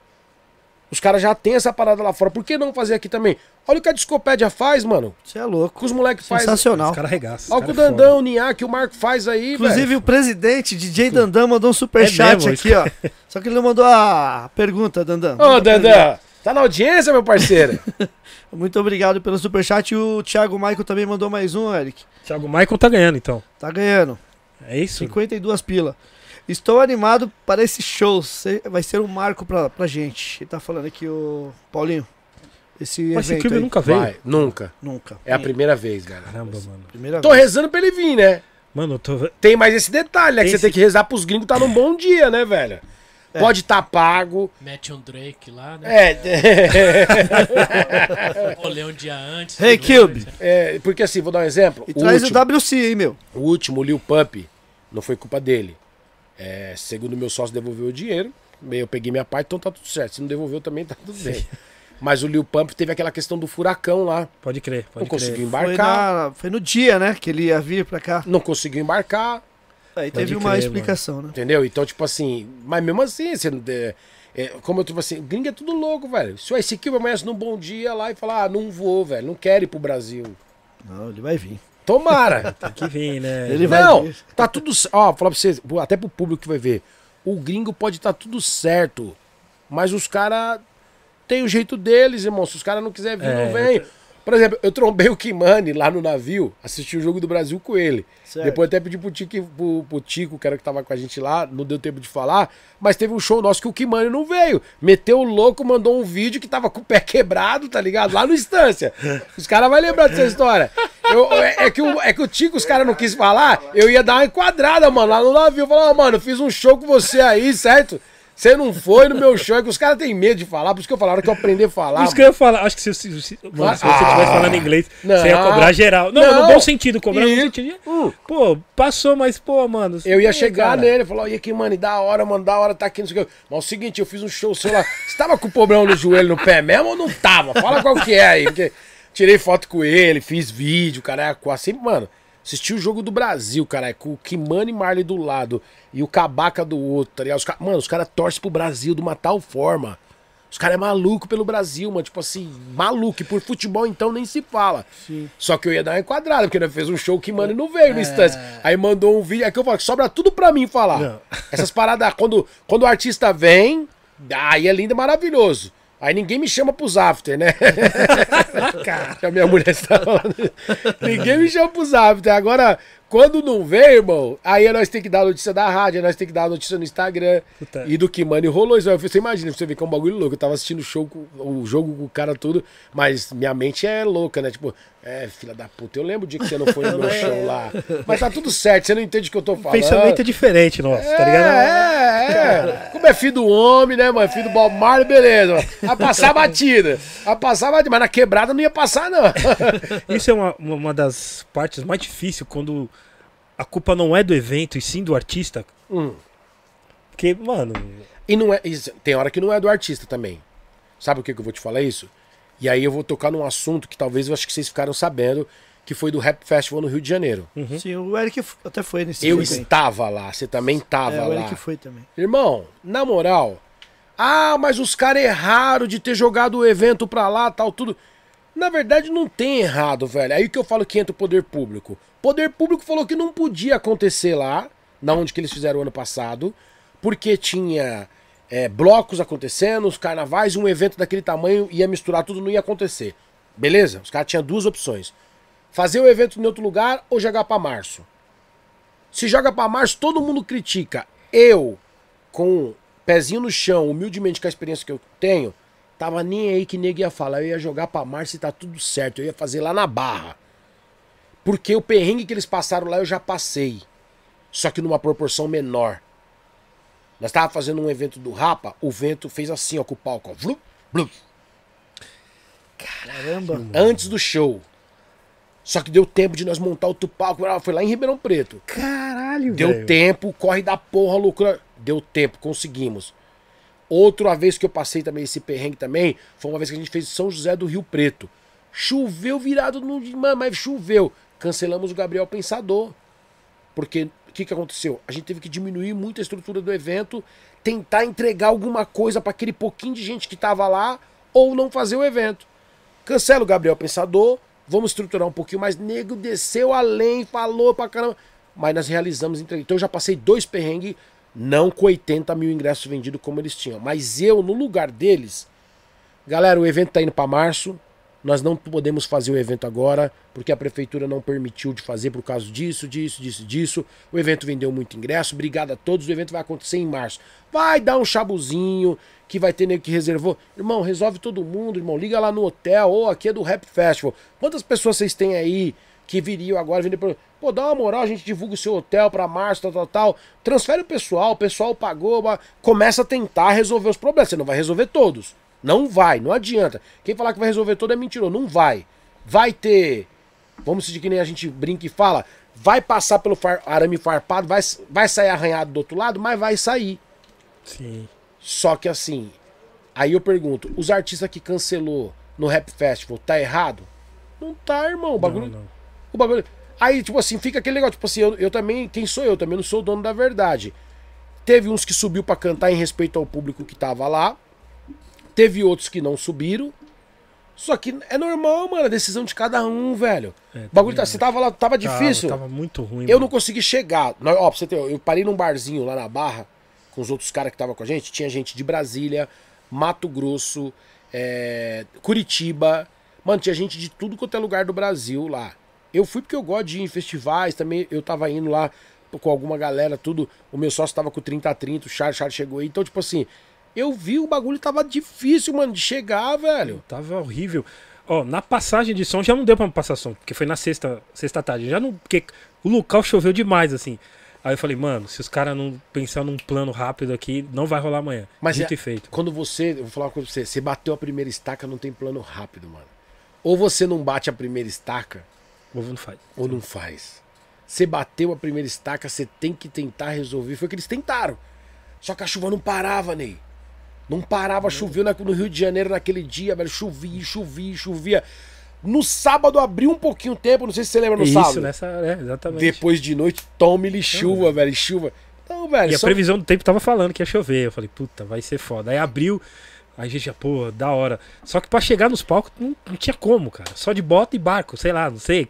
Os caras já têm essa parada lá fora. Por que não fazer aqui também? Olha o que a Discopédia faz, mano. Você é louco. que os moleques fazem. Sensacional. Os caras arregaçam. Olha o que o cara é Dandão, o Niak, o Marco faz aí, Inclusive, velho. o presidente, DJ Dandan, mandou um superchat É aqui, ó. Só que ele não mandou a pergunta, Dandan. Ô, Dandan, tá na audiência, meu parceiro? Muito obrigado pelo superchat. E o Thiago Michael também mandou mais um, Eric. Thiago Michael tá ganhando, então. Tá ganhando. É isso? 52 pila. Estou animado para esse show. Vai ser um marco pra, pra gente. Ele tá falando aqui, o Paulinho. Esse Mas esse clube aí. nunca veio. Vai, nunca. Nunca. É a primeira vez, cara. Caramba, mano. Primeira Tô vez. rezando pra ele vir, né? Mano, eu tô. Tem mais esse detalhe, né? Que Tem você tem esse- que rezar pros gringos tá num bom dia, né, velho? É. Pode tá pago. Mete um Drake lá, né? É, Rolê um dia antes. Hey, Cube. é, porque assim, vou dar um exemplo. E O traz último- o WC, hein, meu? O último, o Lil Pump, não foi culpa dele. É, segundo meu sócio devolveu o dinheiro, eu peguei minha parte, então tá tudo certo. Se não devolveu também, tá tudo bem. Mas o Lil Pump teve aquela questão do furacão lá. Pode crer, pode não conseguiu crer. Foi, embarcar, na- foi no dia, né? Que ele ia vir pra cá. não conseguiu embarcar, Aí Pode teve uma crer, explicação, né? entendeu? Então, tipo assim, mas mesmo assim, você não. É, é, como eu tipo assim, o gringo é tudo louco, velho. Se o Ice Cube amanhece num bom dia lá e falar, ah, não vou, velho, não quero ir pro Brasil. Não, ele vai vir. Tomara! Tem que vir, né? Ele vai Não, vir. tá tudo. Ó, falar pra vocês, até pro público que vai ver. O gringo pode estar tudo certo, mas os caras têm o jeito deles, irmão. Se os caras não quiserem vir, É, não vem. Por exemplo, eu trombei o Kimani lá no navio, assisti o jogo do Brasil com ele. Certo. Depois até pedi pro Tico, pro, pro Tico, que era que tava com a gente lá, não deu tempo de falar, mas teve um show nosso que o Kimani não veio. Meteu o louco, mandou um vídeo que tava com o pé quebrado, tá ligado? Lá no Estância. Os caras vão lembrar dessa história. Eu- é, é que o, é que o Tico, os caras não quis falar, eu ia dar uma enquadrada, mano, lá no navio. Falar, "Ó, mano, fiz um show com você aí, certo? Você não foi no meu show, é que os caras têm medo de falar, por isso que eu falo, a hora que eu aprender a falar. Por isso que eu ia falar, acho que se, se, se, mano, se você Ah, estivesse falando inglês, não. você ia cobrar geral. Não, Não. no bom sentido, cobrar no sentido Hum. Pô, passou, mas, pô, mano. Eu ia e, chegar cara? nele e falar, e aqui, mano, da hora, mano, da hora tá aqui, não sei o que. Mas é o seguinte, eu fiz um show seu lá. Você tava com problema no joelho, no pé mesmo ou não tava? Fala qual que é aí. Porque tirei foto com ele, fiz vídeo, cara, é sempre, mano. Assisti o jogo do Brasil, cara, com o Kimani Marley do lado e o Cabaca do outro, tá ligado? Os Mano, os caras torcem pro Brasil de uma tal forma. Os caras é maluco pelo Brasil, mano. Tipo assim, maluco. E por futebol, então, nem se fala. Só que eu ia dar uma enquadrada, porque nós fez um show que, mano, não veio no instante. Aí mandou um vídeo. É que eu falo, sobra tudo pra mim falar. Não. Essas paradas, quando, quando o artista vem, aí é lindo e maravilhoso. Aí ninguém me chama pros after, né? Cara, a minha mulher está falando. Ninguém me chama pros after. Agora, quando não vem, irmão, aí nós tem que dar a notícia da rádio, nós tem que dar a notícia no Instagram. Puta. E do que, mano, rolou isso. Você imagina, você vê que é um bagulho louco. Eu tava assistindo o show, o jogo com o cara tudo, mas minha mente é louca, né? Tipo, é, filha da puta, eu lembro o dia que você não foi no meu show lá. Mas tá tudo certo, você não entende o que eu tô O falando. pensamento é diferente, nosso, tá ligado? É, é. Como é filho do homem, né, mano? Filho do Bob Marley, beleza. Vai passar batida. Vai passar batida. Mas na quebrada não ia passar, não. Isso é uma- uma das partes mais difíceis quando a culpa não é do evento e sim do artista. Hum. Porque, mano, E não é. Tem hora que não é do artista também. Sabe por que que eu vou te falar isso? E aí eu vou tocar num assunto que talvez eu acho que vocês ficaram sabendo, que foi do Rap Festival no Rio de Janeiro. Sim, o Eric até foi nesse Eu aí. estava lá, você também estava É, o lá. Eric foi também. Irmão, na moral, ah, mas os caras erraram de ter jogado o evento pra lá, tal, tudo. Na verdade, não tem errado, velho. Aí que eu falo que entra o poder público. O poder público falou que não podia acontecer lá, na onde que eles fizeram ano passado, porque tinha é, blocos acontecendo, os carnavais, um evento daquele tamanho ia misturar tudo, não ia acontecer. Beleza? Os caras tinham duas opções. Fazer o evento em outro lugar ou jogar pra março. Se joga pra março, todo mundo critica. Eu, com pezinho no chão, humildemente com a experiência que eu tenho, tava nem aí que nego ia falar. Eu ia jogar pra março e tá tudo certo. Eu ia fazer lá na barra. Porque o perrengue que eles passaram lá eu já passei. Só que numa proporção menor. Nós tava fazendo um evento do Rapa, o vento fez assim, ó, com o palco, ó. Vlu, vlu, Caramba. antes do show. Só que deu tempo de nós montar outro palco. Foi lá em Ribeirão Preto. Caralho, Deu velho. tempo, corre da porra, loucura. Deu tempo, conseguimos. Outra vez que eu passei também esse perrengue também, foi uma vez que a gente fez São José do Rio Preto. Choveu virado no. Mas choveu. Cancelamos o Gabriel Pensador. Porque o que, que aconteceu? A gente teve que diminuir muito a estrutura do evento, tentar entregar alguma coisa para aquele pouquinho de gente que tava lá, ou não fazer o evento. Cancela o Gabriel Pensador, vamos estruturar um pouquinho mais. Nego desceu além, falou pra caramba. Mas nós realizamos entrega. Então eu já passei dois perrengues, não com 80 mil ingressos vendidos como eles tinham. Mas eu, no lugar deles, galera, o evento tá indo pra março. Nós não podemos fazer o evento agora, porque a prefeitura não permitiu de fazer por causa disso, disso, disso, disso. O evento vendeu muito ingresso. Obrigado a todos. O evento vai acontecer em março. Vai dar um chabuzinho, que vai ter nego que reservou. Irmão, resolve todo mundo, irmão. Liga lá no hotel, ou aqui é do Rap Festival. Quantas pessoas vocês têm aí que viriam agora vender pro... Pô, dá uma moral, a gente divulga o seu hotel pra março, tal, tal, tal. Transfere o pessoal, o pessoal pagou, começa a tentar resolver os problemas. Você não vai resolver todos. Não vai, não adianta. Quem falar que vai resolver todo é mentiroso. Não vai. Vai ter. Vamos dizer que nem a gente brinca e fala. Vai passar pelo far- arame farpado, vai, vai sair arranhado do outro lado, mas vai sair. Sim. Só que assim, aí eu pergunto, os artistas que cancelou no Rap Festival, tá errado? Não tá, irmão. O bagulho. Não, não. O bagulho. Aí, tipo assim, fica aquele negócio, tipo assim, eu, eu também, quem sou eu? Também não sou o dono da verdade. Teve uns que subiu pra cantar em respeito ao público que tava lá. Teve outros que não subiram. Só que é normal, mano, a decisão de cada um, velho. É, o bagulho tá, você tava lá, tava difícil. Tava, tava muito ruim. Eu não mano. consegui chegar. Ó, pra você ter, eu parei num barzinho lá na Barra com os outros caras que estavam com a gente. Tinha gente de Brasília, Mato Grosso, é, Curitiba. Mano, tinha gente de tudo quanto é lugar do Brasil lá. Eu fui porque eu gosto de ir em festivais também. Eu tava indo lá com alguma galera, tudo. O meu sócio tava com 30 a 30, o Charles, Charles chegou aí. Então, tipo assim, eu vi o bagulho tava difícil, mano, de chegar, velho. Tava horrível. Ó, na passagem de som já não deu pra passar som, porque foi na sexta, sexta tarde. Já não. Porque o local choveu demais, assim. Aí eu falei, mano, se os caras não pensar num plano rápido aqui, não vai rolar amanhã. Mas Dito é- e feito. Quando você, eu vou falar uma coisa pra você, você bateu a primeira estaca, não tem plano rápido, mano. Ou você não bate a primeira estaca, O povo não faz. ou não faz. Você bateu a primeira estaca, você tem que tentar resolver. Foi o que eles tentaram. Só que a chuva não parava, Ney. Não parava, choveu no Rio de Janeiro naquele dia, velho. Chovia, chovia, chovia. No sábado abriu um pouquinho o tempo, não sei se você lembra no Isso, sábado. nessa. É, exatamente. Depois de noite, tome-lhe chuva, velho. Chuva. Então, velho, E a são- previsão do tempo tava falando que ia chover. Eu falei, puta, vai ser foda. Aí abriu, aí a gente já, pô, da hora. Só que pra chegar nos palcos não, não tinha como, cara. Só de bota e barco, sei lá, não sei.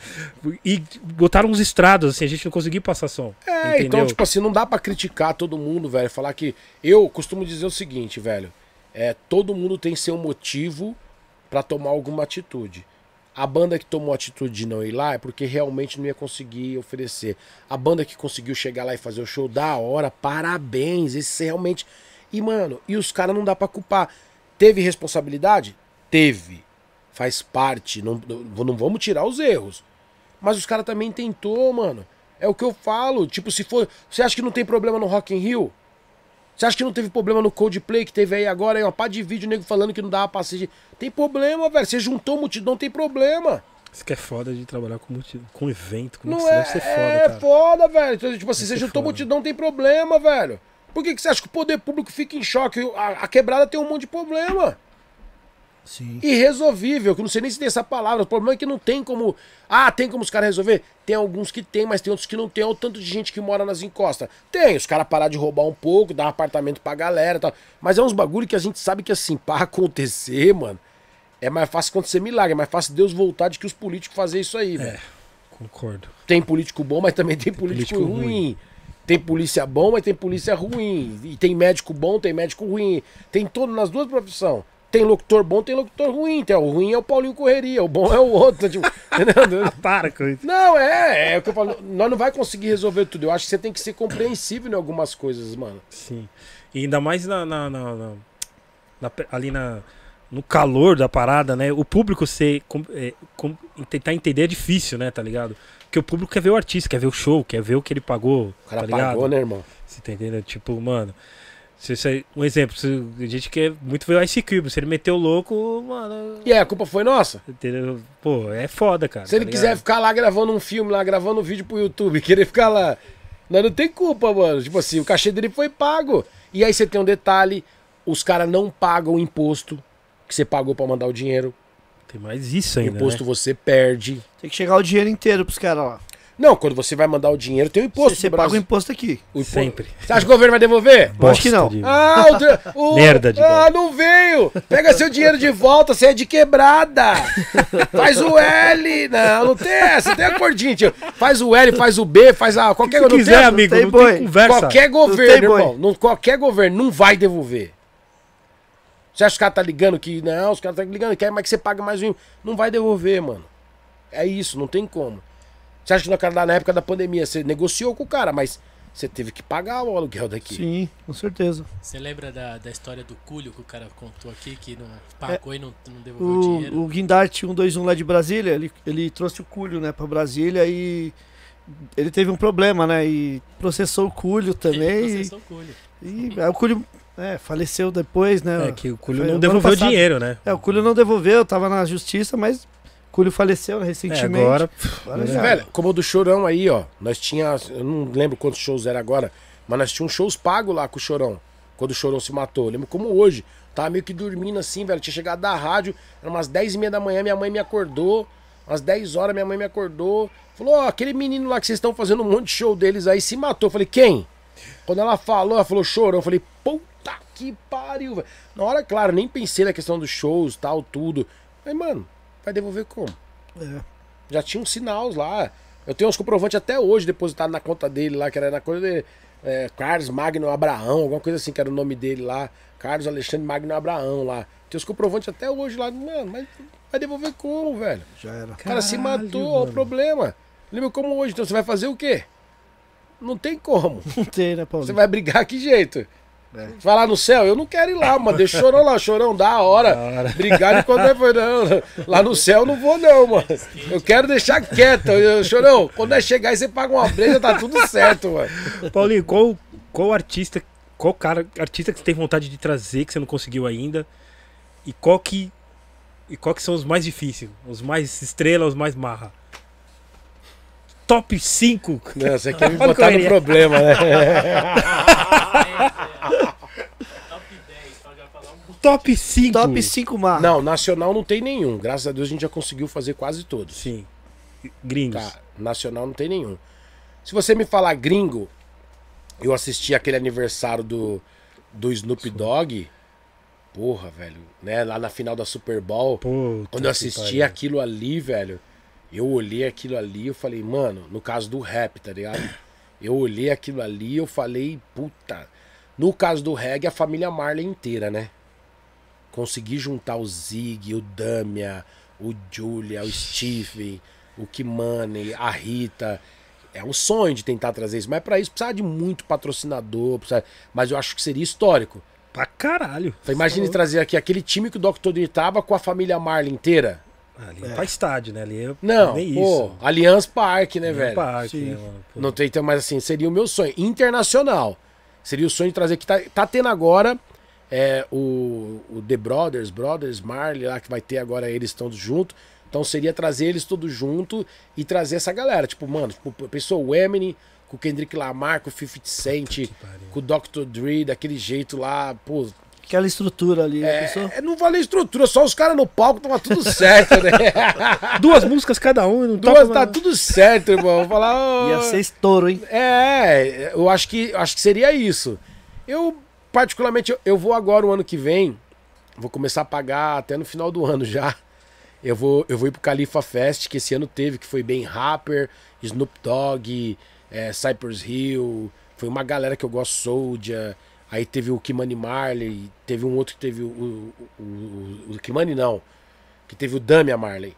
e botaram uns estrados, assim, a gente não conseguia passar som. É, entendeu? então, tipo assim, não dá pra criticar todo mundo, velho. Falar que. Eu costumo dizer o seguinte, velho. É, todo mundo tem seu motivo pra tomar alguma atitude. A banda que tomou a atitude de não ir lá é porque realmente não ia conseguir oferecer. A banda que conseguiu chegar lá e fazer o show da hora, parabéns. Esse realmente. E, mano, e os caras não dá pra culpar. Teve responsabilidade? Teve. Faz parte. Não, não, vamos tirar os erros. Mas os caras também tentou, mano. É o que eu falo. Tipo, se for. Você acha que não tem problema no Rock in Rio? Você acha que não teve problema no Coldplay que teve aí agora? Aí uma pá de vídeo nego falando que não dava pra assistir. Tem problema, velho. Você juntou multidão, tem problema. Isso que é foda de trabalhar com, multi... com evento. Com Não isso é, deve ser foda, é cara. foda, velho. Então, Tipo assim, Deve você juntou foda. multidão, tem problema, velho. Por que, que você acha que o poder público fica em choque? A, a quebrada tem um monte de problema. Sim. irresolvível, que eu não sei nem se tem essa palavra. O problema é que não tem como. Ah, tem como os caras resolver? Tem alguns que tem, mas tem outros que não tem. Olha o tanto de gente que mora nas encostas. Tem, os caras parar de roubar um pouco, dar um apartamento pra galera e tal. Mas é uns bagulho que a gente sabe que assim, pra acontecer, mano, é mais fácil acontecer milagre. É mais fácil Deus voltar de que os políticos fazer isso aí, velho. Concordo. Tem político bom, mas também tem político, político ruim. Tem polícia bom, mas tem polícia ruim. E tem médico bom, tem médico ruim. Tem todo nas duas profissões. Tem locutor bom, tem locutor ruim. Tem, o ruim é o Paulinho Correria, o bom é o outro. Tipo? Para com isso. Não, é, é o que eu falo. Nós não vai conseguir resolver tudo. Eu acho que você tem que ser compreensível em algumas coisas, mano. Sim. E ainda mais na, na- na- na- ali na, no calor da parada, né? O público ser, com- é, com- tentar entender é difícil, né? Tá ligado? Porque o público quer ver o artista, quer ver o show, quer ver o que ele pagou. O cara tá ligado? pagou, né, irmão? Você tá entendendo? Tipo, mano. Se um exemplo, se, a gente quer muito ver o Ice Cube. Se ele meteu louco, mano. E aí, a culpa foi nossa? Entendeu? Pô, é foda, cara. Se ele tá quiser ligado? ficar lá gravando um filme, lá gravando um vídeo pro YouTube, querer ficar lá. Nós não tem culpa, mano. Tipo assim, o cachê dele foi pago. E aí você tem um detalhe: os caras não pagam o imposto que você pagou pra mandar o dinheiro. Tem mais isso O ainda. imposto né? você perde. Tem que chegar o dinheiro inteiro pros caras lá. Não, quando você vai mandar o dinheiro, tem o imposto. Você, você paga o imposto aqui. O impo- Sempre. Você acha que o governo vai devolver? Acho que não. Bosta de- Ah, o, o- Merda de Ah, não veio! Pega seu dinheiro de volta, você é de quebrada! Faz o L! Não, não tem essa, tem a cordinha, tio. Faz o L, faz o B, faz a. Qualquer Se não tem- quiser, amigo, tem não tem conversa. Qualquer Não tem governo, boi. irmão. Não, qualquer governo não vai devolver. Você acha que os caras tá ligando que. Não, os caras tá ligando que é, mas que você paga mais um. Não vai devolver, mano. É isso, não tem como. Você acha que no cara na época da pandemia você negociou com o cara, mas você teve que pagar o aluguel daqui. Sim, com certeza. Você lembra da, da história do Cúlio que o cara contou aqui, que não pagou e não, não devolveu o dinheiro? O, Guindarte 121 lá de Brasília, ele, ele trouxe o Cúlio, né, pra Brasília e ele teve um problema, né, e processou o Cúlio Ele também. processou o Cúlio. E, e aí o Cúlio é, faleceu depois, né. É que o Cúlio Foi não devolveu o dinheiro, né? É, o Cúlio não devolveu, tava na justiça, mas o Cúlio faleceu né, É, recentemente. agora. Agora já. Velho, como o do Chorão aí, ó. Nós tinha, eu não lembro quantos shows era agora, mas nós tínhamos shows pagos lá com o Chorão. Quando o Chorão se matou. Eu lembro como hoje. Tava meio que dormindo assim, velho. Tinha chegado da rádio, era umas 10 e meia da manhã, minha mãe me acordou. Umas 10 horas, minha mãe me acordou. Falou, ó, aquele menino lá que vocês estão fazendo um monte de show deles aí se matou. Eu falei, quem? Quando ela falou, ela falou Chorão. Eu falei, puta que pariu, velho. Na hora, claro, nem pensei na questão dos shows, tal, tudo. Falei, mano, vai devolver como? É. Já tinha uns sinais lá. Eu tenho uns comprovantes até hoje depositados na conta dele lá, que era na coisa de é, Carlos Magno Abraão, alguma coisa assim, que era o nome dele lá. Carlos Alexandre Magno Abraão lá. Tem os comprovantes até hoje lá. Mano, mas vai devolver como, velho? Já era. O cara se Caralho, matou, olha o mano. problema. Lembra como hoje, então você vai fazer o quê? Não tem como. Não tem, né, Paulo? Você vai brigar que jeito? É. Vai lá no céu? Eu não quero ir lá, mano. Deixa o chorão lá, chorão, da hora. Da hora. Brigar enquanto vai foi, não. Lá no céu eu não vou, não, mano. Eu quero deixar quieto. Eu, chorão, quando é chegar aí você paga uma breja, tá tudo certo, mano. Paulinho, qual, qual artista, qual cara, artista que você tem vontade de trazer que você não conseguiu ainda? E qual que e qual que são os mais difíceis? Os mais estrela, os mais marra? Top 5. Não, você quer me botar no problema, né? Top 10, só já falar um Top 5. Top 5 mar. Não, nacional não tem nenhum. Graças a Deus a gente já conseguiu fazer quase todos. Sim. Gringos. Tá, nacional não tem nenhum. Se você me falar gringo, eu assisti aquele aniversário do, do Snoop Dogg. Porra, velho, né? Lá na final da Super Bowl. Puta Quando eu assisti aquilo ali, velho, eu olhei aquilo ali, eu falei, mano, no caso do rap, tá ligado? Eu olhei aquilo ali e eu falei, puta. No caso do reggae, a família Marley inteira, né? Consegui juntar o Zig, o Damia, o Julia, o Steve, o Kimani, a Rita. É um sonho de tentar trazer isso, mas pra isso precisa de muito patrocinador, precisa- mas eu acho que seria histórico. Pra caralho. Então, imagine trazer aqui aquele time que o Dr. Dre tava com a família Marley inteira. Ali é pra estádio, né? Ali é Não, nem pô, isso. Allianz Parque, né, Nem velho? parque, né, mano? Não tem, então, mas assim, seria o meu sonho. Internacional. Seria o sonho de trazer que tá, tá tendo agora é, o, o The Brothers, Brothers Marley lá que vai ter agora eles todos juntos. Então seria trazer eles todos juntos e trazer essa galera. Tipo, mano, tipo, pessoa o Eminem, com o Kendrick Lamar, com o 50 Cent, com o Dr. Dre, daquele jeito lá, pô. Aquela estrutura ali, né, pessoal? É, não valeu estrutura, só os caras no palco tava tudo certo, né? Duas músicas cada um não Duas, toca tá tudo certo, irmão. Vou falar. ó, Ia ser estouro, hein? É, eu acho que, acho que seria isso. Eu, particularmente, eu, eu vou agora, o ano que vem, vou começar a pagar até no final do ano já. Eu vou, eu vou ir pro Califa Fest, que esse ano teve, que foi bem Rapper, Snoop Dogg, é, Cypress Hill, Foi uma galera que eu gosto, Soldier. Aí teve o Kimani Marley, teve um outro que teve o. O, o, o, Kimani não. Que teve o Damian Marley.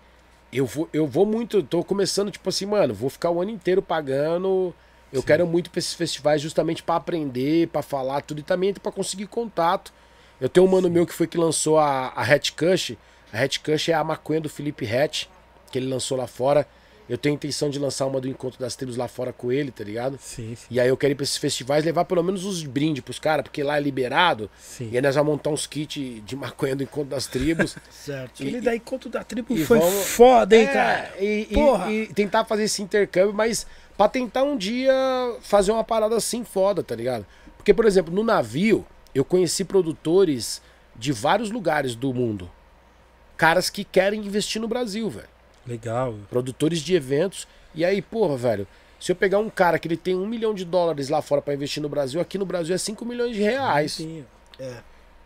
Eu vou, eu vou muito, tô começando, tipo assim, mano, vou ficar o ano inteiro pagando. Eu quero muito pra esses festivais justamente pra aprender, pra falar tudo e também pra conseguir contato. Eu tenho um mano meu que foi que lançou a, a Hatch Kush. A Hatch Kush é a maconha do Felipe Hatch, que ele lançou lá fora. Eu tenho a intenção de lançar uma do Encontro das Tribos lá fora com ele, tá ligado? Sim, sim. E aí eu quero ir pra esses festivais levar pelo menos os brindes pros caras, porque lá é liberado. sim. E aí nós vamos montar uns kits de maconha do Encontro das Tribos. Certo. Aquele daí conto da tribo E foi vamos- foda, hein, É, cara? E, e- Porra. e tentar fazer esse intercâmbio, mas pra tentar um dia fazer uma parada assim foda, tá ligado? Porque, por exemplo, no navio, eu conheci produtores de vários lugares do mundo. Caras que querem investir no Brasil, velho. Legal. Produtores de eventos. E aí, porra, velho, se eu pegar um cara que ele tem um milhão de dólares lá fora pra investir no Brasil, aqui no Brasil é 5 milhões de reais. Sim.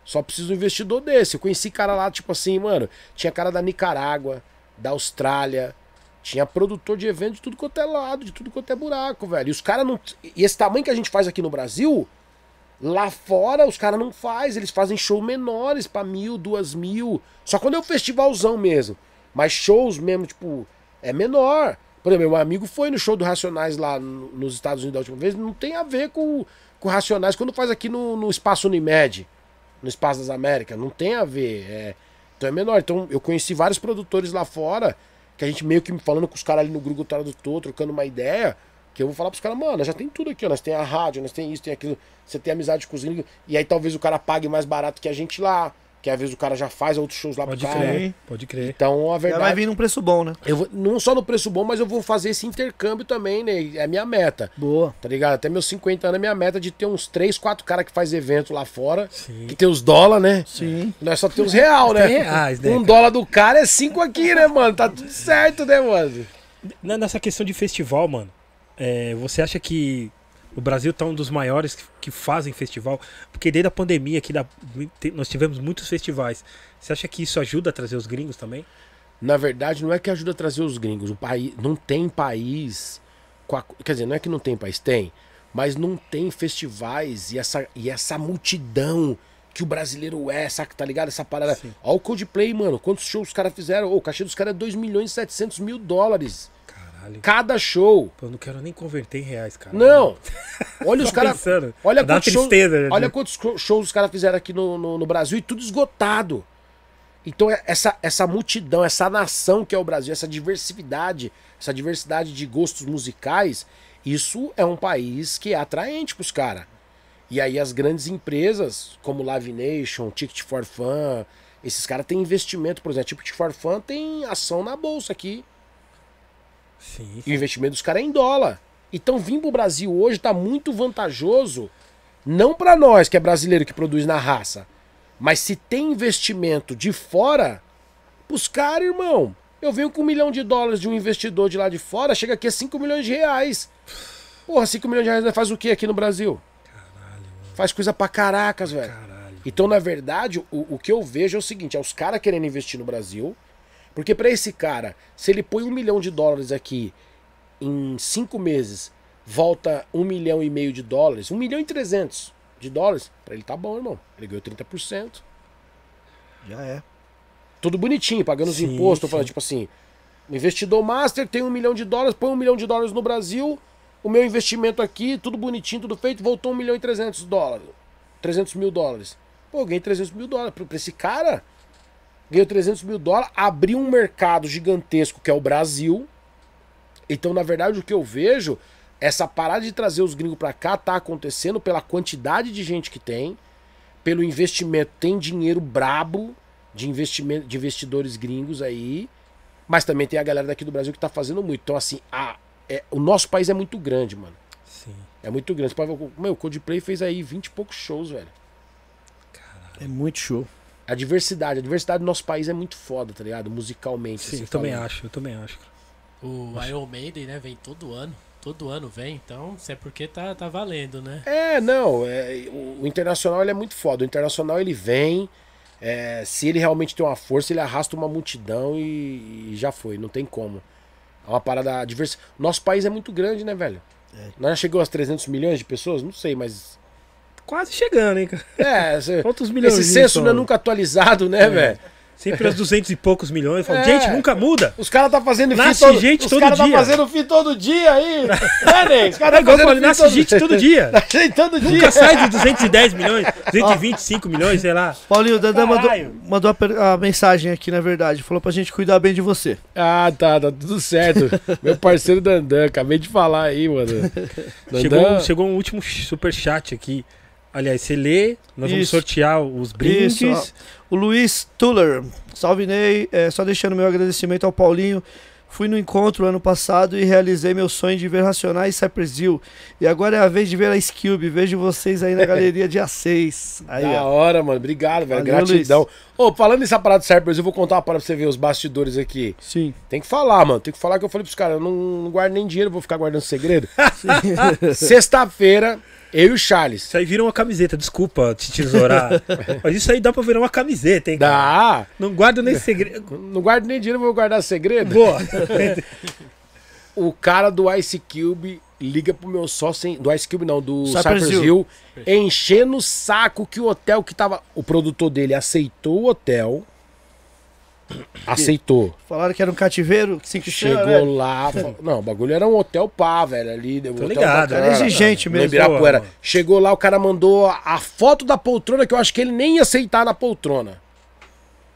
Só precisa de um investidor desse. Eu conheci cara lá, tipo assim, mano. Tinha cara da Nicarágua, da Austrália. Tinha produtor de evento de tudo quanto é lado, de tudo quanto é buraco, velho. E os caras não. E esse tamanho que a gente faz aqui no Brasil, lá fora os caras não faz. Eles fazem show menores pra mil, duas mil. Só quando é um festivalzão mesmo. Mas shows mesmo, tipo, é menor. Por exemplo, meu amigo foi no show do Racionais lá no- nos Estados Unidos da última vez. Não tem a ver com, com Racionais quando faz aqui no, no Espaço Unimed no Espaço das Américas. Não tem a ver. é- Então é menor. Então eu conheci vários produtores lá fora, que a gente meio que falando com os caras ali no Google Tradutor, trocando uma ideia, que eu vou falar pros caras, mano, já tem tudo aqui, ó. Nós tem a rádio, nós tem isso, tem aquilo. Você tem amizade com os gringos. E aí talvez o cara pague mais barato que a gente lá. Que às vezes o cara já faz outros shows lá Pode pro cara. crer, pode crer. Então a Já vai verdade. vir num preço bom, né? Eu vou, não só no preço bom, mas eu vou fazer esse intercâmbio também, né? É a minha meta. Boa. Tá ligado? Até meus 50 anos é minha meta de ter uns 3, 4 caras que faz evento lá fora. Sim. Que tem os dólar, né? Sim. Nós só temos real, né? Tem reais, né, Um cara? dólar do cara é cinco aqui, né, mano? Tá tudo certo, né, mano? Na- Nessa questão de festival, mano, é, você acha que o Brasil tá um dos maiores que, que fazem festival? Porque desde a pandemia aqui da- nós tivemos muitos festivais. Você acha que isso ajuda a trazer os gringos também? Na verdade, não é que ajuda a trazer os gringos. O país não tem país. com a- quer dizer, não é que não tem país, tem. Mas não tem festivais e essa, e essa multidão que o brasileiro é, saca, tá ligado? Essa parada. Sim. Olha o Coldplay, mano. Quantos shows os caras fizeram? Ô, o cachê dos caras é 2 milhões e 700 mil dólares. Caralho. Cada show. Pô, eu não quero nem converter em reais, cara. Não. Olha os caras. Olha quantos shows, tristeza, né? olha quantos shows os caras fizeram aqui no, no, no Brasil e tudo esgotado. Então é- essa, essa multidão, essa nação que é o Brasil, essa diversidade, essa diversidade de gostos musicais, isso é um país que é atraente pros caras. E aí as grandes empresas, como Live Nation, Ticket for Fun, esses caras têm investimento, por exemplo, Ticket for Fun tem ação na bolsa aqui. Sim. E o investimento dos caras é em dólar. Então vir pro Brasil hoje tá muito vantajoso, não para nós que é brasileiro que produz na raça, mas se tem investimento de fora, pros caras, irmão. Eu venho com um milhão de dólares de um investidor de lá de fora, chega aqui a 5 milhões de reais. Porra, 5 milhões de reais faz o que aqui no Brasil? Faz coisa pra caracas, velho. Caralho. Então, na verdade, o, o que eu vejo é o seguinte: é os caras querendo investir no Brasil. Porque pra esse cara, se ele põe um milhão de dólares aqui em cinco meses, volta um milhão e meio de dólares, um milhão e trezentos de dólares, pra ele tá bom, irmão. Ele ganhou 30%. Já é. Tudo bonitinho, pagando os Sim, impostos. Sim. falando, tipo assim, o investidor master tem um milhão de dólares, põe um milhão de dólares no Brasil, o meu investimento aqui, tudo bonitinho, tudo feito, voltou um milhão e trezentos dólares. 300 mil dólares. Pô, eu ganhei 300 mil dólares. Pra esse cara, ganhou 300 mil dólares, abriu um mercado gigantesco que é o Brasil. Então, na verdade, o que eu vejo, essa parada de trazer os gringos pra cá tá acontecendo pela quantidade de gente que tem, pelo investimento. Tem dinheiro brabo de investimento de investidores gringos aí, mas também tem a galera daqui do Brasil que tá fazendo muito. Então, assim, a, é, o nosso país é muito grande, mano. Sim. É muito grande. Você pode ver, meu, o Coldplay fez aí 20 e poucos shows, velho. É muito show. A diversidade, a diversidade do nosso país é muito foda, tá ligado? Musicalmente. Sim, assim eu também falando. acho, eu também acho. O Iron Maiden, né, vem todo ano. Todo ano vem, então isso é porque tá, tá valendo, né? É, não, é, o, o internacional ele é muito foda. O internacional ele vem, é, se ele realmente tem uma força, ele arrasta uma multidão e, e já foi, não tem como. É uma parada diversa. Nosso país é muito grande, né, velho? Nós já chegou aos 300 milhões de pessoas? Não sei, mas. Quase chegando, hein, cara. É, esse, Quantos milhões? esse censo não é nunca atualizado, né, velho? Sempre aos 200 e poucos milhões. Eu falo, É. gente, nunca muda. Os caras tá fazendo Nasce todo, gente os todo cara tá dia. fazendo fim todo dia aí. né? Os É caras tá igual eu fazendo falo, fim nasce todo gente todo dia. Nasce todo dia. Nunca sai de 210 milhões, 225 milhões, sei lá. Paulinho, o Dandan mandou, mandou a, a mensagem aqui, na verdade. Falou pra gente cuidar bem de você. Ah, tá, tá tudo certo. Meu parceiro Dandan, acabei de falar aí, mano. Dandan, Chegou, chegou um último super chat aqui. Aliás, você lê, nós vamos Isso. sortear os brindes. Isso, O Luiz Tuller. Salve Ney. É, só deixando meu agradecimento ao Paulinho. Fui no encontro ano passado e realizei meu sonho de ver Racionais e Cypress Hill. E agora é a vez de ver a Skilby. Vejo vocês aí na galeria dia 6. Aí, da ó. hora, mano. Obrigado, velho. Valeu, Gratidão. Ô, falando nessa parada de Cypress, eu vou contar uma parada pra você ver os bastidores aqui. Sim. Tem que falar, mano. Tem que falar que eu falei pros caras, eu não, não guardo nem dinheiro, vou ficar guardando segredo. Sexta-feira, eu e o Charles. Isso aí vira uma camiseta, desculpa te tesourar. Mas isso aí dá pra virar uma camiseta, hein? cara? Dá. Não guarda nem segredo. Não guardo nem dinheiro, vou guardar segredo. Boa. O cara do Ice Cube liga pro meu sócio, do Ice Cube não, do Cypress Cypress Hill. Hill, enchendo o saco que o hotel que tava. O produtor dele aceitou o hotel. Aceitou. Falaram que era um cativeiro. Cinco Chegou estrelas, né? lá. falou- Não, o bagulho era um hotel pá, velho. Ali. um hotel ligado, bacana. Era exigente No mesmo. Ibirapuera. Mano. Chegou lá, o cara mandou a, a foto da poltrona que eu acho que ele nem ia aceitar na poltrona.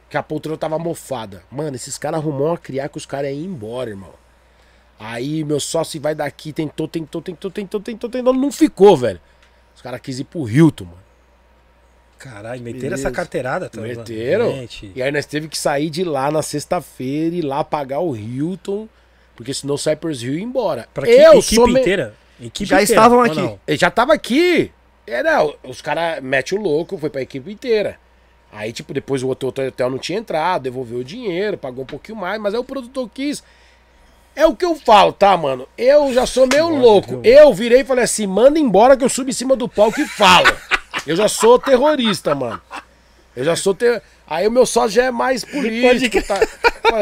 Que a poltrona tava mofada. Mano, esses caras arrumou uma criar que os caras iam embora, irmão. Aí meu sócio vai daqui, tentou, tentou, tentou, tentou, tentou, tentou, não ficou, velho. Os caras quis ir pro Hilton, mano. Caralho, meteram Beleza. essa carteirada também. Meteram. E aí nós teve que sair de lá na sexta-feira e ir lá pagar o Hilton, porque senão o Cypress Hill ia embora. Pra que, eu equipe sou me- inteira? Equipe Já inteira, estavam aqui. Ele já tava aqui. É, não, os caras metem o louco, foi pra equipe inteira. Aí, tipo, depois o outro, hotel não tinha entrado, devolveu o dinheiro, pagou um pouquinho mais, mas aí o produtor quis. É o que eu falo, tá, mano? Eu já sou meio louco. Eu virei e falei assim: manda embora que eu subo em cima do palco e falo. Eu já sou terrorista, mano. Eu já sou ter... Aí o meu sócio já é mais político. Tá?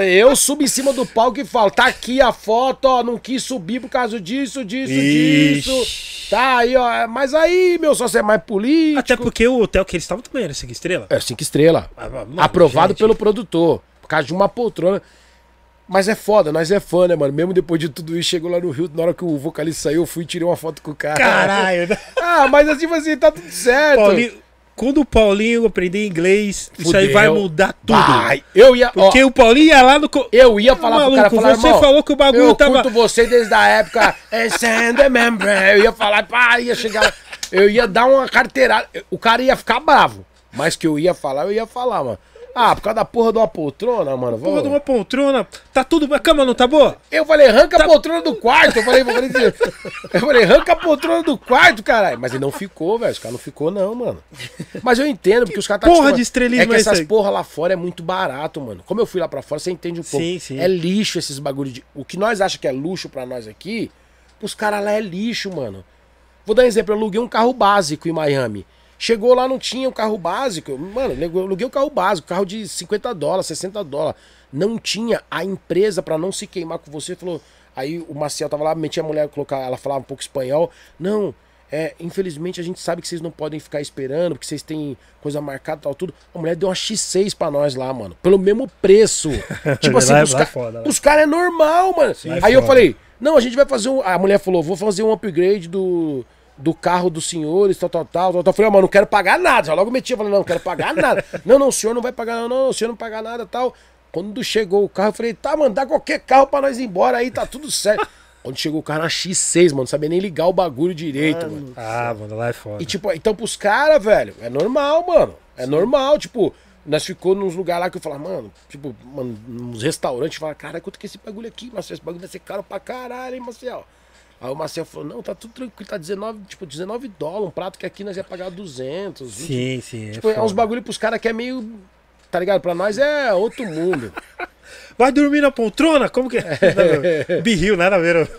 Eu subo em cima do palco e falo: tá aqui a foto, ó, não quis subir por causa disso, disso, disso. Ixi. Tá aí, ó. Mas aí, meu sócio é mais político. Até porque o hotel que eles estavam também era cinco estrelas. É cinco estrelas. Ah, Aprovado gente. pelo produtor. Por causa de uma poltrona. Mas é foda, nós é fã, né, mano? Mesmo depois de tudo isso, chegou lá no Rio, na hora que o vocalista saiu, eu fui e tirei uma foto com o cara. Caralho. Ah, mas assim, assim, tá tudo certo. Paulinho, quando o Paulinho aprender inglês, isso aí Fudeu. vai mudar tudo. Vai. Eu ia, ó, Porque o Paulinho ia lá no. co- eu ia falar pro cara, Maluco, falar, você falou que o bagulho eu tava- curto você desde a época. Eu ia falar, pá, ia chegar, eu ia dar uma carteirada. O cara ia ficar bravo, mas que eu ia falar, eu ia falar, mano. Ah, por causa da porra de uma poltrona, mano. Porra de uma poltrona. Tá tudo. A cama não tá boa? Eu falei, arranca a poltrona do quarto. Eu falei, eu falei, eu falei, arranca a poltrona do quarto, caralho. Mas ele não ficou, velho. Os caras não ficou, não, mano. Mas eu entendo, porque os caras tá porra acostumado- de estrelismo É que é essas aí? porra lá fora é muito barato, mano. Como eu fui lá pra fora, você entende um pouco. Sim, sim. É lixo esses bagulho de. O que nós achamos que é luxo pra nós aqui, pros caras lá é lixo, mano. Vou dar um exemplo, eu aluguei um carro básico em Miami. Chegou lá, não tinha um carro básico. Mano, eu aluguei um carro básico, carro de 50 dólares, 60 dólares. Não tinha. A empresa, pra não se queimar com você, falou. Aí o Marcel tava lá, metia a mulher, colocar, ela falava um pouco espanhol. Não, é, infelizmente a gente sabe que vocês não podem ficar esperando, porque vocês têm coisa marcada e tal, tudo. A mulher deu uma X6 pra nós lá, mano. Pelo mesmo preço. tipo assim, Lá é- os é ca- foda, lá. os caras é normal, mano. é Aí eu foda. falei, não, a gente vai fazer um. A mulher falou, vou fazer um upgrade do, do carro dos senhores, tal, tal, tal, tal. Eu falei, ah, mano, não quero pagar nada. Já logo meti, eu falei, não, não quero pagar nada. não, não, o senhor não vai pagar, não, não, o senhor não pagar nada tal. Quando chegou o carro, eu falei, tá, mano, dá qualquer carro pra nós ir embora aí, tá tudo certo. Quando chegou o carro na X6, mano, não sabia nem ligar o bagulho direito, mano. Ah, mano, lá é foda. E tipo, então pros caras, velho, é normal, mano. É normal, tipo, nós ficou nos lugares lá que eu falava, mano, tipo, mano, nos restaurantes, fala, cara, quanto que é esse bagulho aqui, Marcelo? Esse bagulho vai ser caro pra caralho, hein, Marcel? Aí o Marcel falou, não, tá tudo tranquilo, tá 19, tipo, 19 dólares, um prato que aqui nós ia pagar 200, 20. Sim, sim. É Tipo, é uns foda. bagulho pros caras que é meio, tá ligado? Pra nós é outro mundo. Vai dormir na poltrona? Como que é? Birril, nada a ver.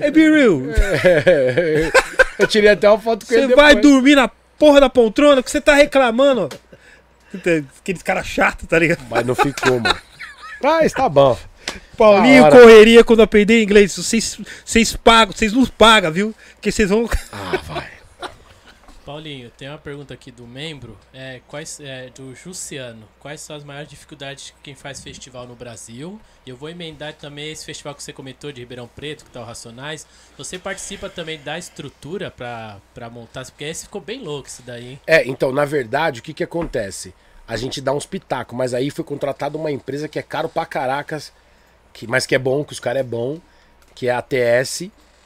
É Birril. eu tirei até uma foto com Você ele vai depois. dormir na porra da poltrona que você tá reclamando. Aqueles caras chatos, tá ligado? Mas não ficou, mano. Mas tá bom. Paulinho, correria quando aprender inglês. Vocês, vocês pagam, vocês nos pagam, viu? Porque vocês vão. Ah, vai. Paulinho, tem uma pergunta aqui do membro, é, quais, é, do Jussiano. Quais são as maiores dificuldades de quem faz festival no Brasil? E eu vou emendar também esse festival que você comentou de Ribeirão Preto, que tá o Racionais. Você participa também da estrutura pra, pra montar, porque esse ficou bem louco isso daí, hein? É, então, na verdade, o que que acontece? A gente dá uns pitacos, mas aí foi contratada uma empresa que é caro pra caracas, que, mas que é bom, que os caras é bom, que é a ATS,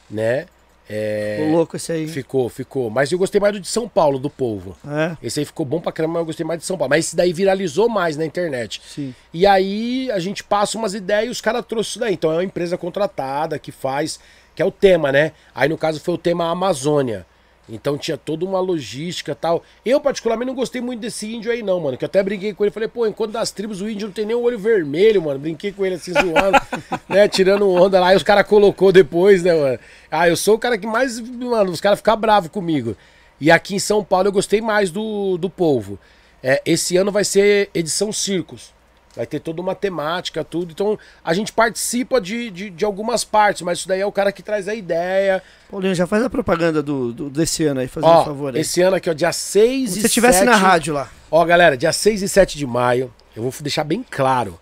né? É, Ô, louco esse aí. ficou, ficou. Mas eu gostei mais do de São Paulo, do povo. É, Esse aí ficou bom pra caramba, mas eu gostei mais de São Paulo. Mas esse daí viralizou mais na internet. sim. E aí a gente passa umas ideias e os caras trouxeram isso daí. Então é uma empresa contratada que faz, que é o tema, né? Aí no caso foi o tema Amazônia. Então tinha toda uma logística e tal. Eu, particularmente, não gostei muito desse índio aí, não, mano. Que eu até brinquei com ele. Falei, pô, enquanto das tribos o índio não tem nem o olho vermelho, mano. Brinquei com ele assim, zoando, né? Tirando onda lá. E os caras colocou depois, né, mano? Ah, eu sou o cara que mais. Mano, os caras ficam bravos comigo. E aqui em São Paulo eu gostei mais do, do povo. É, esse ano vai ser edição Circos. Vai ter toda uma temática, tudo. Então a gente participa de, de, de algumas partes, mas isso daí é o cara que traz a ideia. Paulinho, já faz a propaganda do, do- desse ano aí, fazendo Ó, um favor aí. esse ano aqui, ó, dia 6 Se e você estivesse na 7 rádio lá. Ó, galera, dia 6 e 7 de maio, eu vou deixar bem claro.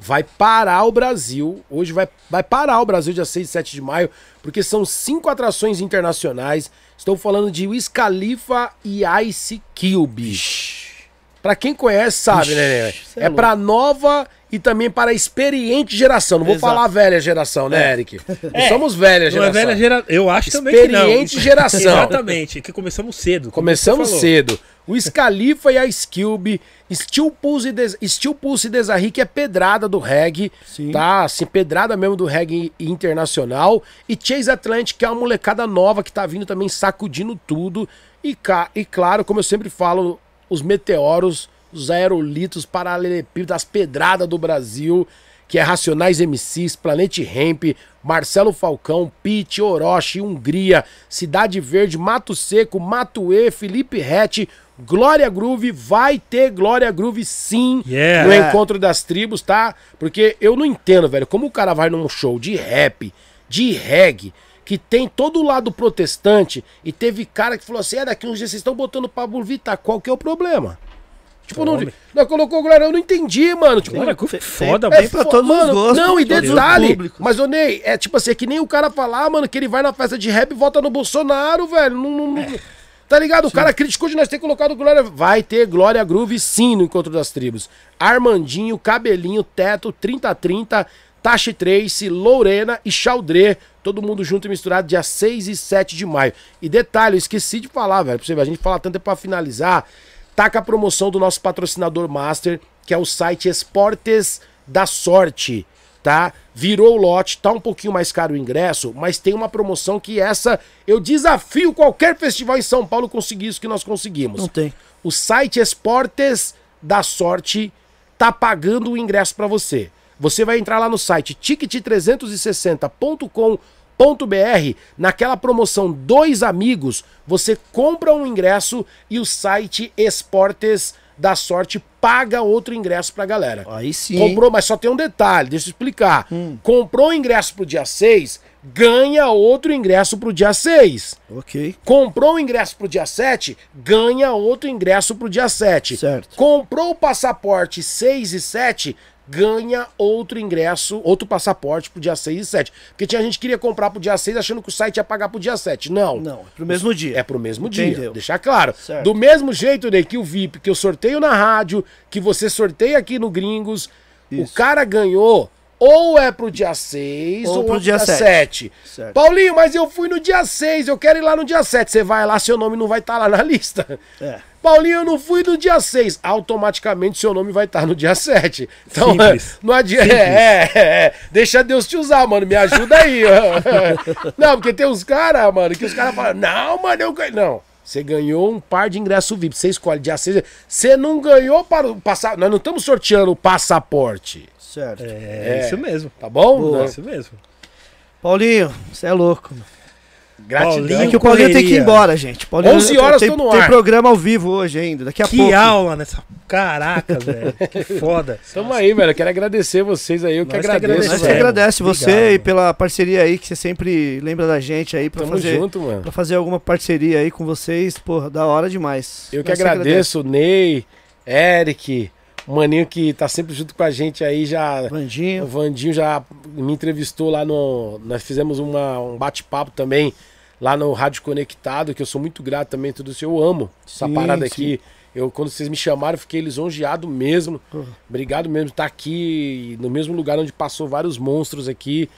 Vai parar o Brasil. Hoje vai, vai parar o Brasil dia 6 e 7 de maio, porque são cinco atrações internacionais. Estou falando de Wiz Khalifa e Ice Cube. Pra quem conhece, sabe, né? né? cê é É pra nova e também para a experiente geração. Não vou Exato. falar velha geração, né, Eric? Nós somos velha Não é geração. velha geração. Eu acho também que não. Experiente geração. Exatamente, que começamos cedo. Começamos cedo. O Scalifa e a Skilby, Steel Pulse e, Des Steel Pulse e Desarri, que é pedrada do reggae, Sim. tá? Assim, pedrada mesmo do reggae internacional. E Chase Atlantic, que é uma molecada nova que tá vindo também sacudindo tudo. E, ca- e claro, como eu sempre falo, os meteoros, os aerolitos, paralelepípedos, as pedradas do Brasil, que é Racionais MCs, Planet Ramp, Marcelo Falcão, Pete, Orochi, Hungria, Cidade Verde, Mato Seco, Matuê, Felipe Rett, Glória Groove, vai ter Glória Groove sim Yeah. no Encontro das Tribos, tá? Porque eu não entendo, velho, como o cara vai num show de rap, de reggae, que tem todo o lado protestante, e teve cara que falou assim, é, daqui uns dias vocês estão botando Pablo Vittar, qual que é o problema? Tipo, não, não colocou Glória, eu não entendi, mano. Tipo, Glória Groove, Tem- foda, tem mano. pra todos os gostos, Não, e detalhe, mas ô Ney, é tipo assim, é que nem o cara falar, mano, que ele vai na festa de rap e vota no Bolsonaro, velho. Não, não- não- Tá ligado? O cara criticou de nós ter colocado Glória. Vai ter Glória Groove sim no Encontro das Tribos. Armandinho, Cabelinho, Teto, 3030, Tashi Trace, Lorena e Chaldré. Todo mundo junto e misturado dia 6 e 7 de maio. E detalhe, eu esqueci de falar, velho. Pra você ver, a gente fala tanto é pra finalizar. Tá com a promoção do nosso patrocinador master, que é o site Esportes da Sorte, tá? Virou o lote, tá um pouquinho mais caro o ingresso, mas tem uma promoção que essa eu desafio qualquer festival em São Paulo conseguir isso que nós conseguimos. Não tem. O site Esportes da Sorte tá pagando o ingresso para você. Você vai entrar lá no site ticket360.com.br, naquela promoção Dois Amigos, você compra um ingresso e o site Esportes da Sorte paga outro ingresso pra galera. Aí sim. Comprou, mas só tem um detalhe, deixa eu explicar. Comprou o ingresso pro dia 6, ganha outro ingresso pro dia 6. Ok. Comprou o ingresso pro dia 7, ganha outro ingresso pro dia 7. Certo. Comprou o passaporte 6 e 7, ganha outro ingresso, outro passaporte pro dia 6 e 7. Porque tinha gente que queria comprar pro dia 6 achando que o site ia pagar pro dia 7. Não. Não, é pro mesmo dia. É pro mesmo dia. Entendeu. Deixar claro. Certo. Do mesmo jeito, Ney, que o VIP, que eu sorteio na rádio, que você sorteia aqui no Gringos, o Isso. cara ganhou ou é pro dia 6 Ou ou, pro pro dia dia sete. 7. Certo. Paulinho, mas eu fui no dia 6, eu quero ir lá no dia 7. Você vai lá, seu nome não vai estar lá na lista. É. Paulinho, eu não fui no dia 6. Automaticamente seu nome vai estar no dia 7. Então, Simples. não adianta. É, é, é. Deixa Deus te usar, mano. Me ajuda aí. não, porque tem uns caras, mano, que os caras falam: Não, mano, eu. Não. Você ganhou um par de ingresso VIP. Você escolhe dia 6. Você não ganhou para o passar. Nós não estamos sorteando o passaporte. Certo. É, isso mesmo. Tá bom? Boa. É Né? isso mesmo. Paulinho, você é louco. mano. Gratidão. Paulinho É que o Paulinho tem que ir correria. embora, gente. Paulinho 11 horas tem, tô no tem ar. programa ao vivo hoje ainda, daqui a Que pouco. aula nessa. Caraca, velho. Que foda. Tamo aí, velho. Eu quero agradecer vocês aí. Eu que Nós que agradeço, Nós que agradece você Obrigado. e pela parceria aí, que você sempre lembra da gente aí pra Tamo fazer, junto, mano. pra fazer alguma parceria aí com vocês. Porra, da hora demais. Eu que Nós agradeço o Ney, Eric, o Maninho que tá sempre junto com a gente aí já. O Vandinho. Vandinho já me entrevistou lá no. Nós fizemos uma, um bate-papo também lá no Rádio Conectado, que eu sou muito grato também, tudo isso. Eu amo essa Sim, parada sim. aqui. Eu, quando vocês me chamaram, fiquei lisonjeado mesmo. Uhum. Obrigado mesmo por estar aqui no mesmo lugar onde passou vários monstros aqui.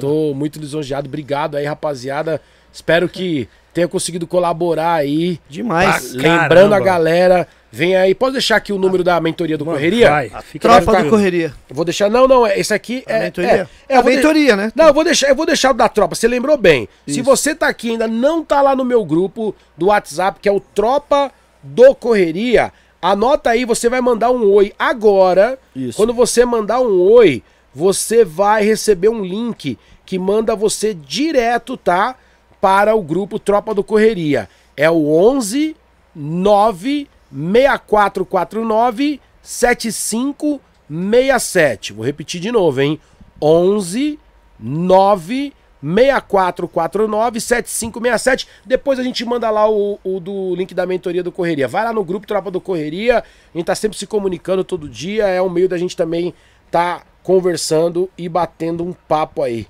Tô muito lisonjeado. Obrigado aí, rapaziada. Espero que tenha conseguido colaborar aí. Demais. Pra Lembrando a galera, vem aí. Pode deixar aqui o número da mentoria do Mano, Correria? Vai. Fica Tropa do Correria. Eu vou deixar. Não, não, é- esse aqui A é. mentoria? É, é, a eu vou de- mentoria, né? Não, eu vou deixar, eu vou deixar o da tropa. Você lembrou bem? Se Isso. você tá aqui e ainda não tá lá no meu grupo do WhatsApp, que é o Tropa do Correria, anota aí, você vai mandar um oi agora. Isso. Quando você mandar um oi, você vai receber um link que manda você direto, tá? Para o grupo Tropa do Correria. É o 11 9 6449 7567. Vou repetir de novo, hein? 11 9 6449 7567. Depois a gente manda lá o, o do link da mentoria do Correria. Vai lá no grupo Tropa do Correria. A gente tá sempre se comunicando todo dia. É um meio da gente também tá conversando e batendo um papo aí.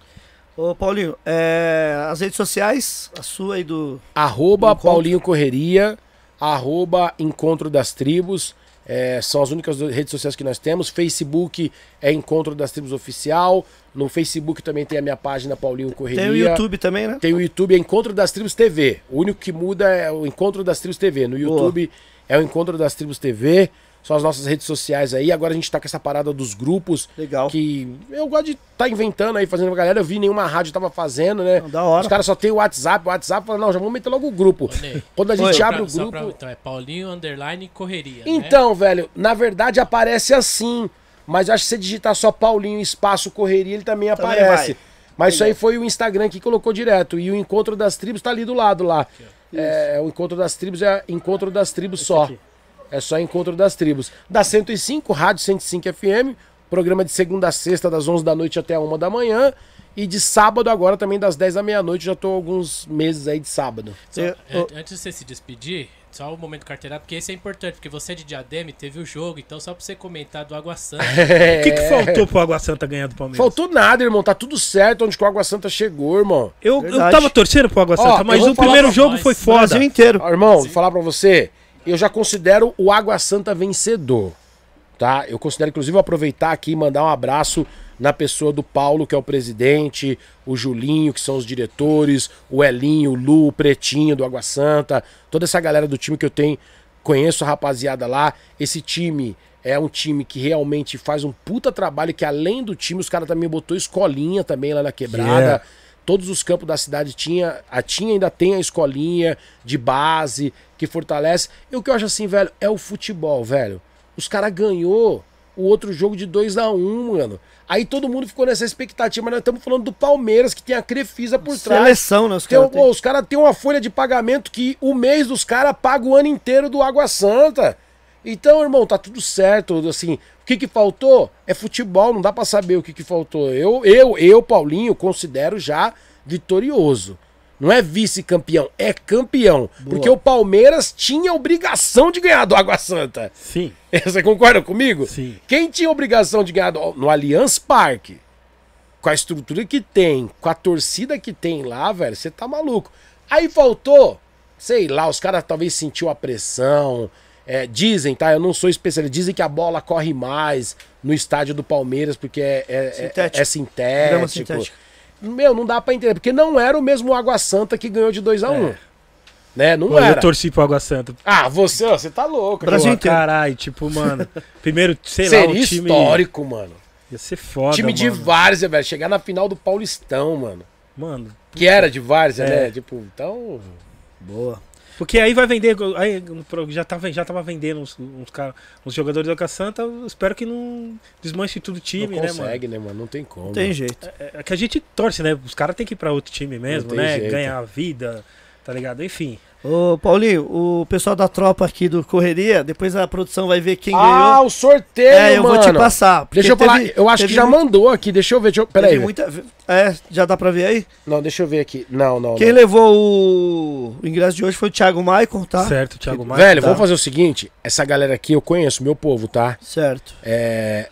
Ô, Paulinho, é, as redes sociais, a sua e do. Arroba Encontro. Paulinho Correria, arroba Encontro das Tribos. é, são as únicas redes sociais que nós temos. Facebook é Encontro das Tribos Oficial. No Facebook também tem a minha página Paulinho Correria. Tem o YouTube também, né? Tem o YouTube, é Encontro das Tribos TV. O único que muda é o Encontro das Tribos TV. No YouTube é o Encontro das Tribos TV. São as nossas redes sociais aí. Agora a gente tá com essa parada dos grupos. Legal. Que eu gosto de tá inventando aí, fazendo pra galera. Eu vi nenhuma rádio tava fazendo, né? Não, da hora. Os caras só tem o WhatsApp. O WhatsApp fala, não, já vamos meter logo o grupo. Ney, Quando a gente Oi. abre Pra- o grupo. pra- então é Paulinho Underline Correria. né? Então, velho, na verdade aparece assim. Mas eu acho que se você digitar só Paulinho Espaço Correria, ele também, Também aparece. vai. Mas isso aí foi o Instagram que colocou direto. E o Encontro das Tribos tá ali do lado lá. É, o Encontro das Tribos é Encontro das Tribos só. É só Encontro das Tribos. Da 105, Rádio 105 FM. Programa de segunda a sexta, das 11 da noite até a 1 da manhã. E de sábado agora também, das 10 da meia-noite. Já tô há alguns meses aí de sábado. Só, Eu- é, eu- Antes de você se despedir, só o momento carteirada, porque esse é importante, porque você é de Diadema e teve o jogo, então só pra você comentar do Água Santa. O que, que faltou pro Água Santa ganhar do Palmeiras? Faltou nada, irmão. Tá tudo certo onde que o Água Santa chegou, irmão. Eu, eu tava torcendo pro Água Ó, Santa, eu mas o primeiro jogo nós. foi foda. Brasil inteiro. Ó, irmão, vou falar pra você, eu já considero o Água Santa vencedor, tá? Eu considero, inclusive, aproveitar aqui e mandar um abraço na pessoa do Paulo, que é o presidente, o Julinho, que são os diretores, o Elinho, o Lu, o Pretinho do Água Santa, toda essa galera do time que eu tenho, conheço a rapaziada lá. Esse time é um time que realmente faz um puta trabalho, que além do time, os caras também botou escolinha também lá na quebrada. Yeah. Todos os campos da cidade tinha, a tinha ainda tem a escolinha de base que fortalece. E o que eu acho assim, velho, é o futebol, velho. Os caras ganhou o outro jogo de 2 a 1 um, mano. Aí todo mundo ficou nessa expectativa, mas nós estamos falando do Palmeiras, que tem a Crefisa por trás. Seleção, né? Os Tem, caras pô, os caras têm uma folha de pagamento que o mês dos caras paga o ano inteiro do Água Santa. Então, irmão, tá tudo certo. Assim, o que que faltou? É futebol, não dá pra saber o que que faltou. Eu, eu, eu, Paulinho, considero já vitorioso. Não é vice-campeão, é campeão. Porque o Palmeiras tinha obrigação de ganhar do Água Santa. Sim, Você concorda comigo? sim. Quem tinha obrigação de ganhar do- no Allianz Parque, com a estrutura que tem, com a torcida que tem lá, velho, você tá maluco. Aí faltou, sei lá, os caras talvez sentiu a pressão. É, dizem, tá? Eu não sou especialista. Dizem que a bola corre mais no estádio do Palmeiras porque é, é- é- Sintético. é sintético. Grama sintética. Meu, não dá pra entender, porque não era o mesmo Água Santa que ganhou de 2 a 1 um, Né? Não Pô, eu era. torci pro Água Santa. Ah, você, ó, você tá louco. Brasil Pô, inteiro. Caralho, tipo, mano. Primeiro, sei lá, Seria um time. histórico, mano. Ia ser foda. time de mano. várzea, velho. Chegar na final do Paulistão, mano. Mano, Que era de várzea, É. né? Tipo, então. Boa. Porque aí vai vender. Aí já, tava, já tava vendendo uns, uns, cara- uns jogadores Santa. eu Espero que não desmanche tudo o time, não né, mano? consegue, né, mano? Não tem como. Não tem jeito. É, é que a gente torce, né? Os caras têm que ir pra outro time mesmo, né? jeito. Ganhar vida, tá ligado? Enfim. Ô, Paulinho, o pessoal da tropa aqui do Correria, depois a produção vai ver quem Ah, ganhou. o sorteio, É, eu mano. vou te passar. Deixa eu falar, teve- eu acho que já mu- mandou aqui. Deixa eu ver. Deixa eu, pera teve aí. muita- É, já dá pra ver aí? Não, deixa eu ver aqui. Não, não. Quem não. levou o... o ingresso de hoje foi o Thiago Maicon, tá? Certo, Thiago Maia. Velho, Tá. vamos fazer o seguinte. Essa galera aqui eu conheço, meu povo, tá? Certo. É.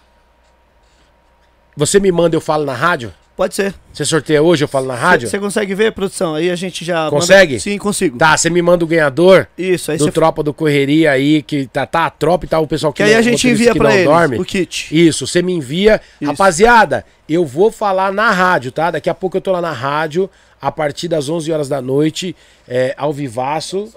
Você me manda, eu falo na rádio? Pode ser. Você sorteia hoje, eu falo na rádio? Você consegue ver, produção? Aí a gente já. manda- Consegue? Sim, consigo. Tá, você me manda o ganhador Isso, aí do. Tropa do Correria aí, que tá, tá a tropa e tá o pessoal que Que aí não- a gente envia pra eles dorme. o kit. Isso, você me envia. Isso. Rapaziada, eu vou falar na rádio, tá? Daqui a pouco eu tô lá na rádio, a partir das 11 horas da noite, é, ao vivaço.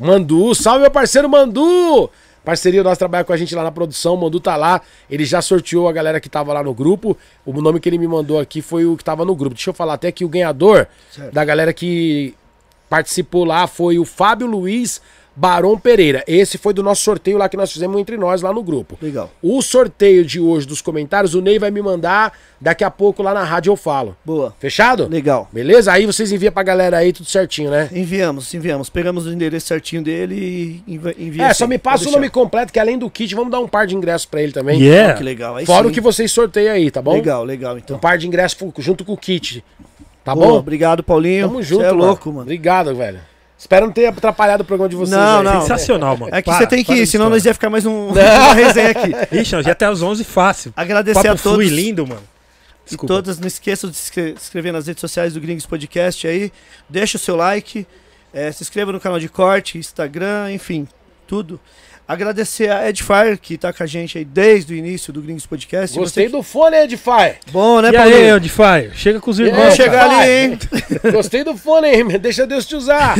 Mandu, salve meu parceiro Mandu! Parceria, nós trabalhamos com a gente lá na produção, o Mandu tá lá, ele já sorteou a galera que tava lá no grupo. O nome que ele me mandou aqui foi o que tava no grupo. Deixa eu falar até que o ganhador Certo. da galera que participou lá foi o Fábio Luiz Barão Pereira. Esse foi do nosso sorteio lá que nós fizemos entre nós lá no grupo. Legal. O sorteio de hoje dos comentários, o Ney vai me mandar. Daqui a pouco lá na rádio eu falo. Boa. Fechado? Legal. Beleza? Aí vocês enviam pra galera aí tudo certinho, né? Enviamos, enviamos. Pegamos o endereço certinho dele e envi- envia. É, só sim. me passa o nome completo, que além do kit, vamos dar um par de ingressos pra ele também. Ah, Yeah. que legal. Aí Fora sim. o que vocês sorteiam aí, tá bom? Legal, legal, então. Um par de ingressos junto com o kit. Tá Boa, bom? Obrigado, Paulinho. Tamo junto, Você é mano. louco, mano. Obrigado, velho. Espero não ter atrapalhado o programa de vocês. Não, aí. não. Sensacional, mano. É que Para, você tem que ir, senão nós ia ficar mais um, uma resenha aqui. Ixi, nós já até às 11 fácil. Agradecer Papo a todos. flui lindo, mano. E Desculpa. todas, não esqueçam de se inscre- se inscrever nas redes sociais do Gringos Podcast aí. Deixa o seu like. eh, se inscreva no canal de corte, Instagram, enfim, tudo. Agradecer a Edfire, que tá com a gente aí desde o início do Gringos Podcast. Gostei Você do fone, Edify. que- Bom, né, E aí, Paulinho? Odify? Chega com os irmãos. Vamos chegar ali, hein? Gostei do fone, hein? Deixa Deus te usar.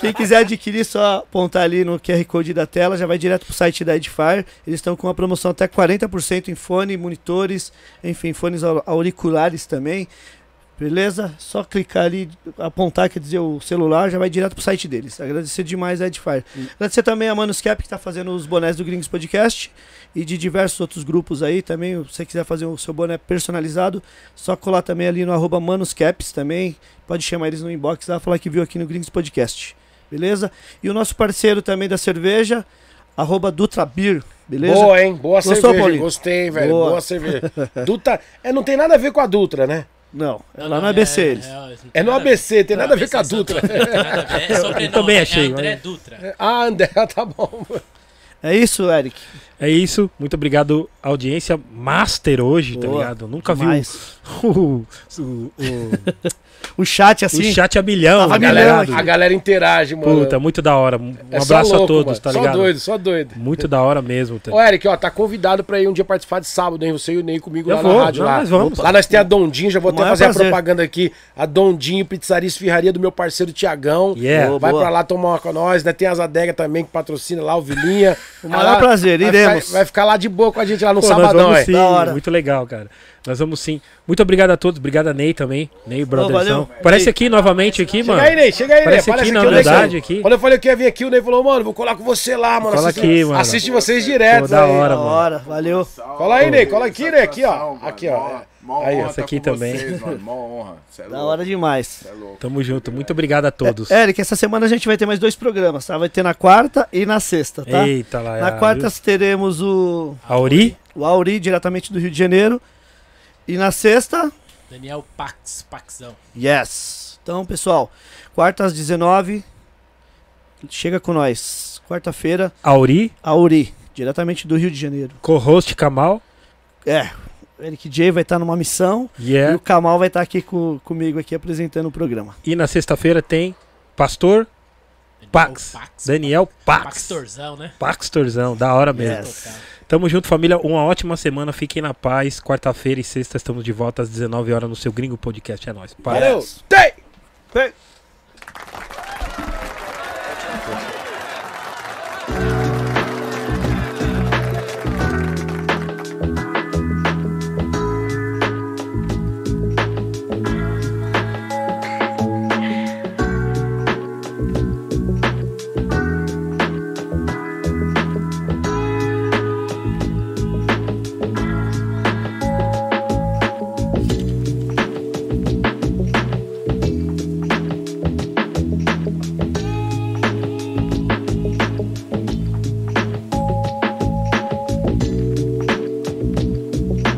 Quem quiser adquirir, só apontar ali no QR Code da tela, já vai direto pro site da Edifier. Eles estão com uma promoção até 40% em fone, monitores, enfim, fones au- auriculares também. Beleza? Só clicar ali, apontar, quer dizer, o celular, já vai direto pro site deles. Agradecer demais a Edifier. Agradecer também a Manuscap, que tá fazendo os bonés do Gringos Podcast e de diversos outros grupos aí também. Se você quiser fazer o seu boné personalizado, só colar também ali no arroba Manuscaps também. Pode chamar eles no inbox lá, falar que viu aqui no Gringos Podcast. Beleza? E o nosso parceiro também da cerveja, arroba Dutra Beer. Beleza? Boa, hein? Boa Gostou, cerveja. Paulinho? Gostei, velho. Boa. Boa, cerveja. Dutra. É, não tem nada a ver com a Dutra, né? Não, é lá no ABC eles. É no ABC, tem nada a ver com a Dutra. É sobrenome, também é achei, André Dutra. Ah, André, tá bom. É isso, Eric. É isso. Muito obrigado, audiência master hoje, tá Boa. ligado? Nunca Demais. viu o, o, o, O chat o assim. chat a milhão, tá a milhão ligado? aqui. A galera interage, mano. Puta, muito da hora. Um É só abraço a louco, todos, mano. tá Só ligado? doido, só doido. Muito da hora mesmo. Tá? Ô, Eric, ó, tá convidado pra ir um dia participar de sábado, hein? Você e o Ney comigo Eu lá vou, na rádio não, lá. nós vamos. Lá nós tem a Dondinho, já vou até Maior fazer a prazer. propaganda aqui. A Dondinho, Pizzaria Esfirraria do meu parceiro Tiagão. Yeah. Boa, Vai boa. pra lá tomar uma com nós, né? Tem as adegas também que patrocina lá, o Vilinha. O maior prazer, vai iremos. Ficar, vai ficar lá de boa com a gente lá no Pô, nós sabadão, vamos hein? sim, Da hora. muito legal, cara. Nós vamos sim. Muito obrigado a todos, obrigado a Ney também. Ney, brotherzão. valeu. Parece aqui novamente aqui, mano. Chega aí, Ney, chega aí, Parece Ney. aqui na Ney. unidade aqui. Quando eu falei que ia vir aqui, o Ney falou, mano, vou colar com você lá, mano. Cola assiste, aqui, mano. Assiste vocês direto. Pô, da aí. hora, Da mano. hora, valeu. Cola aí, Ney, cola aqui, Ney, aqui, ó. Aqui, ó. Aí, essa aqui também. Mó honra. Cê é Da louco, hora demais. cê é louco. Tamo junto. Muito obrigado a todos. Eric, essa semana a gente vai ter mais dois programas, tá? Vai ter na quarta e na sexta, tá? Eita lá. Na quarta teremos o, Auri. o Auri, diretamente do Rio de Janeiro. E na sexta, Daniel Pax, Paxão. yes. Então, pessoal, quarta às 19 chega com nós. Quarta-feira, Auri. Auri, diretamente do Rio de Janeiro. Co-host Kamal. É, Eric J vai estar numa missão e Yeah. o Kamal vai estar aqui com, comigo aqui apresentando o programa. E na sexta-feira tem Pastor Daniel Pax. Pax. Daniel Pax. Paxtorzão, né? Paxtorzão. Da hora mesmo. Yes. Tamo junto, família. Uma ótima semana. Fiquem na paz. Quarta-feira e sexta estamos de volta às 19 horas no seu Gringo Podcast. É nóis. Valeu. Tem! Hey.